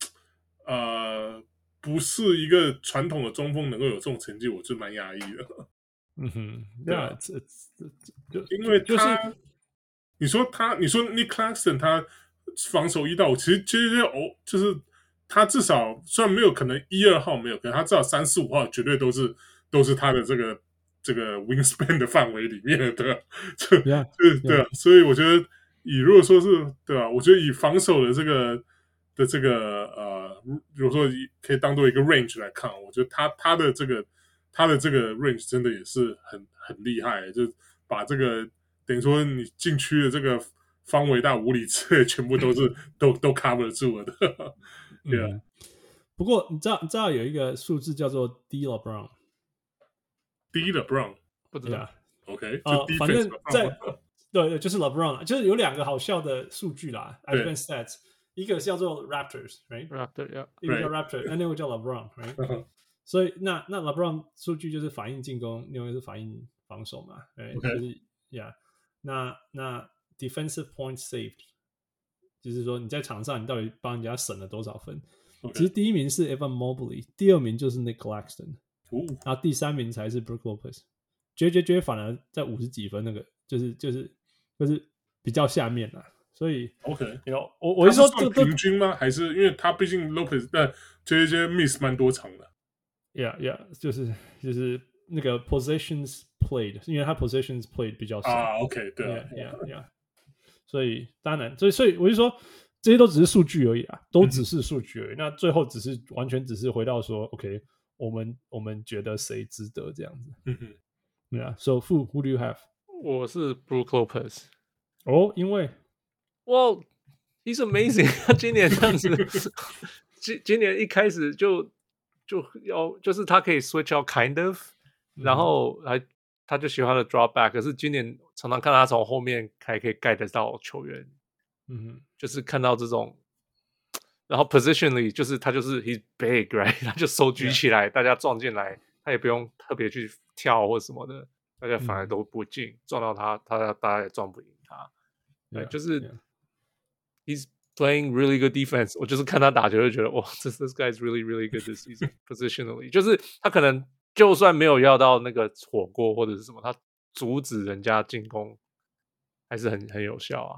呃，不是一个传统的中锋能够有这种成绩，我就蛮压抑的。嗯哼，那这，这这就因为，就是你说他，你说 Nick Claxton 他防守一到五，其实其实哦，就是他至少虽然没有可能一二号没有，可能他至少三四五号绝对都是都是他的这个这个 wingspan 的范围里面的，对对啊，yeah. 所以我觉得以如果说是对吧，我觉得以防守的这个的这个呃，如果说可以当做一个 range 来看，我觉得他他的这个。他的这个 range 真的也是很很厉害，就把这个等于说你禁区的这个方围大五里之内全部都是都都 cover 住了的。对 啊、嗯，不过你知道你知道有一个数字叫做 D LeBron，D LeBron 不知道、啊、？OK，呃，反正在对对，就是 LeBron，就是有两个好笑的数据啦，advanced stats，一个叫做 Raptors，right？Raptor，yeah，一个叫 Raptor，那那个叫 LeBron，right？所以那那 LeBron 数据就是反映进攻，另外是反映防守嘛，对，okay. 就是呀。Yeah, 那那 defensive points saved，就是说你在场上你到底帮人家省了多少分.其实第一名是 Evan Mobley，第二名就是 Nick Claxton，然后第三名才是 Brook Lopez，绝绝绝反而在五十几分那个就是就是就是比较下面了。所以 OK，有我我是说这平均吗？还是因为他毕竟 Lopez 但绝绝绝 miss 蛮多场的。Yeah, yeah，就是就是那个 possessions played，因为他 possessions played 比较少啊。OK，对，Yeah, yeah, yeah。所以当然，所以所以我就说，这些都只是数据而已啊，都只是数据而已。嗯、那最后只是完全只是回到说，OK，我们我们觉得谁值得这样子。嗯哼，Yeah。So who who do you have？我是 Brook Lopez。哦，因为，Well, he's amazing。他今年这样子，今今年一开始就。就要就是他可以 switch out kind of，、嗯、然后还他就喜欢的 drop back，可是今年常常看他从后面还可以盖得到球员，嗯，就是看到这种，然后 positionally 就是他就是 he's big right，他就手举起来.大家撞进来，他也不用特别去跳或什么的，大家反而都不进、嗯，撞到他，他大家也撞不赢他，对、就是 he's。Playing really good defense，我就是看他打球就觉得哇，这 this guy is really really good this season positionally，就是他可能就算没有要到那个火锅或者是什么，他阻止人家进攻还是很很有效啊。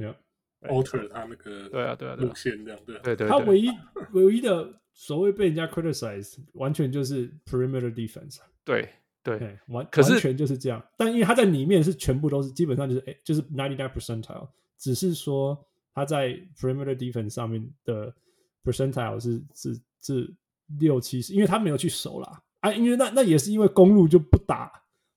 Yeah，alter 他那个对啊对啊路线这样对，对对，他唯一唯一的所谓被人家 criticize，完全就是 perimeter defense。对对，完可是完全就是这样，但因为他在里面是全部都是基本上就是哎就是 ninety nine percentile，只是说。他在 perimeter defense 上面的 percentile 是是是六七十，因为他没有去守啦。啊，因为那那也是因为公路就不打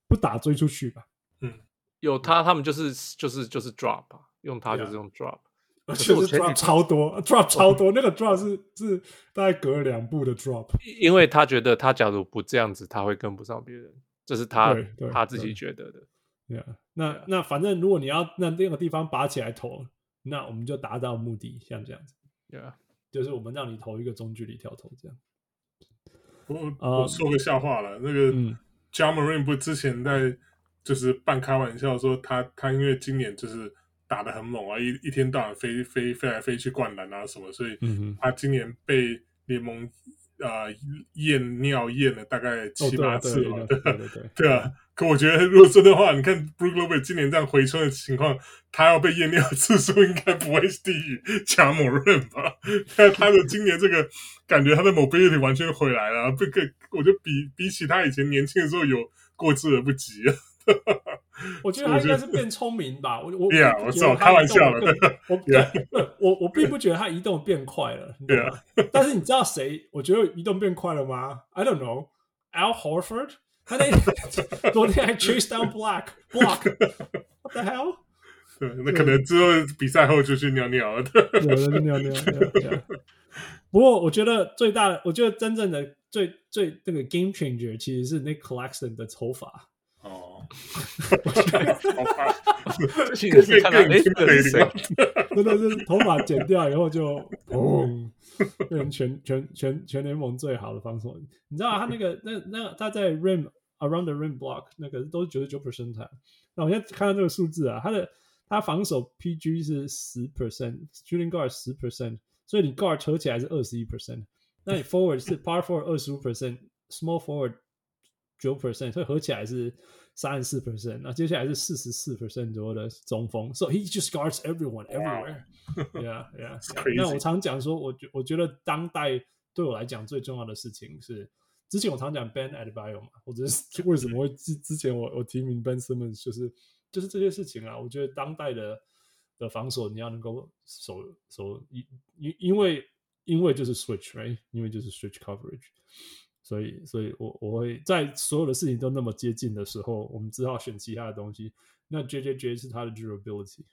不打追出去吧，嗯，有他他们就是就是就是 drop，用他就是用 drop，而且是 drop 超多 drop 超多，那个 drop 是是大概隔两步的 drop，因为他觉得他假如不这样子，他会跟不上别人，这是他他自己觉得的，对啊，那那反正如果你要那那个地方拔起来投。那我们就达到目的，像这样子，对啊，就是我们让你投一个中距离跳投这样。我我说个笑话了，uh, 那个 Ja Morant 不之前在就是半开玩笑说他他因为今年就是打得很猛啊，一一天到晚飞飞飞来飞去灌篮啊什么，所以他今年被联盟。啊、呃，验尿验了大概七八次了，哦、对，啊。可我觉得，如果说的话，你看 Brook Lopez 今年这样回春的情况，他要被验尿次数应该不会低于 Ja Morant 吧？但他的今年这个感觉，他的 mobility 完全回来了。这个我觉得比比起他以前年轻的时候有过之而不及啊。我觉得他应该是变聪明吧。我我 Yeah, 我开玩笑的。我.我我并不觉得他移动变快了。Yeah. 但是你知道谁？我觉得移动变快了吗？I don't know. Al Horford，他那昨天还 chase down Black Block。What the hell？对，那可能之后比赛后就去尿尿了。有人尿尿。不过我觉得最大的，我觉得真正的最最那个 game changer 其实是 Nick Claxton 的头发。哦，头发，这个是看到哎，这是谁？真的是头发剪掉以后就砰，变成全全全全联盟最好的防守。你知道他那个那那他在 rim around the rim block 那个都是九十九 percent 台。那我现在看到这个数字啊，他的他防守 PG 是十 percent，shooting guard 十 percent。所以你 guard 合起来是二十一 percent，那你 forward 是 power forward 二十五 percent，small forward 九 percent，所以合起来是三十四 percent。那接下来是四十四 percent 左右的中锋，so he just guards everyone everywhere。Yeah, yeah。那我常讲说，我觉我觉得当代对我来讲最重要的事情是，之前我常讲 Ben Adebayo 嘛，或者是为什么会之之前我我提名 Ben Simmons，就是就是这些事情啊，我觉得当代的。的防守你要能够守守因因因为因为就是 switch，right？因为就是 switch coverage，所以所以我我会在所有的事情都那么接近的时候，我们只好选其他的东西。那 JJJ 是他的 durability，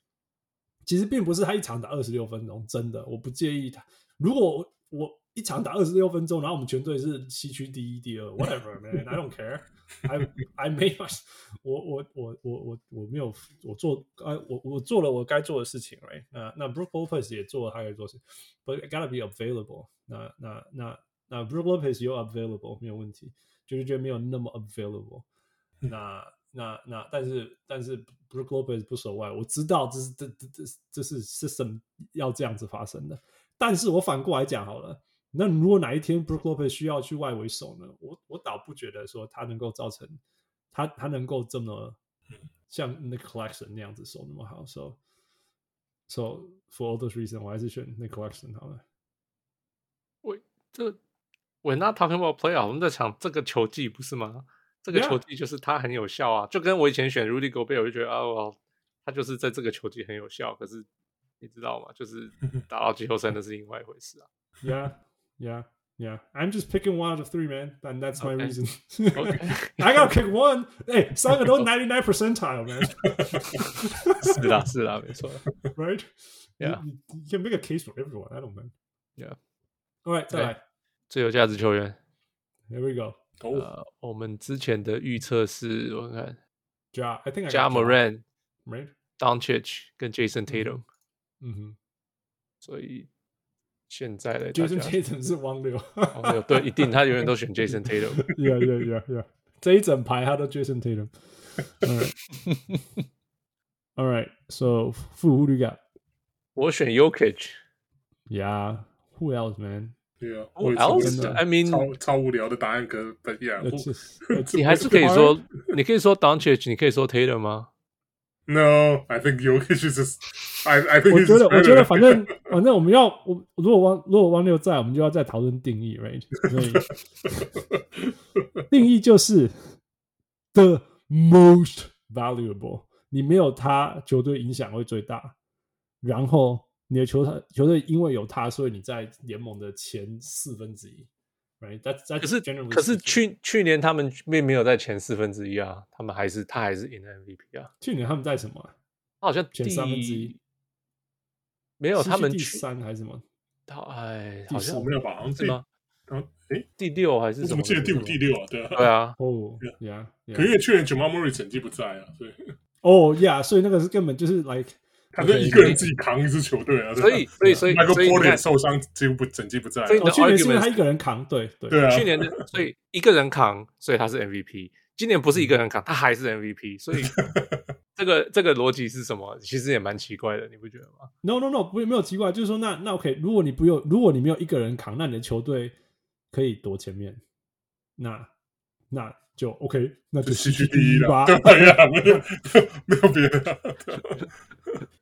其实并不是他一场打二十六分钟，真的我不介意他。如果我，我一场打二十六分钟，然后我们全队是西区第一、第二，whatever man，I don't care。I I made my 我我我我我我没有我做哎我我做了我该做的事情，right？那那 Brook Lopez 也做了他该做的事情，but it gotta be available 那。那那那那 Brook Lopez 有 available 没有问题，就是觉得没有那么 available 那。那那那但是但是 Brook Lopez 不手外，我知道这是这这这这是 system 要这样子发生的。但是我反过来讲好了。那如果哪一天 Brook Lopez 需要去外围守呢？我我倒不觉得说他能够造成他他能够这么像 Nick Claxton 那样子守那么好。So so for all those reasons，我还是选 Nick Claxton 好了。喂，这 We're not talking about playoff，我们在讲这个球技不是吗？这个球技就是他很有效啊，Yeah. 就跟我以前选 Rudy Gobert，我就觉得啊，哦，他就是在这个球技很有效。可是你知道吗？就是打到季后赛那是另外一回事啊。 Yeah. Yeah, yeah. I'm just picking one out of three, man. And that's my okay. reason. Okay. I gotta pick one. Hey, 三个都 ninety nine percentile, man. 是啦，是啦，没错。Right? Yeah. You, you can make a case for everyone. I don't know. Yeah. All right, 再来 最有价值球员。Here we go. 呃，我们之前的预测是，我看，Ja, I think Ja Morant, right? Doncic 跟 Jason Tatum。嗯哼。所以。现在的 Jason Tatum 是王流，王流对，一定他永远都选 Jason Tatum。Yeah, yeah, yeah, yeah。这一整排他都 Jason Tatum。All right, so who do you got 我选 Yokich。Yeah, who else, man? 对啊，我真的，超超无聊的答案哥，等一下，你还是可以说，你可以说 Dunage，你可以说 Taylor 吗？No，I think Yogi is I I think 我觉得我觉得反正反正我们要我如果汪如果汪六在，我们就要再讨论定义，定义就是 the most valuable，你没有他，球队影响会最大，然后。你的球队球队因为有他，所以你在联盟的前四分之一。Right? That's, that's 可是可是去去年他们并没有在前四分之一啊，他们还是他还是赢了 MVP 啊。去年他们在什么、啊？他好像前三分之一，没有他们第三还是什么？他哎，好像没有吧？好像是吗？嗯，哎，第六还是什么？我怎么记得第五、第六啊？对啊，对啊。哦，Yeah。可因为去年 Jamal Murray 成绩不在啊，所以哦，Yeah，所以那个是根本就是 like。他就一个人自己扛一支球队啊，所以所以所以那个波点受伤几乎不整季不在。所以去年是因为他一个人扛，对对对啊。去年的所以一个人扛，所以他是 MVP。今年不是一个人扛，他还是 MVP。所以 这个这个逻辑是什么？其实也蛮奇怪的，你不觉得吗？No No No，不没有奇怪，就是说那那 OK，如果你不用，如果你没有一个人扛，那你的球队可以夺前面，那那就 OK，那就西区第一吧。对呀，没有没有别的。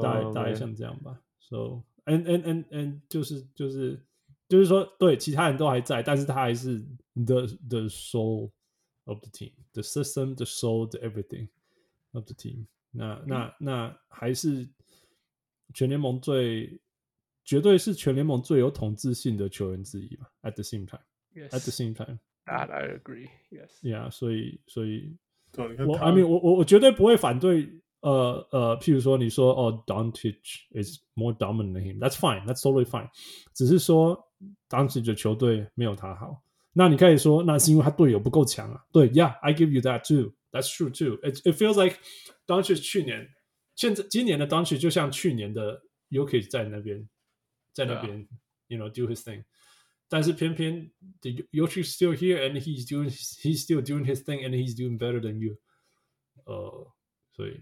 大概大概像这样吧，so and and and and 就是就是就是说，对，其他人都还在，但是他还是 the the sole of the team, the system, the soul, the everything of the team 那。那那那还是全联盟最绝对是全联盟最有统治性的球员之一吧？At the same time, Yes. at the same time, That I agree. Yes. Yeah，所以所以对，我 I mean 我我我绝对不会反对。呃呃，譬如说你说哦，Doncic is more dominant than him. That's fine. That's totally fine. 只是说 Doncic 的球队没有他好。那你可以说，那是因为他队友不够强啊。对，Yeah，I give you that too. That's true too. It it feels like Doncic 去年，现在今年的 Doncic 就像去年的 Jokic 在那边，在那边、yeah.，you know do his thing。但是偏偏 the Jokic still here and he's doing he's still doing his thing and he's doing better than you。呃，所以。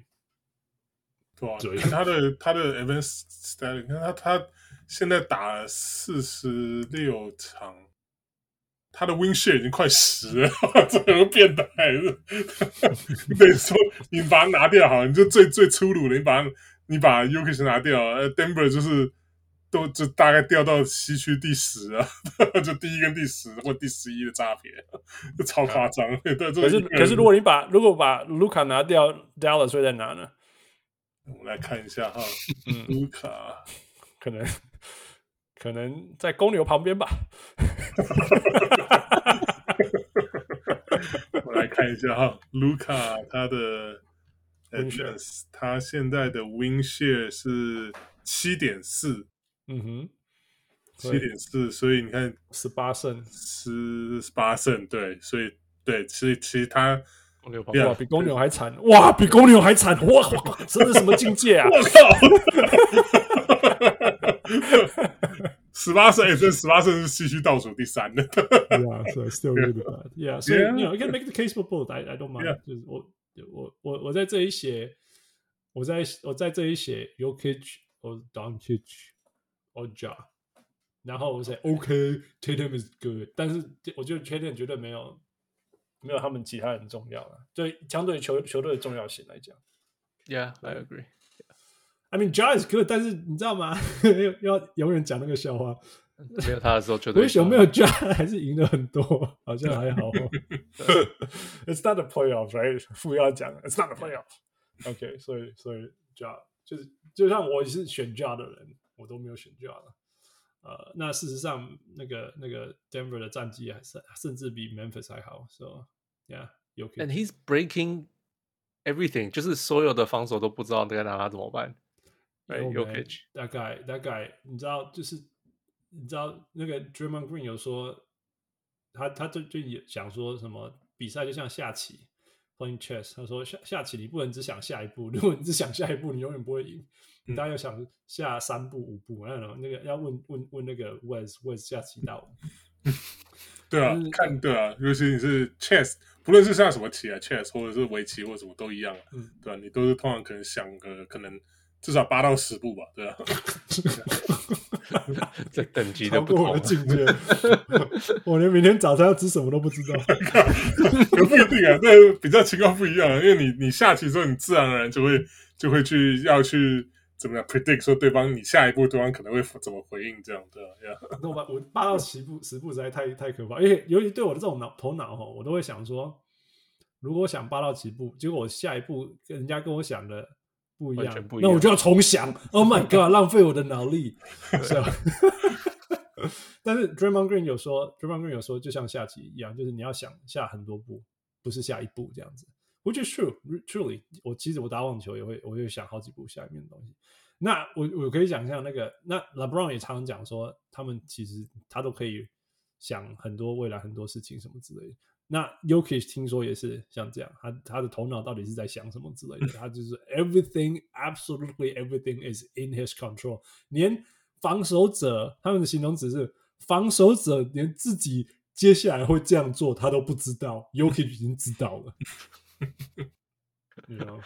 对、啊，他的他的 advanced stat，你看他他现在打了四十六场，他的 win share 已经快十了，这个变态！你等于说你把它拿掉好，你就最最粗鲁的，你把你把 u k i s 拿掉，呃，Denver 就是都就大概掉到西区第十啊，就第一跟第十或第十一的差别，就超夸张。啊、对，可是可是如果你把如果把卢卡拿掉，Dallas 会在哪呢？我们来看一下哈，卢卡可能可能在公牛旁边吧。我来看一下哈，卢卡他的 advance 他现在的 win share 是七点四，嗯哼，七点四，所以你看十八胜，十八胜，对，所以对，其实其实他。公牛哇，yeah, 比公牛还惨！哇，比公牛还惨！哇，这是什么境界啊？我靠！十八胜，这十八胜是西区倒数第三的。yeah, so still really bad. Yeah, so yeah. you know, you can make the case for both. I I don't mind. Yeah. 就是我我我我在这里写，我在我在这里写 Yokich or Doncic or Ja，然后我写 OK，Tatum is good，但是我觉得 Tatum 绝对没有。没有他们其他人重要了，对，相对球球队的重要性来讲，Yeah, I agree. I mean, John is good，但是你知道吗？要永远讲那个笑话，没有他的时候，球队为什么没有 John 还是赢了很多，好像还好。It's not the playoffs, right？副要讲，It's not the playoffs. OK，所以所以 John 就是就像我是选 John 的人，我都没有选 Ja 了。呃，那事实上，那个那个 Denver 的战绩还是甚至比 Memphis 还好，so yeah，Jokic。And he's breaking everything，就是所有的防守都不知道该拿他怎么办。对，Jokic。大概大概，你知道，就是你知道那个 Draymond Green 有说，他他就就也想说什么，比赛就像下棋，playing chess。他说下下棋你不能只想下一步，如果你只想下一步，你永远不会赢。你大概要想下三步五步，然后那个要问问问那个 Wes Wes 下棋道。对啊，看对啊，尤其你是 chess，不论是下什么棋啊，chess 或者是围棋或者什么都一样、啊，嗯，对啊，你都是通常可能想个可能至少八到十步吧，对啊。这等级的不同、啊、超过我的境界，我连明天早餐要吃什么都不知道。也不一定啊，那比较情况不一样、啊，因为你你下棋之后，你自然而然就会就会去要去。怎么样 predict 说对方你下一步对方可能会怎么回应这样对吧？那我我八到十步十步实在太太可怕，因为尤其对我的这种脑头脑哈，我都会想说，如果我想八到十步，结果我下一步跟人家跟我想的不一样，不一样那我就要重想。Oh my god，浪费我的脑力。但是 Draymond Green 有说，Draymond Green 有说，就像下棋一样，就是你要想下很多步，不是下一步这样子。Which is true, truly。我其实我打网球也会，我会想好几步下面的东西。那我我可以想象那个，那 LeBron 也常常讲说，他们其实他都可以想很多未来很多事情什么之类的。那 Jokic 听说也是像这样，他他的头脑到底是在想什么之类的？他就是 everything, absolutely everything is in his control。连防守者他们的形容词是防守者连自己接下来会这样做他都不知道，Jokic 已经知道了。you know,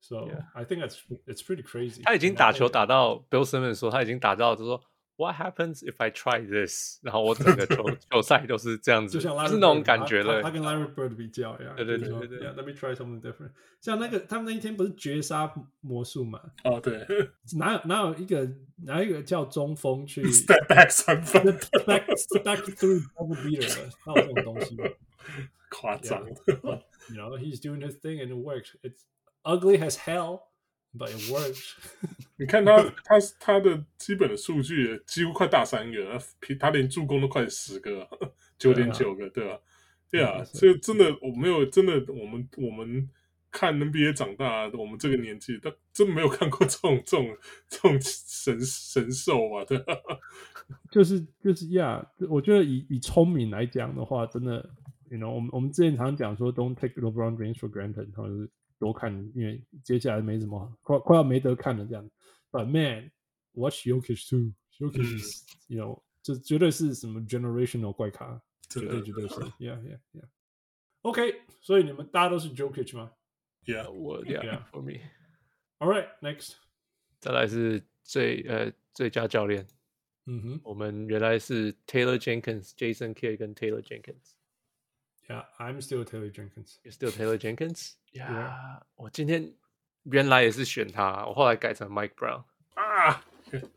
so yeah. I think it's it's pretty crazy。他已经打球打到 Bill Simmons 说他已经打到，就说 What happens if I try this？然后我整个球球赛都是这样子，就像是那种感觉了。他跟 Larry Bird 比较呀，对对对对对。Yeah, let me try something different。像那个他们那一天不是绝杀魔术嘛？哦，对。哪有哪有一个哪一个叫中锋去 step back 三分，step back step back through double beater 的？哪有这种东西吗？ 夸张。Yeah. You know, he's doing his thing and it works. It's ugly as hell, but it works. 你看他，他他的基本的数据几乎快大三个，他连助攻都快十个，九点九个，对吧？对啊，所以真的我没有真的，我们我们看 NBA 长大，我们这个年纪，他真没有看过这种这种这种神神兽啊，对吧？就是就是呀，yeah, 我觉得以以聪明来讲的话，真的 ，you know，我们我们之前常讲说，don't take LeBron James for granted，或者是多看，因为接下来没什么，快快要没得看了这样。But man，watch Jokic too，Jokic，you know，这绝对是什么 generational 怪咖，绝对绝对是，yeah yeah yeah。OK，所以你们大家都是 Jokic 吗？Yeah，我 Yeah，for me。All right，next，再来是最呃最佳教练。嗯哼，我们原来是 Taylor Jenkins、Jason Kidd 跟 Taylor Jenkins。 Yeah，I'm still Taylor Jenkins。You're still Taylor Jenkins？呀，我今天原来也是选他，我后来改成 Mike Brown。啊，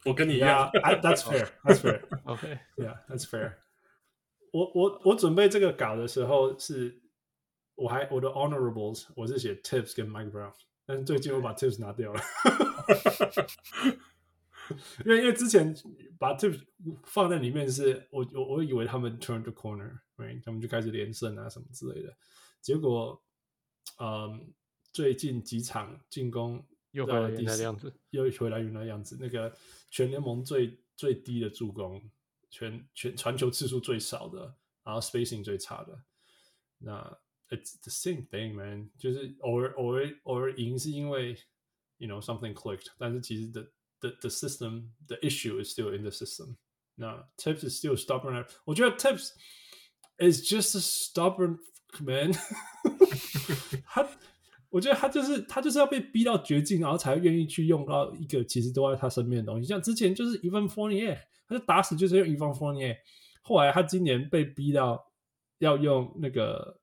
我跟你一样。That's fair. That's fair. OK. Yeah, that's fair. 我我我准备这个稿的时候是，我还我的 Honorables 我是写 Tips 跟 Mike Brown，但是最近我把 Tips 拿掉了。因为因为之前把 Tips 放在里面是，我我我以为他们 turn the Corner，right? 他们就开始连胜啊什么之类的，结果，嗯，最近几场进攻又回来原来的样子，又回来原来的样子，那个全联盟最最低的助攻，全全传球次数最少的，然后 spacing 最差的，那 it's the same thing man，就是偶尔偶尔偶尔赢是因为 you know something clicked，但是其实的。The the system the issue is still in the system. No, Tips is still stubborn. 我觉得 Tips is just a stubborn man 他。他我觉得他就是他就是要被逼到绝境，然后才愿意去用到一个其实都在他身边的东西。像之前就是 Evan Fournier，他就打死就是用 Evan Fournier。后来他今年被逼到要用那个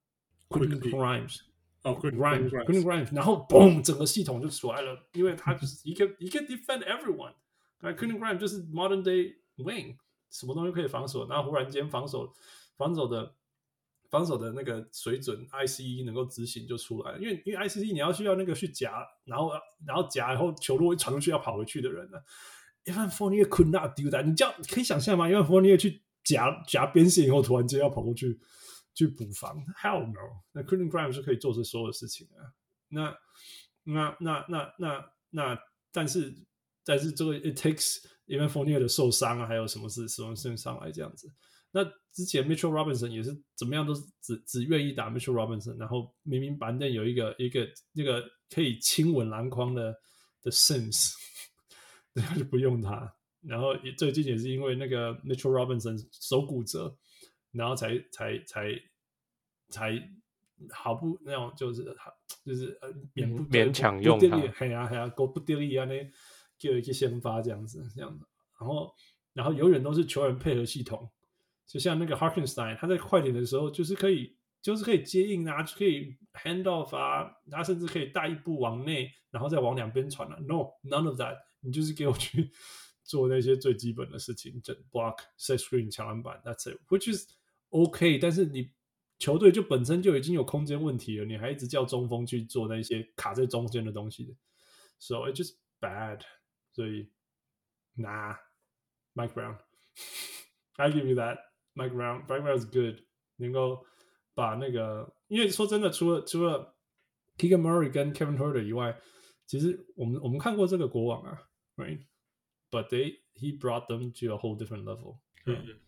Quentin Grimes。哦、Grimes，Quentin Grimes，然后嘣，整个系统就出来了，因为他就是一个一个 defend everyone，那 Quentin Grimes 就是 modern day wing，什么东西可以防守，然后忽然间防守防守的防守的那个水准，ICE 能够执行就出来了，因为因为 ICE 你要需要那个去夹，然后然后夹，然后球如果传出去要跑回去的人呢，Evan Fournier could not do that，你这样可以想象吗？Evan Fournier 去夹夹边线以后，突然间要跑过去。去补防，Hell no！那 Quentin Grimes 是可以做这所有的事情的。那、那、那、那、那、那，但是，但是这个 it takes Evan Fournier 的受伤啊，还有什么事什么事情上来这样子。那之前 Mitchell Robinson 也是怎么样都是只只愿意打 Mitchell Robinson，然后明明板凳有一个一个那个可以亲吻篮筐的的 Sims，他就不用他。然后最近也是因为那个 Mitchell Robinson 手骨折。然后才才才才好不那种就是就是呃勉不勉强用他，哎呀哎呀，够不得力啊那就一些先发这样子这样子，然后然后永远都是球员配合系统，就像那个 Harkinstein，他在快艇的时候就是可以，就是可以接应啊，就可以 hand off 啊，他甚至可以带一步往内，然后再往两边传了、啊。No，none of that，你就是给我去 做那些最基本的事情，整 block、set screen、抢篮板，that's it，which is OK。但是你球队就本身就已经有空间问题了，你还一直叫中锋去做那些卡在中间的东西的，so it's just bad。所以，Nah，Mike Brown，I give you that。Brown，Mike Brown is good，能够把那个，因为说真的，除了除了 Keegan Murray 跟 Kevin Huerter 以外，其实我们我们看过这个国王啊，right？But they he brought them to a whole different level。嗯，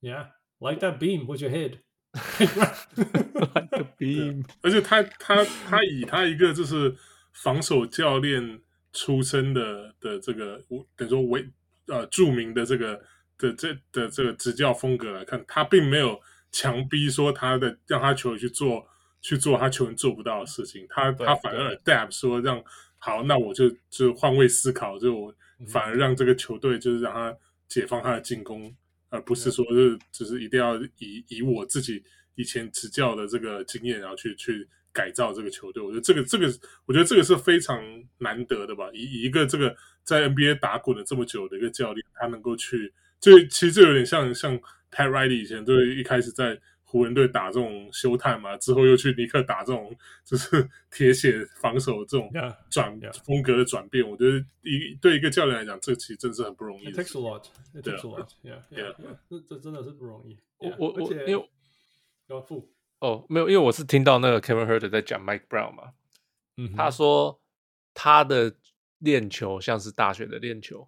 Yeah。Like that beam with your head, like the beam。而且他他他以他一个就是防守教练出身的的这个，等于说为呃着名的这个 的这的这个执教风格来看，他并没有强逼说他的让他球员去做去做他球员做不到的事情，他他反而 adapt 说让好，那我就就换位思考，就反而让这个球队就是让他解放他的进攻。而不是说是就是一定要以以我自己以前执教的这个经验，然后去去改造这个球队。我觉得这个这个，我觉得这个是非常难得的吧。以以一个这个在 NBA 打滚了这么久的一个教练，他能够去，这其实这有点像像 Pat Riley 以前，就是一开始在湖人队打这种休探嘛，之后又去尼克打这种就是铁血防守这种转 Yeah, yeah. 风格的转变，我觉得一对一个教练来讲，这其实真是很不容易。It takes a lot. It takes a lot. Yeah, yeah, yeah. 这这真的是不容易。我我我因为要付，哦没有，因为我是听到那个 Kevin Herter 在讲 Mike Brown 嘛，嗯，他说他的练球像是大学的练球。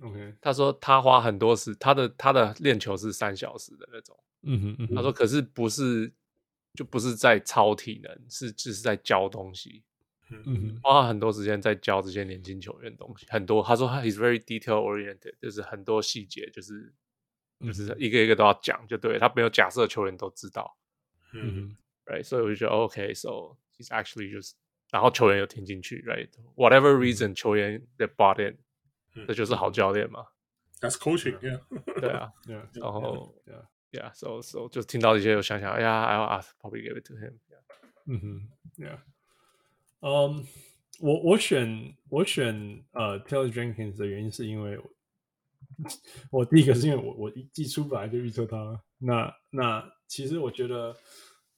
OK，他说他花很多时，他的他的练球是三小时的那种。嗯哼嗯哼，他说可是不是，就不是在操体能，是只是在教东西，嗯哼花很多时间在教这些年轻球员东西。很多他说他 is very detail oriented，就是很多细节，就是就是一个一个都要讲，就对他没有假设球员都知道。嗯哼。right？所以我就觉得 OK，so、he's actually just，然后球员有听进去，right？Whatever reason，、球员 that bought in，、嗯这就是好教练嘛，That's coaching，yeah。对啊，Yeah, 然后 yeah. yeah，so so 就听到一些，我想想，哎呀，I'll ask probably give it to him。嗯哼，Yeah，嗯，我我选我选呃 Taylor Jenkins 的原因是因为我，我第一个是因为我我一季初本来就预测他了，那那其实我觉得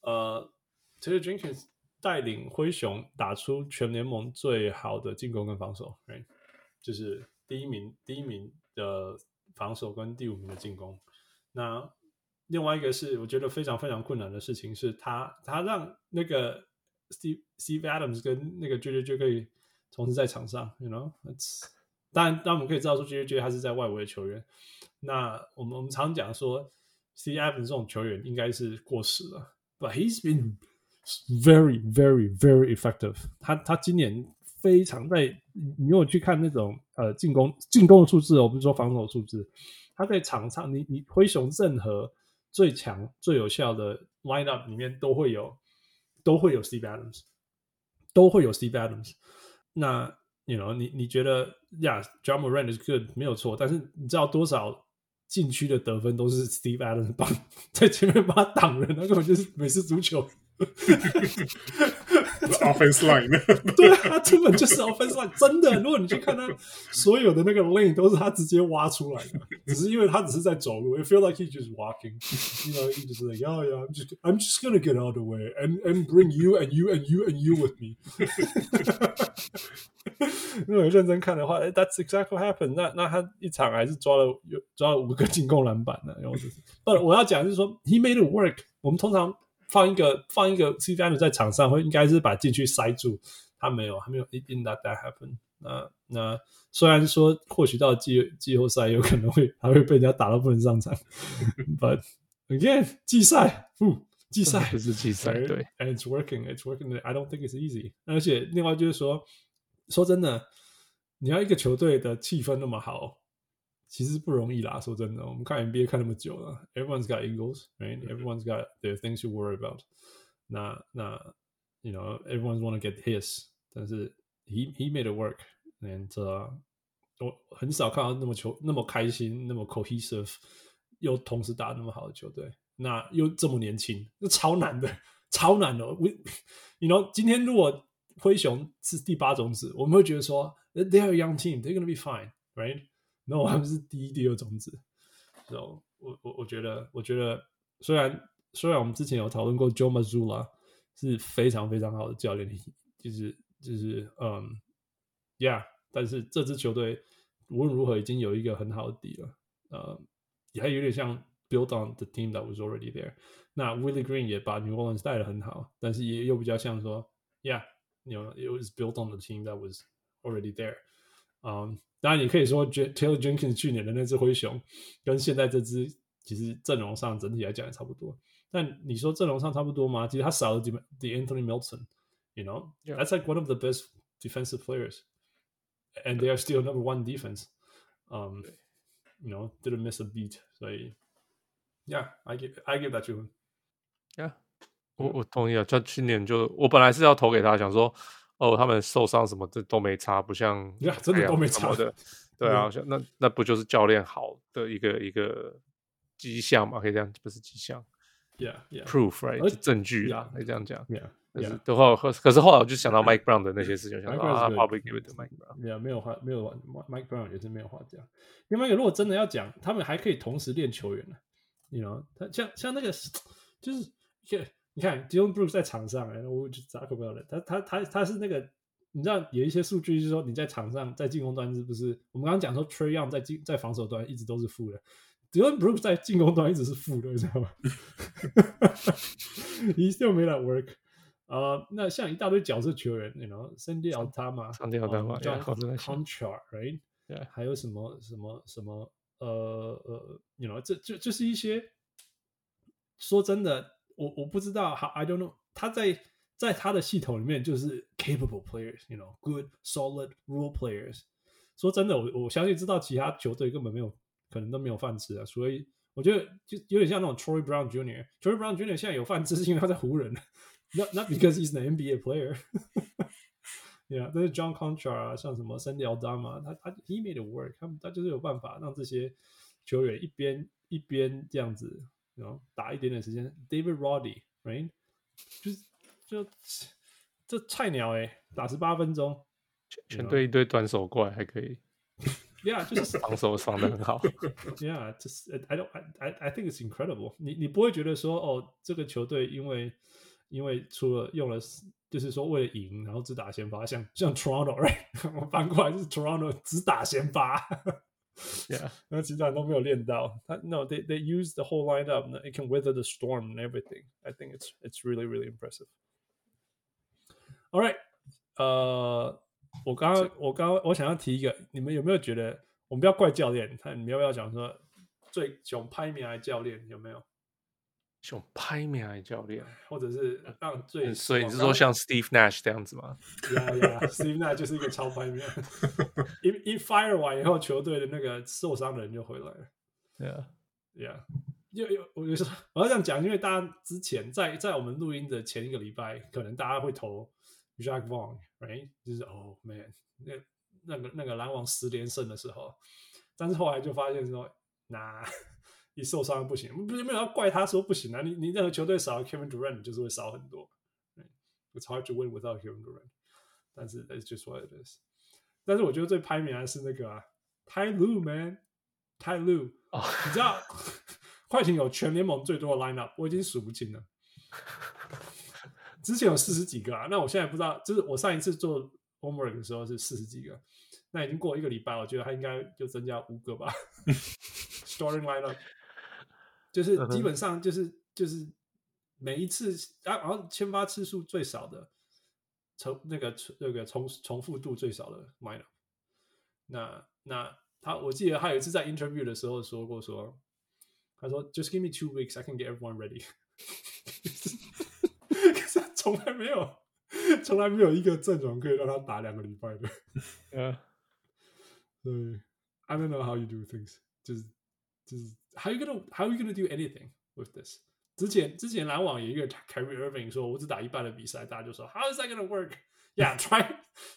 呃 Taylor Jenkins 带领灰熊打出全联盟最好的进攻跟防守，right？就是第一名第一名的防守跟第五名的进攻，那。另外一个是我觉得非常非常困难的事情，是他他让那个 Steve Steve Adams 跟那个 JJJ 可以同时在场上，you know，当然，当然我们可以知道说 JJJ 他是在外围的球员。那我们我们常讲说 Steve Adams 这种球员应该是过时了，but he's been very very very effective 他。他他今年非常在，你如果去看那种呃进攻进攻的数字，我不是说防守数字，他在场上，你你灰熊任何。最强、最有效的 lineup 里面都会有，都会有 Steve Adams，都会有 Steve Adams。那，you know，你你觉得，Yeah，Ja Morant is good，没有错。但是你知道多少禁区的得分都是 Steve Adams 帮 在前面帮他挡人，那根本就是美式足球。offense line，对啊，他根本就是 offense line，真的。如果你去看他所有的那个 lane，都是他直接挖出来的，只是因为他只是在走路。It feel like he just walking，you know, he just like, yeah, yeah, I'm just, I'm just gonna get out of the way and and bring you and you and you and you with me。如果认真看的话，That's exactly what happened 那。那那他一场还是抓了有抓了五个进攻篮板呢。然后就是，不，我要讲就是说，he made it work。我们通常。 放一个放一个 C 单在场上，会应该是把禁区塞住。他没有，他没有，It didn't let that happen 那。那那虽然说，或许到季季后赛有可能会还会被人家打到不能上场，But again，季赛，嗯，季赛 不是季赛，对，And it's working，it's working。I don't think it's easy。而且另外就是说，说真的，你要一个球队的气氛那么好。其实不容易啦，说真的，我们看 NBA 看那么久了，Everyone's got egos，right？Everyone's got their things to worry about 那。那那，you know，everyone's want to get his，但是 he he made it work，and、uh, 我很少看到那么球那么开心，那么 cohesive，又同时打那么好的球队，那又这么年轻，那超难的，超难的。We，you know，今天如果灰熊是第八种子，我们会觉得说，they're a young team，they're gonna be fine，right？ 那我们是第一、第二种子，so, 我我我觉得，我觉得虽然虽然我们之前有讨论过 Joe Mazzulla 是非常非常好的教练，就是就是嗯，Yeah，但是这支球队无论如何已经有一个很好的底了，呃，也还有点像 build on the team that was already there。那 Willie Green 也把 New Orleans 带得很好，但是也又比较像说，Yeah，you know，it was built on the team that was already there。嗯。当然，你可以说，Taylor Jenkins 去年的那只灰熊跟现在这只其实阵容上整体来讲也差不多。但你说阵容上差不多吗？其实他少了 De'Anthony Milton，you know，that's like one of the best defensive players，and they are still number one defense。Um, you know，didn't miss a beat。所以，Yeah，I give I give that to him。Yeah，我我同意啊。他去年就我本来是要投给他，想说。哦，他们受伤什么这都没差，不像呀，真的都没差的。对啊，那那不就是教练好的一个一个迹象嘛？可以这样，不是迹象，Yeah，Yeah，Proof right，证据啊，可以这样讲。Yeah，的话，可是后来我就想到 Mike Brown 的那些事情，想到啊，Probably give it to Mike Brown。Yeah，没有话，没有 Mike Brown 也是没有话讲。另外一个，如果真的要讲，他们还可以同时练球员呢。，you know，他像像那个就是，你看 Dillon Brooks 在场上，哎，我就咋可不了了，他他他他是那个，你知道有一些数据就是说你在场上在进攻端是不是？我们刚刚讲说 Trae Young 在进在防守端一直都是负的，Dillon Brooks 在进攻端一直是负的，你知道吗？He still made that work。啊，那像一大堆角色球员，你 know，Santi Aldama，Santi Aldama，John，Conchar，right？还有什么什么什么？呃呃，you know，这就就是一些说真的，我我不知道，I don't know，他在在他的系统里面就是 capable players，you know，good solid role players。说真的，我我相信知道其他球队根本没有可能都没有饭吃啊，所以我觉得就有点像那种 Troy Brown Jr.，Troy Brown Jr. 现在有饭吃是因为他在湖人，not not because he's an NBA player。Yeah，，但是 John Contra 啊，像什么 Santi Aldama，他他 he made it work，他他就是有办法让这些球员一边一边这样子，然后打一点点时间。David Roddy，right，就是就这菜鸟哎、欸，打十八分钟，全队一堆短手怪还可以，Yeah，就是 防守防的很好，Yeah，就是 I don't I I think it's incredible 你。你你不会觉得说哦，这个球队因为因为除了用了。就是说，为了赢，然后只打先发，像像 Toronto，right？我翻过来就是 Toronto 只打先发 ，Yeah，然后其他人都没有练到。他 No，they they use the whole lineup，it can weather the storm and everything。I think it's it's really really impressive。All right，呃，我刚刚我刚刚我想要提一个，你们有没有觉得，我们不要怪教练，他你们要不要讲说最熊拍名来教练有没有？ 熊拍面还教练，或者是让最，所以你是说像 Steve Nash 这样子吗？呀呀，Steve Nash 就是一个超拍面，一一 fire 完以后，球队的那个受伤的人就回来了。Yeah, yeah，，又又，我就说我要这样讲，因为大家之前在在我们录音的前一个礼拜，可能大家会投 Jacque Vaughn，right？就是哦、oh, man，那那个那个篮网十连胜的时候，但是后来就发现说，那。一受伤不行，不是没有要怪他说不行啊。你你任何球队少了 Kevin Durant 你就是会少很多。It's hard to win without Kevin Durant，但是 That's just what it is。但是我觉得最拍名还是那个啊，Ty Lue man，Ty Lue。哦，你知道快艇有全联盟最多的 lineup，我已经数不清了。之前有四十几个啊，那我现在不知道，就是我上一次做 homework 的时候是四十几个，那已经过一个礼拜，我觉得他应该就增加五个吧。Starting lineup。就是基本上就是就是每一次啊，然后签发次数最少的，重那个那个重重复度最少的 lineup。那那他我记得他有一次在 interview 的时候说过说，他说 Just give me two weeks, I can get everyone ready。可是他从来没有从来没有一个阵容可以让他打两个礼拜的。嗯，对，I don't know how you do things，就是就是 How you gonna How you gonna do anything with this？之前之前篮网有一个 Kyrie Irving 说，我只打一半的比赛，大家就说 How is that gonna work? Yeah, try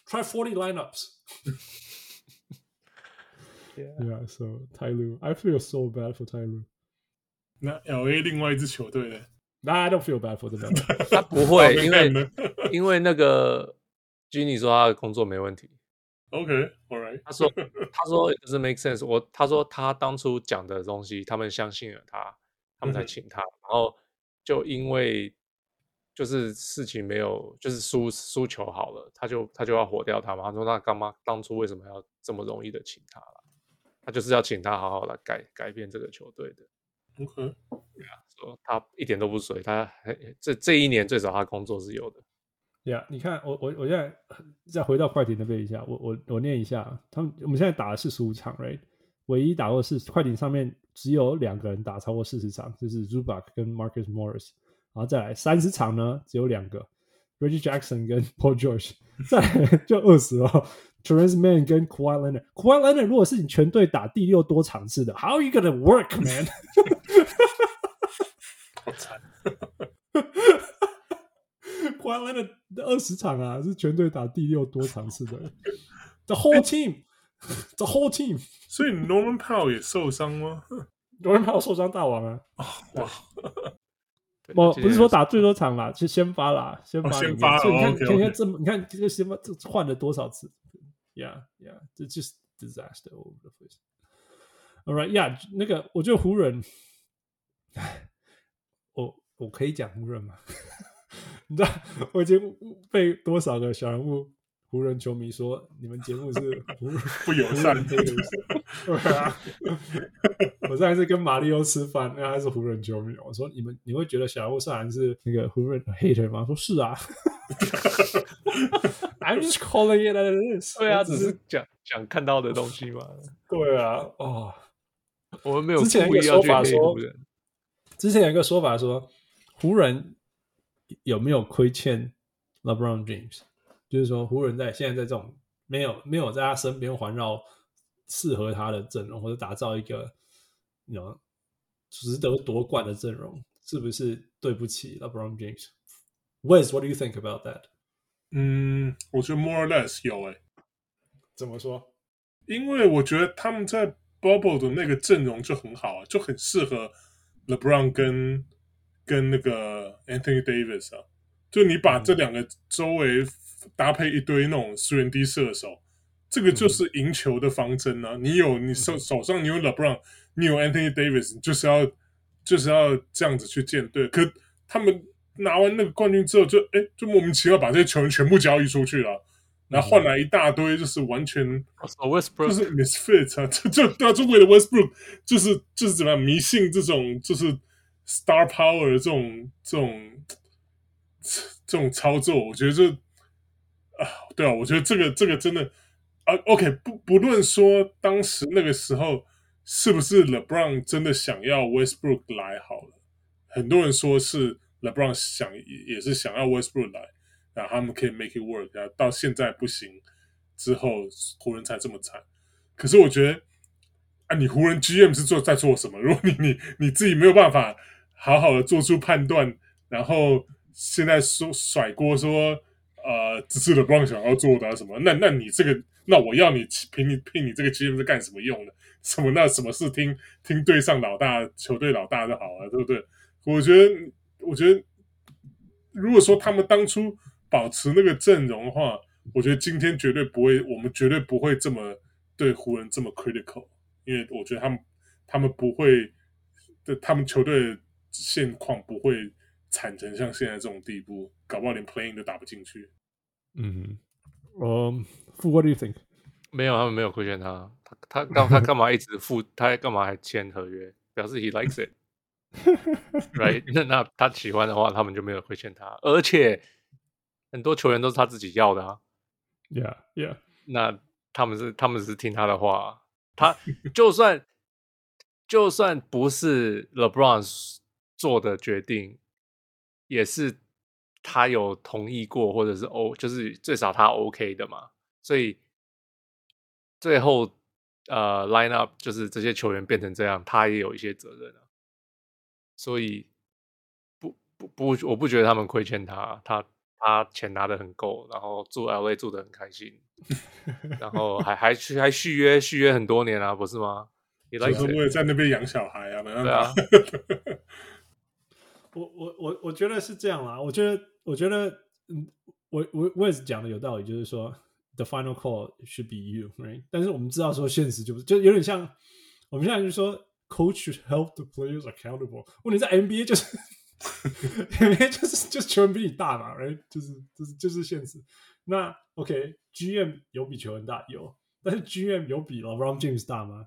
try forty lineups. yeah, yeah. So Ty Lue, I feel so bad for Ty Lue. 那 LA 另外一支球队呢？I don't feel bad for them. 他不会，因为因为那个 Ginny 说他的工作没问题。 OK，All right。他说：“ 他说 it doesn't make sense。我他说他当初讲的东西，他们相信了他，他们才请他。然后就因为就是事情没有，就是输输球好了，他就他就要火掉他嘛。他说那干嘛当初为什么要这么容易的请他了？他就是要请他好好的改改变这个球队的。OK，对啊，说他一点都不水他，这这一年最少他工作是有的。”呀，yeah, 你看我我我现在再回到快艇那边一下，我我我念一下，他们我们现在打了四十五场，right？唯一打过四快艇上面只有两个人打超过四十场，就是 Zubac 跟 Marcus Morris，然后再来三十场呢，只有两个 Reggie Jackson 跟 Paul George，再来就二十了，Terance Mann 跟 Kawhi Leonard，Kawhi Leonard 如果是你全队打第六多场次的，How are you gonna work, man？好惨。完了的二十场啊，是全队打第六多场次的。The whole team，the whole team。所以 Norman Powell 也受伤吗？Norman Powell 受伤大王啊！哇，我不是说打最多场啦，是先发啦，先发。先发。所以你看，你看这么，你看这个先发这换了多少次？Yeah，Yeah，it's just disaster all over the place。All right，Yeah，那个我觉得湖人我我可以讲湖人吗？你知道我已经被多少个小人物湖人球迷说你们节目是湖不友善的，对啊。我上一次跟马里奥吃饭，那他是湖人球迷，我说你们你会觉得小人物上篮是那个湖人 hater 吗？说是啊。I'm just calling it as it is。对啊，只是讲讲看到的东西嘛。对啊，哦，我们没有之前有一个说法说，之前有一个说法说，湖人有没有亏欠 LeBron James？就是说，湖人在现在在这种没有没有在他身边环绕适合他的阵容，或者打造一个有值得夺冠的阵容，是不是对不起 LeBron James？Wes，what do you think about that？嗯，我觉得 more or less 有诶、欸。怎么说？因为我觉得他们在 Bubble 的那个阵容就很好啊，就很适合 LeBron 跟跟那个 Anthony Davis 啊。就你把这两个周围搭配一堆那种 3D 射手，嗯、这个就是赢球的方针啊！你有你手手上你有 LeBron，你有 Anthony Davis，就是要就是要这样子去建队。可他们拿完那个冠军之后就，就哎，就莫名其妙把这些球员全部交易出去了。然后换来一大堆，就是完全就是 misfit 啊，就就对啊，就为了 Westbrook，就是就是怎么样迷信这种就是 star power 这种这种这种操作，我觉得这啊，对啊，我觉得这个这个真的啊，OK，不不论说当时那个时候是不是 LeBron 真的想要 Westbrook 来好了，很多人说是 LeBron 想也是想要 Westbrook 来。然后他们可以 make it work，然后到现在不行之后，湖人才这么惨。可是我觉得，啊，你湖人 GM 是做在做什么？如果你你你自己没有办法好好的做出判断，然后现在说甩锅说，呃，只是 LeBron 想要做的、什么？那那你这个，那我要你凭你凭你这个 GM 是干什么用的？什么那什么事听听队上老大球队老大就好了，对不对？我觉得，我觉得，如果说他们当初。保持那个阵容的话，我觉得今天绝对不会，我们绝对不会这么对湖人这么 critical，因为我觉得他们他们不会，他们球队现况不会惨成像现在这种地步，搞不好连 playing 都打不进去。嗯，嗯，What do you think？没有，他们没有亏欠他，他他他干嘛一直付？他干嘛还签合约？表示 he likes it，right？那那他喜欢的话，他们就没有亏欠他，而且。很多球员都是他自己要的啊，Yeah, Yeah。那他们是他们是听他的话，他就算就算不是 LeBron 做的决定，也是他有同意过，或者是 O，就是最少他 OK 的嘛。所以最后呃 line up 就是这些球员变成这样，他也有一些责任啊。所以不不不，我不觉得他们亏欠他，他。他钱拿的很够，然后住 LA 住的很开心，然后还 还续还续约续约很多年啊，不是吗？就是为了在那边养小孩啊，对啊。我我我我觉得是这样啦，我觉得我觉得嗯，我我我也是讲的有道理，就是说 the final call should be you，right？但是我们知道说现实就是就有点像我们现在就是说 coach should help the players accountable，问题在 NBA 就是。因为就是就是球员比你大嘛，right？就是就是就是现实。那 OK，GM 有比球员大有，但是 GM 有比 LeBron James 大吗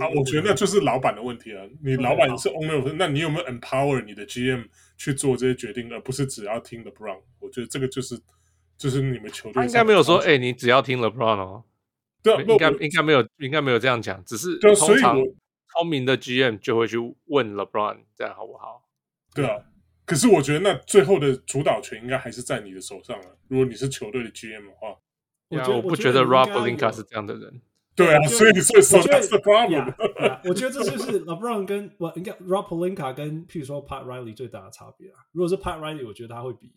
啊，我觉得那就是老板的问题了。你老板是 owner，那你有没有 empower 你的 GM 去做这些决定，而不是只要听 LeBron？我觉得这个就是就是你们球队。他应该没有说，哎、欸，你只要听 LeBron 哦。对，应该应该没有，应该没有这样讲。只是通常聪明的 GM 就会去问 LeBron，这样好不好？对啊，可是我觉得那最后的主导权应该还是在你的手上了。如果你是球队的 GM 的话，我觉得我不觉得 Rob Pelinka 是这样的人。对啊，所以你所以说 That's the problem。我觉得这就是 LeBron 跟我应该 Rob Pelinka 跟譬如说 Pat Riley 最大的差别啊。如果是 Pat Riley，我觉得他会比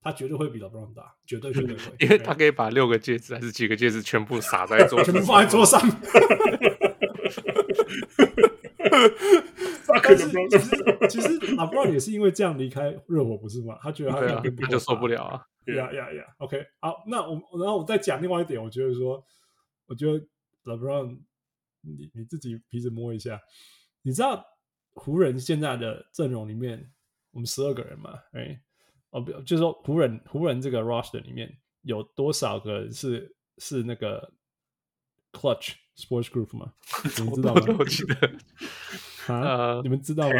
他绝对会比 LeBron 大，绝对绝对会，因为他可以把六个戒指还是几个戒指全部撒在桌上，全部放在桌上。但是其实其实 LeBron 也是因为这样离开热火，不是吗？他觉得他两边、啊、他就受不了啊。呀呀呀！OK，好，那我然后我再讲另外一点，我觉得说，我觉得 LeBron，你你自己鼻子摸一下，你知道湖人现在的阵容里面，我们十二个人嘛，哎，哦不，就是说湖人湖人这个 roster 里面有多少个人是是那个 Clutch Sports Group 吗？你们知道吗？我记得 啊，呃、你们知道吗？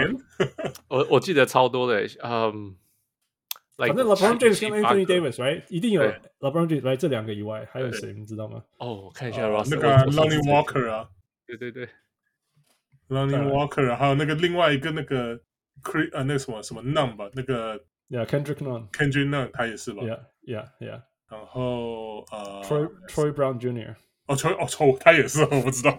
我我记得超多的，嗯。反正 LeBron James 跟 Anthony Davis，right？一定有 LeBron James，right？这两个以外还有谁？你知道吗？哦，我看一下，那个 Lonnie Walker 啊，对对对，Lonnie Walker，还有那个另外一个那个 Cre 呃，那个什么什么 Nunn 吧，那个 Yeah，Kendrick Nunn，Kendrick Nunn 他也是吧？Yeah，Yeah，Yeah。然后呃，Troy Troy Brown Jr. 哦，Troy 哦，Troy 他也是，我不知道。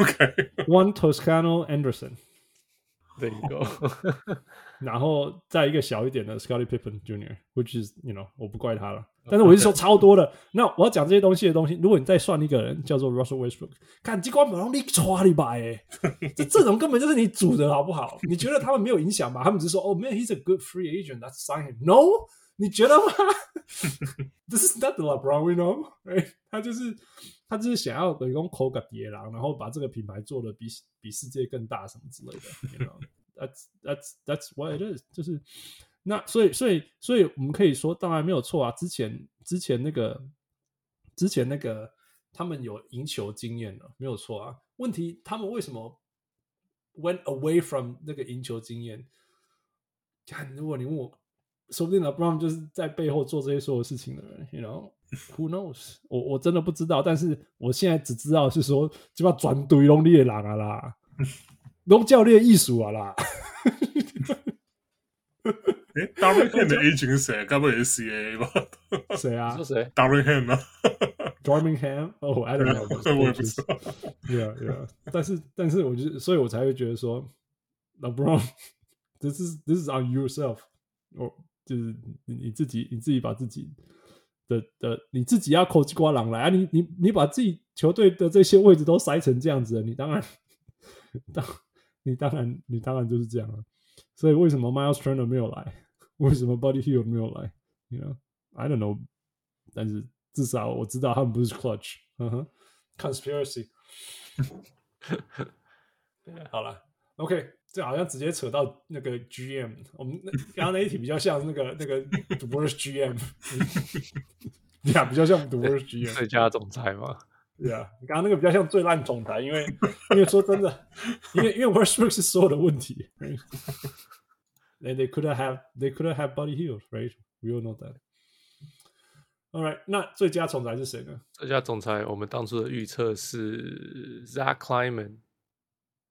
OK，One Toscano Anderson。There you go. 然后再一个小一点的 Scottie Pippen Jr.，which is you know 我不怪他了，但是我是说超多的。那我要讲这些东西的东西，如果你再算一个人叫做 Russell Westbrook，看激光马上你抓你吧哎，这阵容 根本就是你组的好不好？你觉得他们没有影响吗？他们只是说哦、oh,，man，he's a good free agent，that's sign him。No，你觉得吗？This is not the LeBron we know，哎，他就是他就是想要等于说抠个叠狼，然后把这个品牌做的比比世界更大什么之类的，you know。That's that's that's what it is，就是那所以所以所以我们可以说，当然没有错啊。之前之前那个之前那个他们有赢球经验了，没有错啊。问题他们为什么 went away from 那个赢球经验？看，如果你问我，说不定 LeBron 就是在背后做这些所有事情的人，you know，who knows？我我真的不知道，但是我现在只知道是说，基本上转队拢你的人啊啦。龙教练艺术啊啦！哎，Darvin Ham 的 agent 是谁？该不会也是 CAA 吧？谁啊？是谁？Darvin Ham 啊？Darvin Ham？哦，I don't know。我也不知道。Yeah, yeah。但是，但是，我觉得，所以我才会觉得说，LeBron，this is this is on yourself。哦，就是你自己，你自己把自己的的，你自己要抠鸡瓜狼来啊！你你你把自己球队的这些位置都塞成这样子了，你当然当。你当然，你当然就是这样了。所以为什么 Miles Turner 没有来？为什么 Buddy Hield 没有来？You know, I don't know。但是至少我知道他们不是 Clutch。嗯哼，Conspiracy。好了，OK，这好像直接扯到那个 GM。我们刚刚那一题比较像那个那个 The Worst GM。呀，比较像 The Worst GM。最佳总裁吗？对啊，你刚刚那个比较像最烂总裁，因为因为说真的，因为因为 Westbrook 是所有的问题。And they couldn't have they couldn't have Buddy Hield, right? We all know that. All right，那最佳总裁是谁呢？最佳总裁，我们当初的预测是 Zach Kleiman，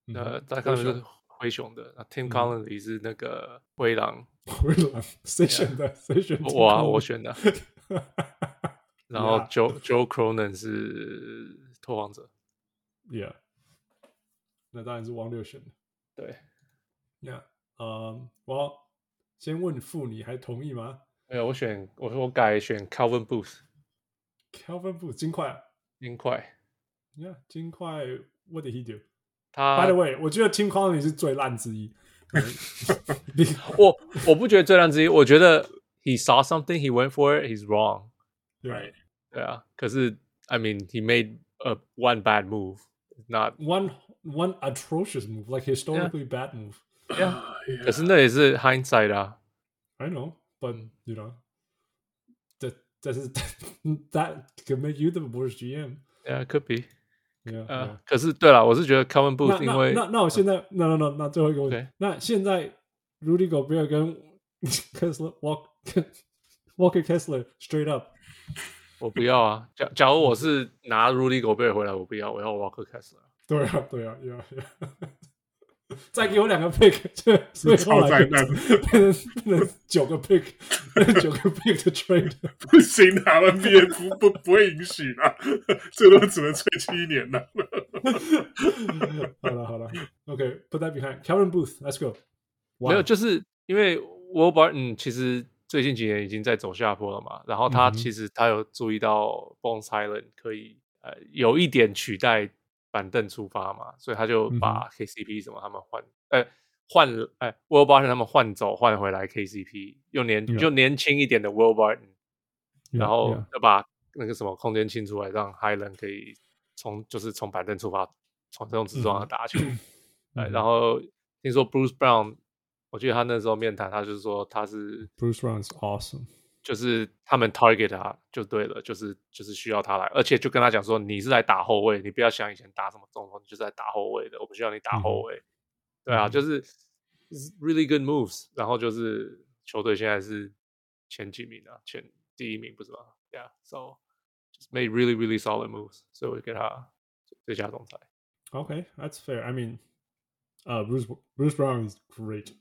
那，Zach Kleiman 是灰熊的，那 Tim Connelly 是那个灰狼。灰狼谁选的？谁选的？我啊，我选的。然后 Joe Joe Cronin 是拓荒者，Yeah，那当然是汪六选的。对，Yeah，嗯，我先问父，你还同意吗？没有，我选我说我改选 Calvin Booth，Calvin Booth 金块，金块，Yeah，金块，What did he do？他 By the way，我觉得 Tim Connelly 是最烂之一。我我不觉得最烂之一，我觉得 He saw something, he went for it, he's wrong。Right，对啊，可是 I mean he made a one bad move, not one one atrocious move, like historically bad move. Yeah，可是那也是 hindsight 啊。I know, but you know, that that is that could make you the worst GM. Yeah, could be. Yeah. 呃，可是对了，我是觉得 Kevin Booth 因为那那我现在那那那那最后一个问题，那现在 Rudy Gobert 跟 Kessler Walk Walker Kessler straight up。 我不要啊！假假如我是拿 Rudy Gobert 回来，我不要，我要 Walker Kessler。对啊，对啊，要要，再给我两个 pick，所以后来变成变成九个 pick，九个 pick 的 trade，不行啊，NBA 不不不会允许啊，最多只能吹七年了。好了好了，OK，put that behind，Kevin Booth，Let's go。没有，就是因为 Will Barton 其实。最近几年已经在走下坡了嘛，然后他其实他有注意到 Bones Island 可以呃有一点取代板凳出发嘛，所以他就把 KCP 什么他们换呃换哎 Will Barton 他们换走换回来 KCP 用年.就年轻一点的 Will Barton，然后就把那个什么空间清出来，让 Highland 可以从就是从板凳出发从这种直撞的打球，哎、嗯、然后听说 Bruce Brown，我记得他那时候面谈，他就是说他是 Bruce Brown is awesome，就是他们 target 他就对了，就是就是需要他来，而且就跟他讲说，你是来打后卫，你不要想以前打什么中锋，你就是来打后卫的，我不需要你打后卫。嗯、对啊，就是 really good moves，然后就是球队现在是前几名啊，前第一名不是吗？Yeah，so just made really really solid moves，所以我就给他最佳总裁。Okay，that's fair. I mean. Uh, Bruce Bruce Brown is great.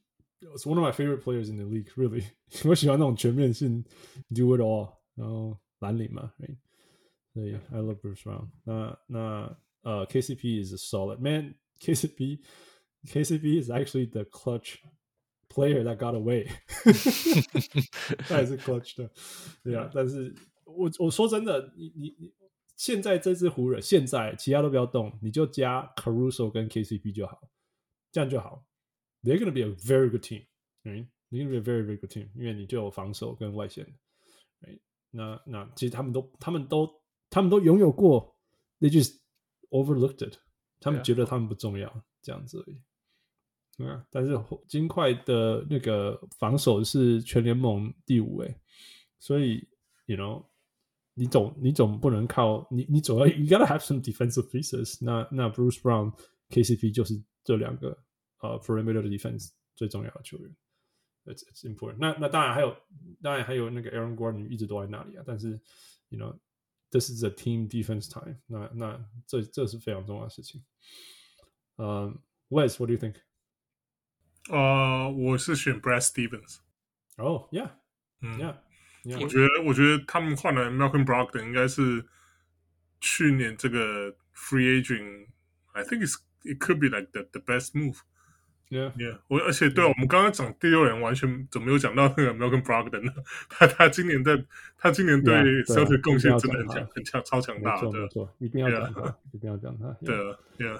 It's one of my favorite players in the league. Really，我喜欢那种全面性，do it all，然后蓝领嘛，right？所以 I love Bruce Brown 那。那那呃、uh,，KCP is a solid man. KCP KCP is actually the clutch player that got away 。他也是 clutch 的，对啊。但是我我说真的，你你你现在这支湖人，现在其他都不要动，你就加 Caruso 跟 KCP 就好。这样就好 ，They're gonna be a very good team，right? They're gonna be a very very good team，因为你就有防守跟外线，right? 那那其实他们都他们都他们都拥有过，They just overlooked it，他们觉得他们不重要.这样子而已。啊，但是金块的那个防守是全联盟第五位，所以 you know，你总你总不能靠你你总要 you gotta have some defensive pieces，那那 Bruce Brown KCP 就是。这两个呃、uh,，perimeter defense 最重要的球员，it's it's important 那。那那当然还有，当然还有那个 Aaron Gordon 一直都在那里啊。但是，you know，this is a team defense time 那。那那这这是非常重要的事情。呃、uh,，Wes，what do you think？呃、uh,，我是选 Brad Stevens。哦、oh,，Yeah，嗯，Yeah，, yeah. 我觉得我觉得他们换了 Malcolm Brogdon 应该是去年这个 free agent，I think is。It could be like the the best move. Yeah. 我而且对、啊、我们刚刚讲第六人完全怎么没有讲到那个 Malcolm Brogdon 呢？他他今年在他今年对 Celtics 贡献真的很强，很强，超强大的。没错，一定要讲他.一定要讲他。对，Yeah。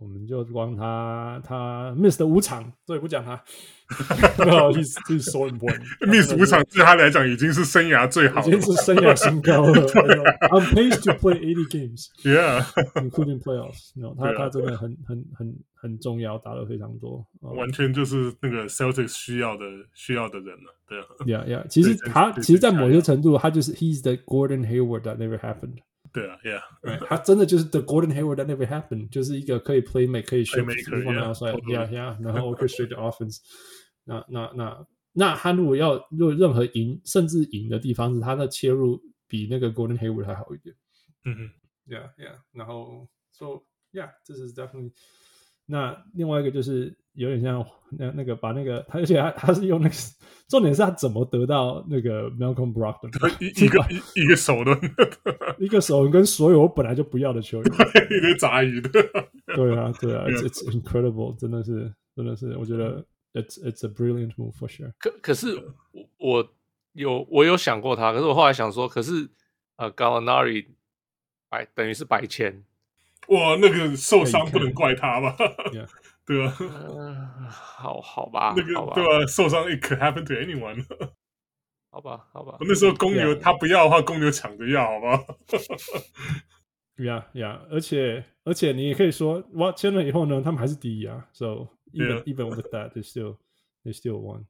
我们就光他他 missed 五场，所以不讲他。No, he's he's so important. miss 五场对他来讲已经是生涯最好，已经是生涯新高了。I'm pleased to play eighty games, yeah, including playoffs. No, 他他真的很很很很重要，打了非常多，完全就是那个 Celtics 需要的需要的人了。对，Yeah, Yeah. 其实他其实，在某些程度，他就是 He's the Gordon Hayward that never happened. 对啊，Yeah，、right. 他真的就是 The Gordon Hayward that never happened，就是一个可以 play make 可以 shoot from outside，Yeah Yeah，然后 orchestrate the offense 那。那那那那他如果要如果任何赢甚至赢的地方，是他的切入比那个 Gordon Hayward 还好一点。嗯哼，Yeah Yeah，然后 So Yeah，这是 definitely。 那另外一个就是有点像那那个把那个他，而且他他是用那个 重点是他怎么得到那个 Malcolm Brogdon 一 一个一一个手的，一个手 跟所有我本来就不要的球员，一个杂鱼的，对啊对啊，it's it's incredible，真的是真的是，我觉得 it's it's a brilliant move for sure。可可是我有我有想过他，可是我后来想说，可是呃 Gallinari 白等于是白签。哇，那个受伤不能怪他吧.对啊，呃、好好吧，那个对啊，受伤 it could happen to anyone。好吧，好吧。那时候公牛他不要的话，公牛抢着要，好不好？Yeah, yeah。而且而且你也可以说，哇，签了以后呢，他们还是第一啊。So even、even with that, they still they still won。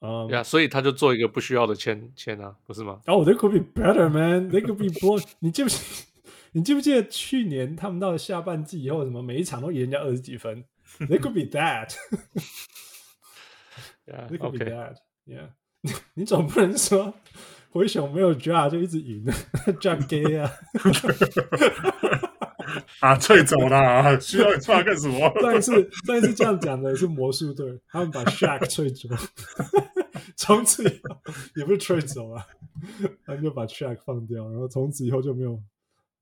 嗯，呀，所以他就做一个不需要的签签啊，不是吗？哦、oh,，they could be better, man. They could be blown。你记不记？你记不记得去年他们到了下半季以后，什么每一场都赢人家二十几分？They could be that. Yeah, they could be that. Yeah. 你总不能说灰熊没有 Ja 就一直赢，Ja gay 啊！啊，退走了啊！需要 Ja 干什么？上一次上一次这样讲的是魔术队，他们把 Shaq 退走，从此以后也不是退走啊，他们就把 Shaq 放掉，然后从此以后就没有。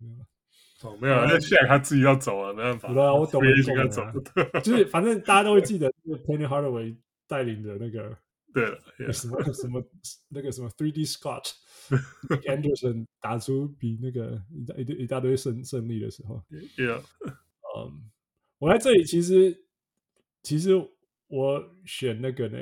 没有，哦，没有，那现在他自己要走了，没办法。对啊，我懂，我懂了。就是反正大家都会记得，就是 Penny Hardaway 带领的那个，对，什么什么那个什么 Three D Scott Anderson 打出比那个一一一大堆胜胜利的时候。Yeah，嗯，我在这里其实其实我选那个呢，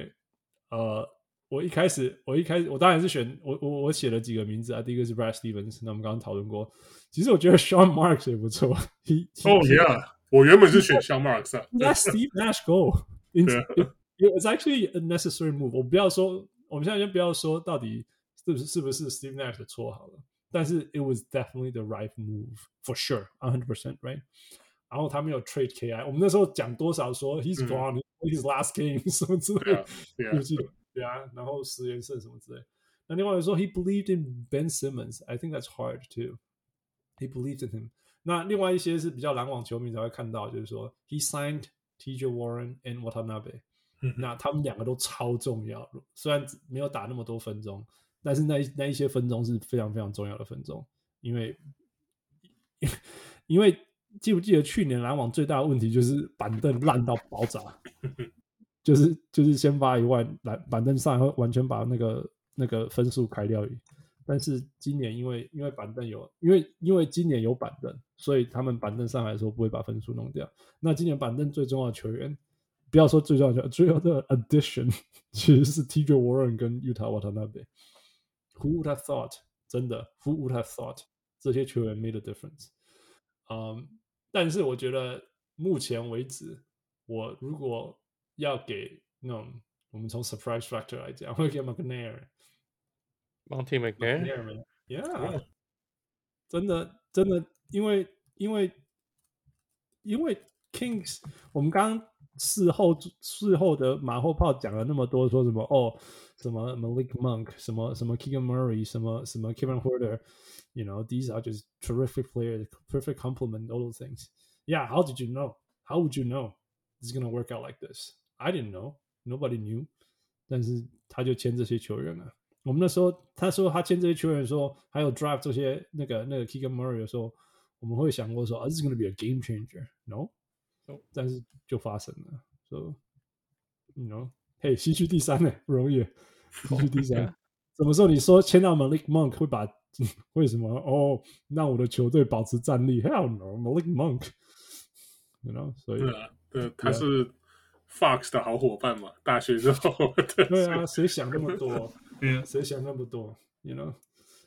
呃。我一开始，我一开始，我当然是选我我我写了几个名字啊。第一个是 Brad Stevens，那我们刚刚讨论过。其实我觉得 Sean Marks 也不错。He, he, oh yeah， 我原本是选 Sean Marks 啊。 Let Steve Nash go. It, 对啊 it, it was actually a necessary move. 我不要说，我们现在先不要说到底是不是是不是 Steve Nash 的错好了，但是 it was definitely the right move for sure, a hundred percent, right? 然后他没有 trade KI，我们那时候讲多少说 he's gone,、嗯、his last game 什么之类的，对啊，对 啊，然后十连胜什么之类。那另外说 he believed in Ben Simmons, I think that's hard too. He believed in him. 那另外一些是比较篮网球迷才会看到，就是说 he signed T.J. Warren and Watanabe，、嗯、那他们两个都超重要，虽然没有打那么多分钟，但是那那一些分钟是非常非常重要的分钟，因为因为。记不记得去年篮网最大的问题就是板凳烂到爆炸，就是就是先发一万，板板凳上会完全把那个那个分数开掉。但是今年因为因为板凳有，因为因为今年有板凳，所以他们板凳上来说不会把分数弄掉。那今年板凳最重要的球员，不要说最重要的，最重要的 addition 其实是 TJ Warren 跟 Yuta Watanabe。Who would have thought？真的，Who would have thought？这些球员 made a difference。嗯、但是我觉得目前为止，我如果要给那种我们从 surprise factor 来讲，我会给 McNair，Monte McNair，Yeah，真的真的，因为因为因为 Kings，我们刚刚事后事后的马后炮讲了那么多，说什么哦，什么 Malik Monk，什么什么 Keegan Murray，什么什么 Kevin Huerter。You know, these are just terrific players, perfect complement, all those things. Yeah, how did you know? How would you know it's gonna work out like this? I didn't know. Nobody knew. 但是他就签这些球员了。我们那时候他说他签这些球员的时候，还有 draft 这些那个那个 Keegan Murray 的时候，我们会想过说，啊，this is gonna be a game changer. No，但是就发生了。So, you know, 嘿，西区第三呢，不容易。西区第三，什么时候你说签到 Malik Monk 会把？为什么？哦，让我的球队保持战力？Hell no，Malik Monk，you know，所以对，他是 Fox 的好伙伴嘛，大学之后，对啊，谁想那么多？嗯，谁想那么多？You know，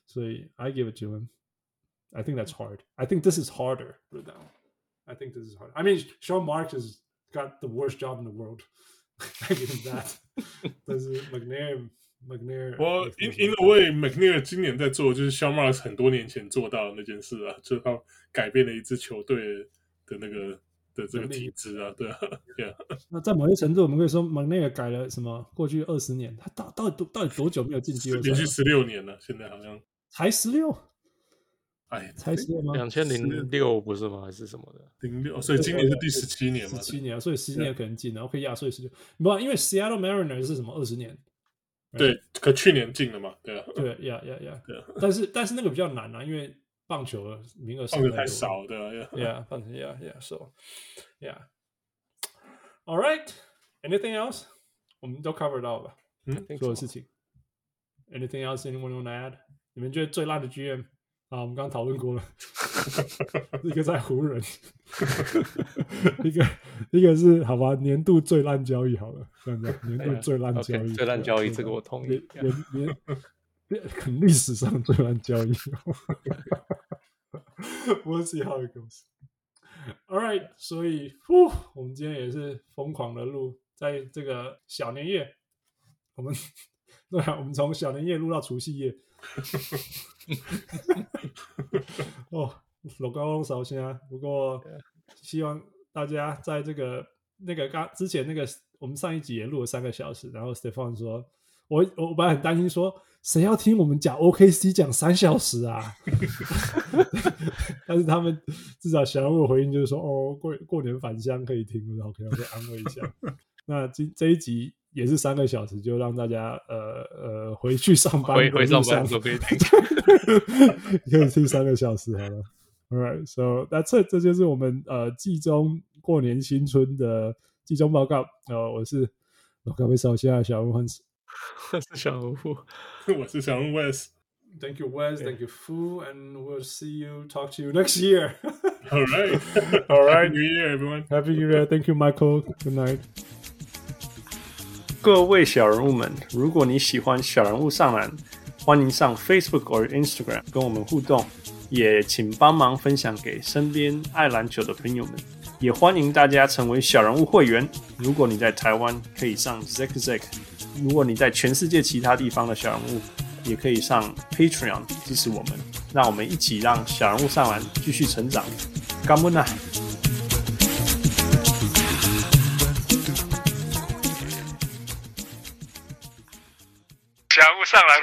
所以 I give it to him。I think that's hard. I think this is harder. I think this is hard. I mean, Sean Marks has got the worst job in the world. I give him that. 但是 McNair。McNair，Well, in in a way McNair 今年在做就是 Sean Marks 很多年前做到的那件事啊，就是他改变了一支球队的那个的这个体质啊，对啊，对啊。那在某些程度，我们可以说 McNair 改了什么？过去二十年，他到到底多到底多久没有进季后赛？连续十六年了，现在好像才十六。哎，才十六吗？两千零六不是吗？还是什么的？零六，所以今年是第十七年嘛？十七年，所以十年可能进然后可以压岁十六，不，因为 Seattle Mariners 是什么？二十年。对，可去年进了嘛？对啊，对呀呀呀，对啊。但是但是那个比较难啊，因为棒球的名额实在太少，对 啊，Yeah，棒球，Yeah Yeah，So Yeah，All right，Anything else？我们都 cover 到了，嗯，所有事情。Anything else？Anyone want to add？你们觉得最烂的 GM？啊，我们刚刚讨论过了，一个在湖人，一个一个是好吧，年度最烂交易好了，这样子，年度最烂交易，最烂交易这个我同意，年年很 历史上最烂交易，We'll see how it goes. All right，所以，呼，我们今天也是疯狂的录，在这个小年夜，我们 对啊，我们从小年夜录到除夕夜。哦，老高首先啊，不过希望大家在这个那个刚之前那个我们上一集也录了三个小时，然后 Stefan 说，我我本来很担心说，谁要听我们讲 OKC 讲三小时啊？但是他们至少想要我回应就是说，哦，过过年返乡可以听，然后可以安慰一下。那今这一集。也是三个小时，就让大家呃呃回去上班，回回上班都可以听，可以听三个小时好了。All right, so that's it，这就是我们呃季中过年新春的季中报告。呃，我是老咖啡少现在小人物，我是小人物，我是小人物 Wes。Thank you Wes, thank you Fu, and we'll see you, talk to you next year. All right, all right, New Year, everyone. Happy New Year. Thank you, Michael. Good night. 各位小人物们，如果你喜欢小人物上篮，欢迎上 Facebook 或 Instagram 跟我们互动，也请帮忙分享给身边爱篮球的朋友们。 也欢迎大家成为小人物会员。如果你在台湾，可以上 Zack Zack； 如果你在全世界其他地方的小人物，也可以上 Patreon 支持我们。让我们一起让小人物上完继续成长。干们呐！小人物上来，